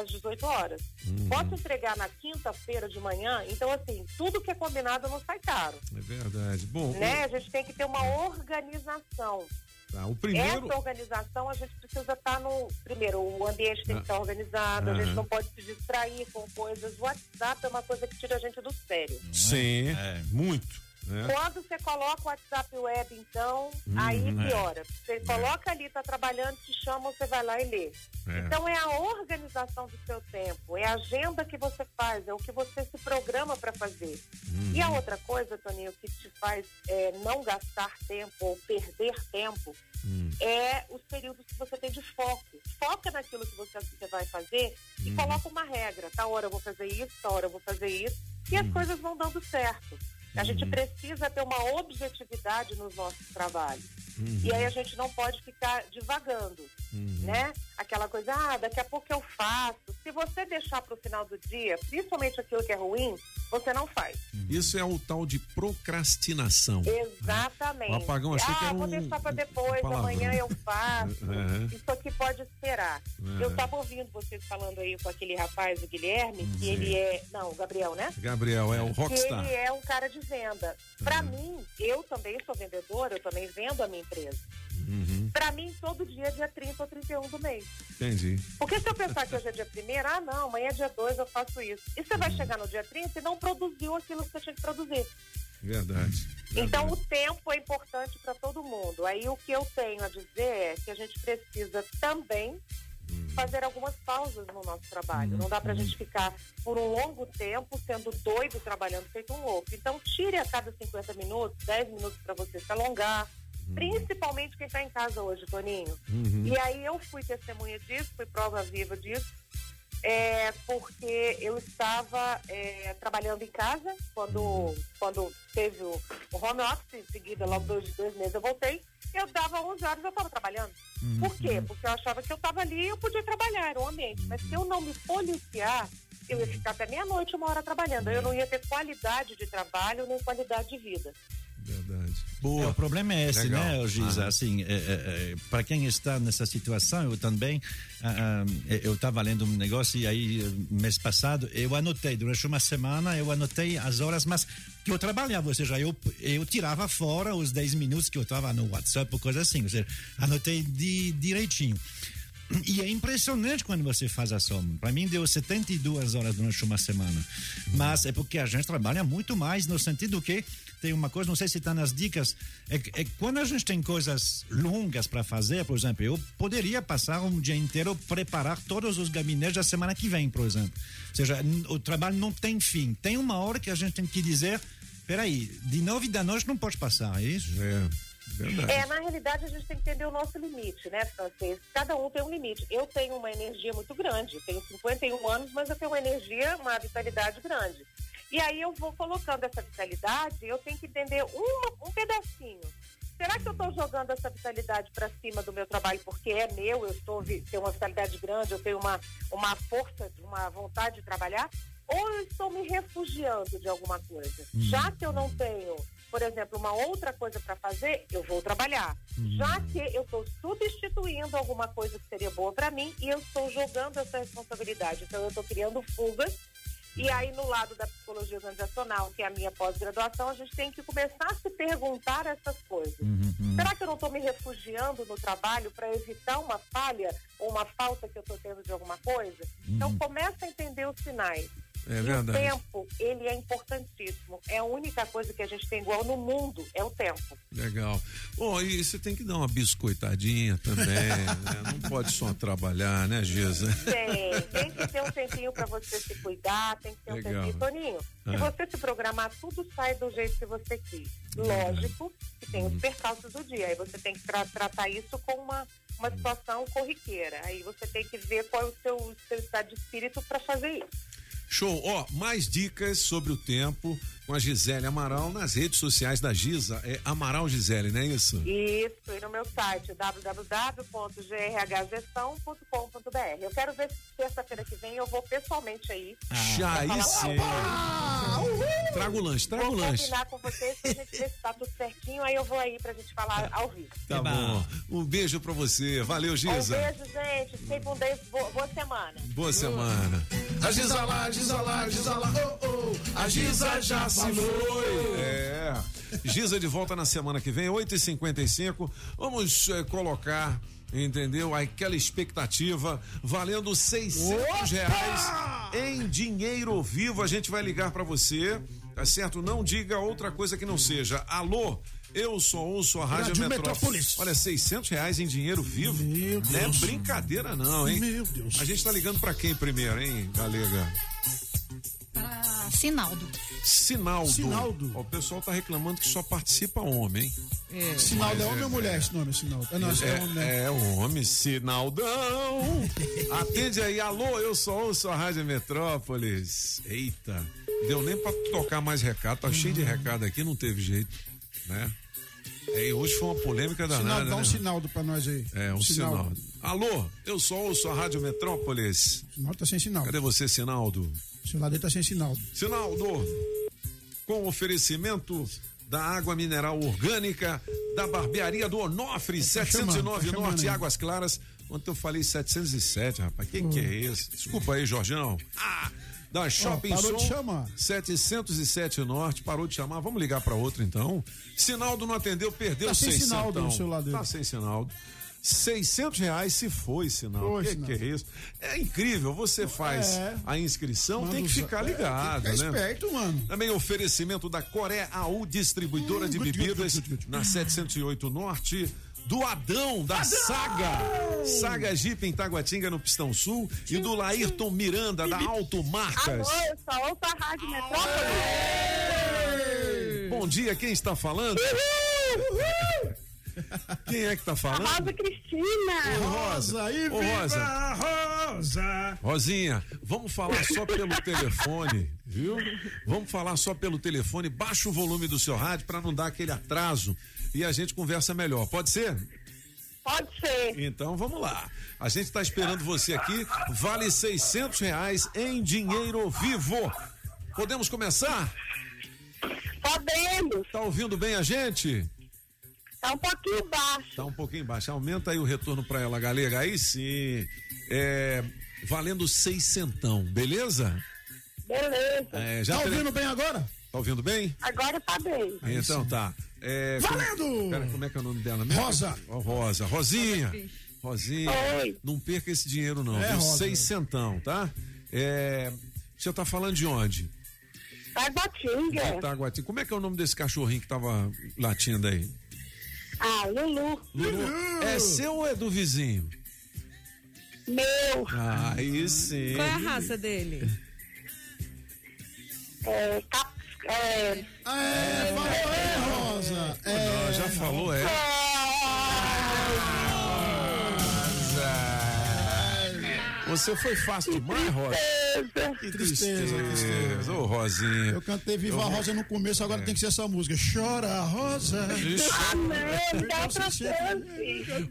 às 18 horas. Uhum. Posso entregar na quinta-feira de manhã? Então, assim, tudo que é combinado não sai caro. É verdade. Bom, Né? A gente tem que ter uma organização. Tá, o primeiro. Essa organização, a gente precisa estar no. Primeiro, o ambiente tem que estar organizado, a gente não pode se distrair com coisas. O WhatsApp é uma coisa que tira a gente do sério. Sim, muito. Né? Quando você coloca o WhatsApp web, então, Uhum, aí é. piora. Você coloca ali, tá trabalhando, te chama, você vai lá e lê. É. Então é a organização do seu tempo, é a agenda que você faz, é o que você se programa para fazer. Uhum. E a outra coisa, Toninho, que te faz é, não gastar tempo ou perder tempo Hum. é os períodos que você tem de foco. Foca naquilo que você, você vai fazer e Uhum. coloca uma regra. Tal hora eu vou fazer isso, tal hora eu vou fazer isso. E as coisas vão dando certo. A gente precisa ter uma objetividade nos nossos trabalhos. Uhum. E aí a gente não pode ficar divagando, né? Aquela coisa, ah, daqui a pouco eu faço. Se você deixar para o final do dia, principalmente aquilo que é ruim, você não faz. Isso é o tal de procrastinação. Exatamente. O apagão, achei ah, que era vou um- deixar para depois, palavrão. amanhã eu faço. Uhum. Isso aqui pode esperar. Uhum. Eu estava ouvindo vocês falando aí com aquele rapaz, o Guilherme, que ele é. Não, o Gabriel, né? Gabriel, é o Que rockstar. ele é um cara de venda. Para mim, eu também sou vendedora, eu também vendo a minha empresa. Uhum. Pra mim, todo dia é dia 30 ou 31 do mês. Entendi. Porque se eu pensar que hoje é dia 1 ah, não, amanhã é dia 2, eu faço isso. E você vai Uhum. chegar no dia 30 e não produziu aquilo que você tinha que produzir. Verdade. Então, o tempo é importante para todo mundo. Aí, o que eu tenho a dizer é que a gente precisa também fazer algumas pausas no nosso trabalho. Não dá para a gente ficar por um longo tempo sendo doido trabalhando feito um louco. Então, tire a cada 50 minutos, 10 minutos para você se alongar. Principalmente quem está em casa hoje, Toninho. Uhum. E aí eu fui testemunha disso, fui prova viva disso. É, porque eu estava é, trabalhando em casa quando, quando teve o, home office, em seguida, logo dois, dois meses eu voltei, eu dava 11 horas eu estava trabalhando. Por quê? Porque eu achava que eu estava ali e eu podia trabalhar, era um ambiente. Mas se eu não me policiar, eu ia ficar até meia-noite, uma hora trabalhando. Aí eu não ia ter qualidade de trabalho nem qualidade de vida. Verdade. É, o problema é esse, Legal. né, Giza? Ah. Assim, para quem está nessa situação, eu também, ah, ah, eu estava lendo um negócio e aí, mês passado, eu anotei, durante uma semana, eu anotei as horas, mas que eu trabalhava, ou seja, eu, eu tirava fora os 10 minutos que eu estava no WhatsApp ou coisa assim, ou seja, anotei de, direitinho. E é impressionante quando você faz a soma. Para mim deu 72 horas durante uma semana. Mas é porque a gente trabalha muito mais no sentido que tem uma coisa, não sei se está nas dicas, é, que- é quando a gente tem coisas longas para fazer, por exemplo, eu poderia passar um dia inteiro preparar todos os gabinetes da semana que vem, por exemplo. Ou seja, o trabalho não tem fim. Tem uma hora que a gente tem que dizer, peraí, de nove da noite não pode passar, é isso? É, É, na realidade, a gente tem que entender o nosso limite, né, francês? Cada um tem um limite. Eu tenho uma energia muito grande, tenho 51 anos, mas eu tenho uma energia, uma vitalidade grande. E aí eu vou colocando essa vitalidade, eu tenho que entender uma- um pedacinho. Será que eu estou jogando essa vitalidade para cima do meu trabalho porque é meu, eu estou tenho uma vitalidade grande, eu tenho uma, uma força, uma vontade de trabalhar? Ou eu estou me refugiando de alguma coisa? Já que eu não tenho, por exemplo, uma outra coisa para fazer, eu vou trabalhar. Já que eu estou substituindo alguma coisa que seria boa para mim e eu estou jogando essa responsabilidade. Então, eu estou criando fugas. E aí, no lado da psicologia organizacional, que é a minha pós-graduação, a gente tem que começar a se perguntar essas coisas. Será que eu não estou me refugiando no trabalho para evitar uma falha ou uma falta que eu estou tendo de alguma coisa? Então, começa a entender os sinais. É E verdade. O tempo, ele é importantíssimo. É a única coisa que a gente tem igual no mundo, é o tempo. Legal. Bom, e você tem que dar uma biscoitadinha também, né? Não pode só trabalhar, né, Giza? Tem, tem que ter um tempinho para você se cuidar, tem que ter Legal. um tempinho. Toninho, se É. você se programar, tudo sai do jeito que você quis. Lógico que tem Uhum. os percalços do dia. Aí você tem que tra- tratar isso com uma, uma situação corriqueira. Aí você tem que ver qual é o seu, o seu estado de espírito para fazer isso. Show. Ó, mais dicas sobre o tempo com a Gisele Amaral nas redes sociais da Giza. É Amaral Gisele, não é isso? Isso, e no meu site www.grhgestão.com.br. Eu quero ver se terça-feira que vem eu vou pessoalmente aí. Já Pra aí falar, sim. "Opa! Uhul!" Traga o lanche, traga o Vou lanche. combinar com vocês pra gente ver se tá tudo certinho, aí eu vou aí pra gente falar ao vivo. Tá bom. Um beijo pra você. Valeu, Um Giza. beijo, gente. Fiquem com Deus. Boa, boa semana. Boa semana. A Giza lá, a Giza lá, Giza lá, oh, oh, a Giza já se foi. É. Giza de volta na semana que vem, 8h55. Vamos eh, colocar, entendeu? Aquela expectativa valendo 600 reais em dinheiro vivo. A gente vai ligar pra você, tá certo? Não diga outra coisa que não seja. Alô? Eu só ouço a Rádio, Rádio Metrópolis. Metrópolis. Olha, 600 reais em dinheiro vivo. Meu Não é brincadeira, não, hein? Meu Deus. A gente tá ligando pra quem primeiro, hein, Galega? Ah, Sinaldo. Sinaldo. Sinaldo. Ó, o pessoal tá reclamando que só participa homem. É. Sinaldo é homem ou mulher esse nome, Sinaldo? É, não, esse é, homem, né? É, homem, Sinaldão. Atende aí, alô, eu só ouço a Rádio Metrópolis. Eita, deu nem pra tocar mais recado, tá cheio de recado aqui, não teve jeito, né? É, e hoje foi uma polêmica danada, dá um né? Sinaldo pra nós aí. É, um Sinaldo. Alô, eu só ouço a Rádio Metrópolis. Sinaldo tá sem sinal. Cadê você, Sinaldo? O celular dele tá sem Sinaldo. Sinaldo, com oferecimento da água mineral orgânica da barbearia do Onofre, chamando, 709 tá chamando Norte, aí. Águas Claras. Ontem eu falei 707, rapaz. Que que é isso? Desculpa aí, Jorjão. Ah, Da Shopping parou Som, de chamar. 707 Norte, parou de chamar. Vamos ligar para outro então. Sinaldo não atendeu, perdeu Tá sem 600. Sinaldo no celular dele. Tá sem Sinaldo. 600 reais se foi, Sinaldo. Foi, que, que é isso? É incrível, você faz É. a inscrição, Manda tem que ficar é, ligado, tem que né? esperto, mano. Também oferecimento da Coreia AU Distribuidora de Bebidas na 708 Norte. Do Adão, da Saga. Saga Jeep em Taguatinga, no Pistão Sul. E do Laírton Miranda, da Automarcas. Alô, eu só ouço a Rádio Metrópole. Bom dia, quem está falando? Quem é que está falando? Rosa Cristina. Ô, Rosa. e Ô, Rosa. Rosa. Rosinha, vamos falar só pelo telefone, viu? Vamos falar só pelo telefone. Baixa o volume do seu rádio para não dar aquele atraso e a gente conversa melhor. Pode ser? Pode ser. Então vamos lá. A gente está esperando você aqui. Vale 600 reais em dinheiro vivo. Podemos começar? Podemos. Tá ouvindo bem a gente? Tá um pouquinho baixo. Tá um pouquinho baixo. Aumenta aí o retorno para ela, galega. Aí sim. É, valendo seiscentão, beleza? Beleza. É, já Tá ouvindo bem agora? Tá ouvindo bem? Agora tá bem. então tá. É, Valendo! Como, pera, como é que é o nome dela mesmo? Rosa. Ó, Rosa. Rosinha. Rosinha. Oi. Não perca esse dinheiro, não. É? Rosa. Seiscentão, tá? É, você tá falando de onde? Taguatinga. De Itaguatinga. Como é que é o nome desse cachorrinho que tava latindo aí? Ah, Lulu. Lulu. É seu ou é do vizinho? Meu. Ah, Aí sim. Qual é a raça dele? É, cap, é, É, falou, é, Rosa. É, Não, já falou, é. Você foi fácil demais, Rosa. Que Tristeza, tristeza. Ô, Rosinha. Eu cantei Viva a Rosa no começo, agora tem que ser essa música. Chora, Rosa. Me dá outra chance.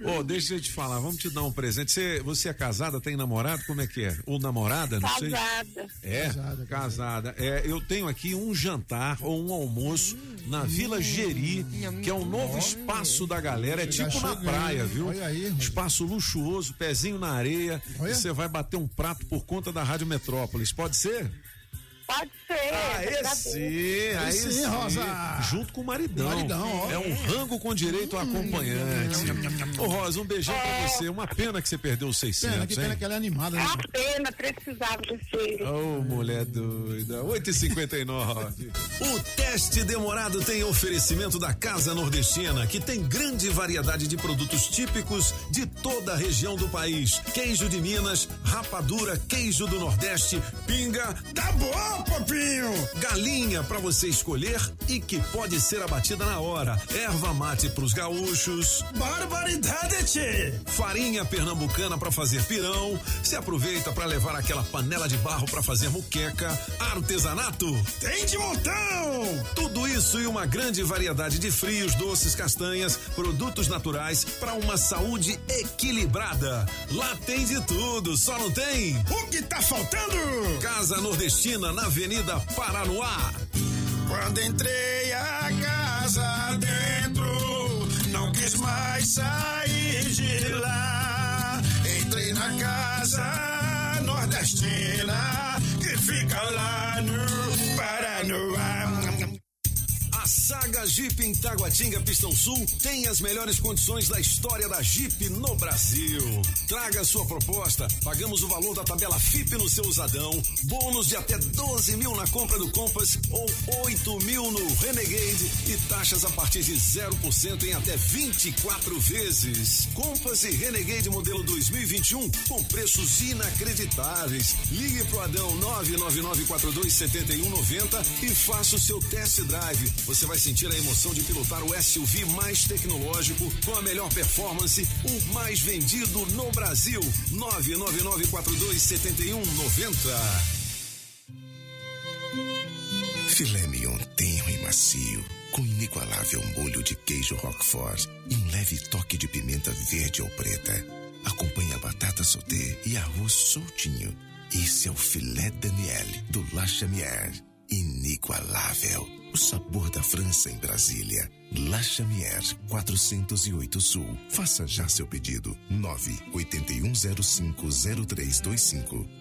Ô, deixa eu te falar, vamos te dar um presente. Você, você é casada, tem namorado? Como é que é? Ou namorada? Não sei. Casada. É, casada. É, eu tenho aqui um jantar ou um almoço na Vila Geri, que é um novo espaço da galera. É Chegar tipo na praia, viu? Olha aí. Espaço luxuoso, pezinho na areia. Olha. E você vai bater um prato por conta da Rádio Metrópolis. Pode ser? Pode ser. Aí agradeço. sim, aí sim, sim. Rosa. Junto com o maridão. Maridão, ó. É um rango com direito a acompanhante. Ô, Rosa, um beijão pra você. Uma pena que você perdeu os 600, Pena, que pena hein? que ela é animada. É Né? uma pena, precisava desse. Ô, mulher doida. 8h59. O teste demorado tem oferecimento da Casa Nordestina, que tem grande variedade de produtos típicos de toda a região do país. Queijo de Minas, rapadura, queijo do Nordeste, pinga. Tá bom, papinho! Galinha pra você escolher e que pode ser abatida na hora. Erva mate pros gaúchos. Barbaridade, tchê! Farinha pernambucana pra fazer pirão. Se aproveita pra levar aquela panela de barro pra fazer muqueca. Artesanato. Tem de montão! Tudo isso e uma grande variedade de frios, doces, castanhas, produtos naturais para uma saúde equilibrada. Lá tem de tudo, só não tem. O que tá faltando? Casa Nordestina na Avenida Paranoá. Quando entrei a casa dentro, não quis mais sair de lá. Entrei na casa nordestina que fica lá no Paranoá. Saga Jeep em Taguatinga, Pistão Sul, tem as melhores condições da história da Jeep no Brasil. Traga sua proposta, pagamos o valor da tabela FIP no seu usadão, bônus de até 12 mil na compra do Compass ou 8 mil no Renegade e taxas a partir de 0% em até 24 vezes. Compass e Renegade modelo 2021 com preços inacreditáveis. Ligue pro Adão 999427190 e faça o seu test drive. Você vai sentir a emoção de pilotar o SUV mais tecnológico, com a melhor performance, o mais vendido no Brasil. 999427190. Filé mignon tenro e macio, com inigualável molho de queijo Roquefort e um leve toque de pimenta verde ou preta. Acompanhe a batata sauté e arroz soltinho. Esse é o filé Daniel do La Chamière. Inigualável. O sabor da França em Brasília. La Chamière, 408 Sul. Faça já seu pedido. 981050325.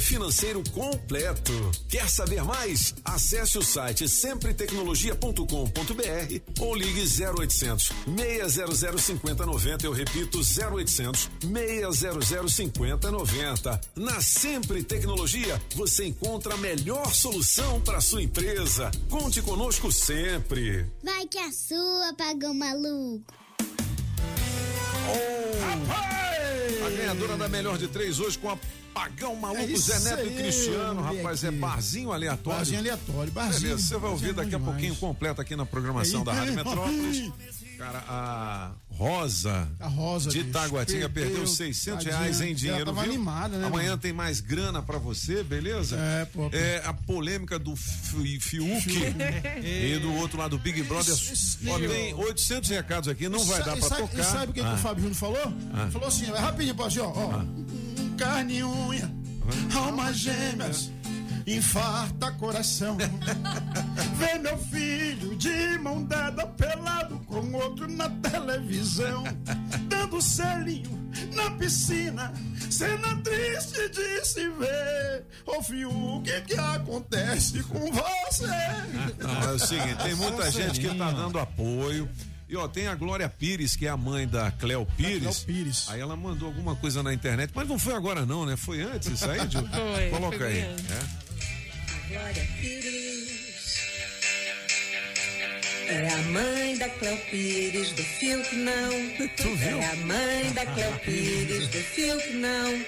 financeiro completo. Quer saber mais? Acesse o site sempretecnologia.com.br ou ligue 0800 600 5090. Eu repito, 0800 600 5090. Na Sempre Tecnologia, você encontra a melhor solução para sua empresa. Conte conosco sempre. Vai que a sua pagou maluco. A ganhadora da melhor de três hoje com a Pagão Maluco, É Zé Neto aí, e Cristiano, rapaz, é aqui. barzinho aleatório. Barzinho aleatório, barzinho. Beleza, você vai ouvir é daqui a pouquinho completo aqui na programação Aí, da Rádio Metrópolis. Cara, a Rosa, A Rosa, de bicho, Taguatinga perdeu, perdeu, 600 tadinha. reais em Ela dinheiro, tava viu? animada, né, Amanhã mano? tem mais grana pra você, beleza? É, pô. É a polêmica do Fi- Fiuk e do outro lado do Big Brother. Ó, tem 800 recados aqui, não vai dar pra sabe, tocar. E sabe o que, que Ah. o Fábio Júnior falou? Ah. Falou assim, é rapidinho, assim, ó, ó. Carne e unha, almas gêmeas, infarta coração. Vê meu filho de mão dada pelado com outro na televisão, dando selinho na piscina, cena triste de se ver. Ô o que que acontece com você? Não, é o seguinte, tem muita gente que tá dando apoio. E ó, tem a Glória Pires, que é a mãe da Cléo Pires. Aí ela mandou alguma coisa na internet, mas não foi agora não, né? Foi antes isso aí, Ju? Foi, Coloca foi aí. É. Glória Pires. É a mãe da Cléo Pires do Fiuk, não. Tu viu? É a mãe da Cléo Pires do Fiuk, não.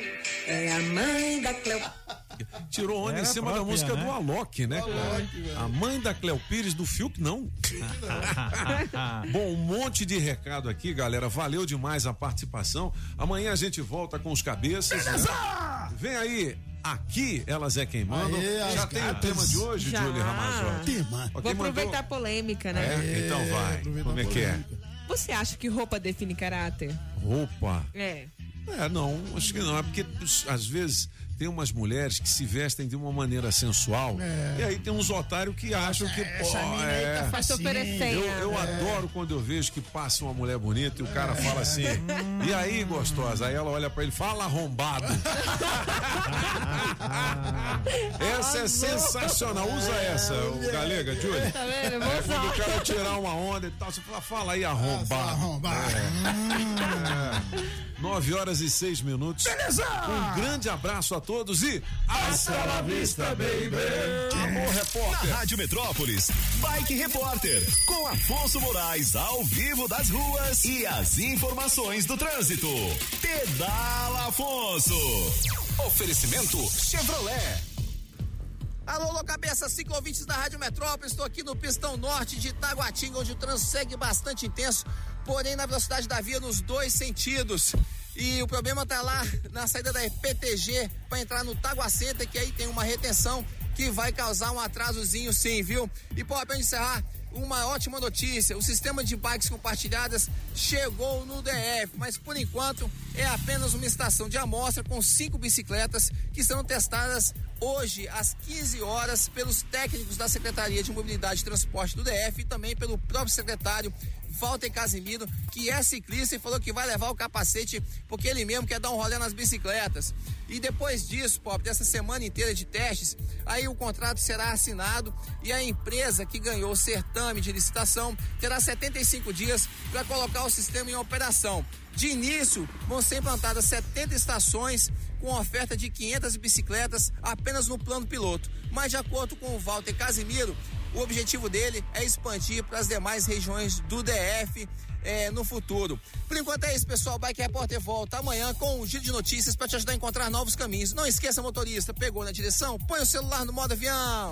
É a mãe da Cléo Tirou onda em Era cima da própria, música né? do Alok, né? cara? a mãe da Cléo Pires do Fiuk, não. Bom, um monte de recado aqui, galera. Valeu demais a participação. Amanhã a gente volta com os cabeças. né? Vem aí. Aqui elas é quem mandam. Aê, Já tem o tema de hoje, Já. Julie Ramazotti? Tema. Vou quem mandou- aproveitar a polêmica, né? É, então vai. Como é que é? Você acha que roupa define caráter? Roupa. É. É, não, acho que não. É porque às vezes tem umas mulheres que se vestem de uma maneira sensual. É. E aí tem uns otários que acham que. Essa pô, mina aí é. tá facinho. Eu, eu É. adoro quando eu vejo que passa uma mulher bonita e o cara fala assim, e aí, gostosa? Aí ela olha pra ele, fala arrombado. essa é sensacional. Usa essa, o Galega, Júlio. Tá vendo? É quando o cara tirar uma onda e tal, você fala, fala aí, arrombado. arrombado. É. Nove horas e seis minutos. Beleza! Um grande abraço a todos e hasta la vista, baby. Amor, Na repórter. Rádio Metrópolis, Bike Repórter, com Afonso Moraes ao vivo das ruas e as informações do trânsito. Pedala Afonso. Oferecimento Chevrolet. Alô, alô, cabeça, ciclovintes da Rádio Metrópole. Estou aqui no Pistão Norte de Itaguatinga, onde o trânsito segue bastante intenso, porém na velocidade da via nos dois sentidos. E o problema tá lá na saída da EPTG para entrar no Tagua Center, que aí tem uma retenção que vai causar um atrasozinho sim, viu? E pô, pra encerrar, uma ótima notícia: o sistema de bikes compartilhadas chegou no DF, mas por enquanto é apenas uma estação de amostra com cinco bicicletas que serão testadas hoje às 15 horas pelos técnicos da Secretaria de Mobilidade e Transporte do DF e também pelo próprio secretário Walter Casimiro, que é ciclista e falou que vai levar o capacete porque ele mesmo quer dar um rolê nas bicicletas. E depois disso, Pop, dessa semana inteira de testes, aí o contrato será assinado e a empresa que ganhou o certame de licitação terá 75 dias para colocar o sistema em operação. De início, vão ser implantadas 70 estações com oferta de 500 bicicletas apenas no plano piloto. Mas, de acordo com o Walter Casimiro, o objetivo dele é expandir para as demais regiões do DF eh, no futuro. Por enquanto é isso, pessoal. Bike Repórter volta amanhã com um giro de notícias para te ajudar a encontrar novos caminhos. Não esqueça, motorista, pegou na direção? Põe o celular no modo avião.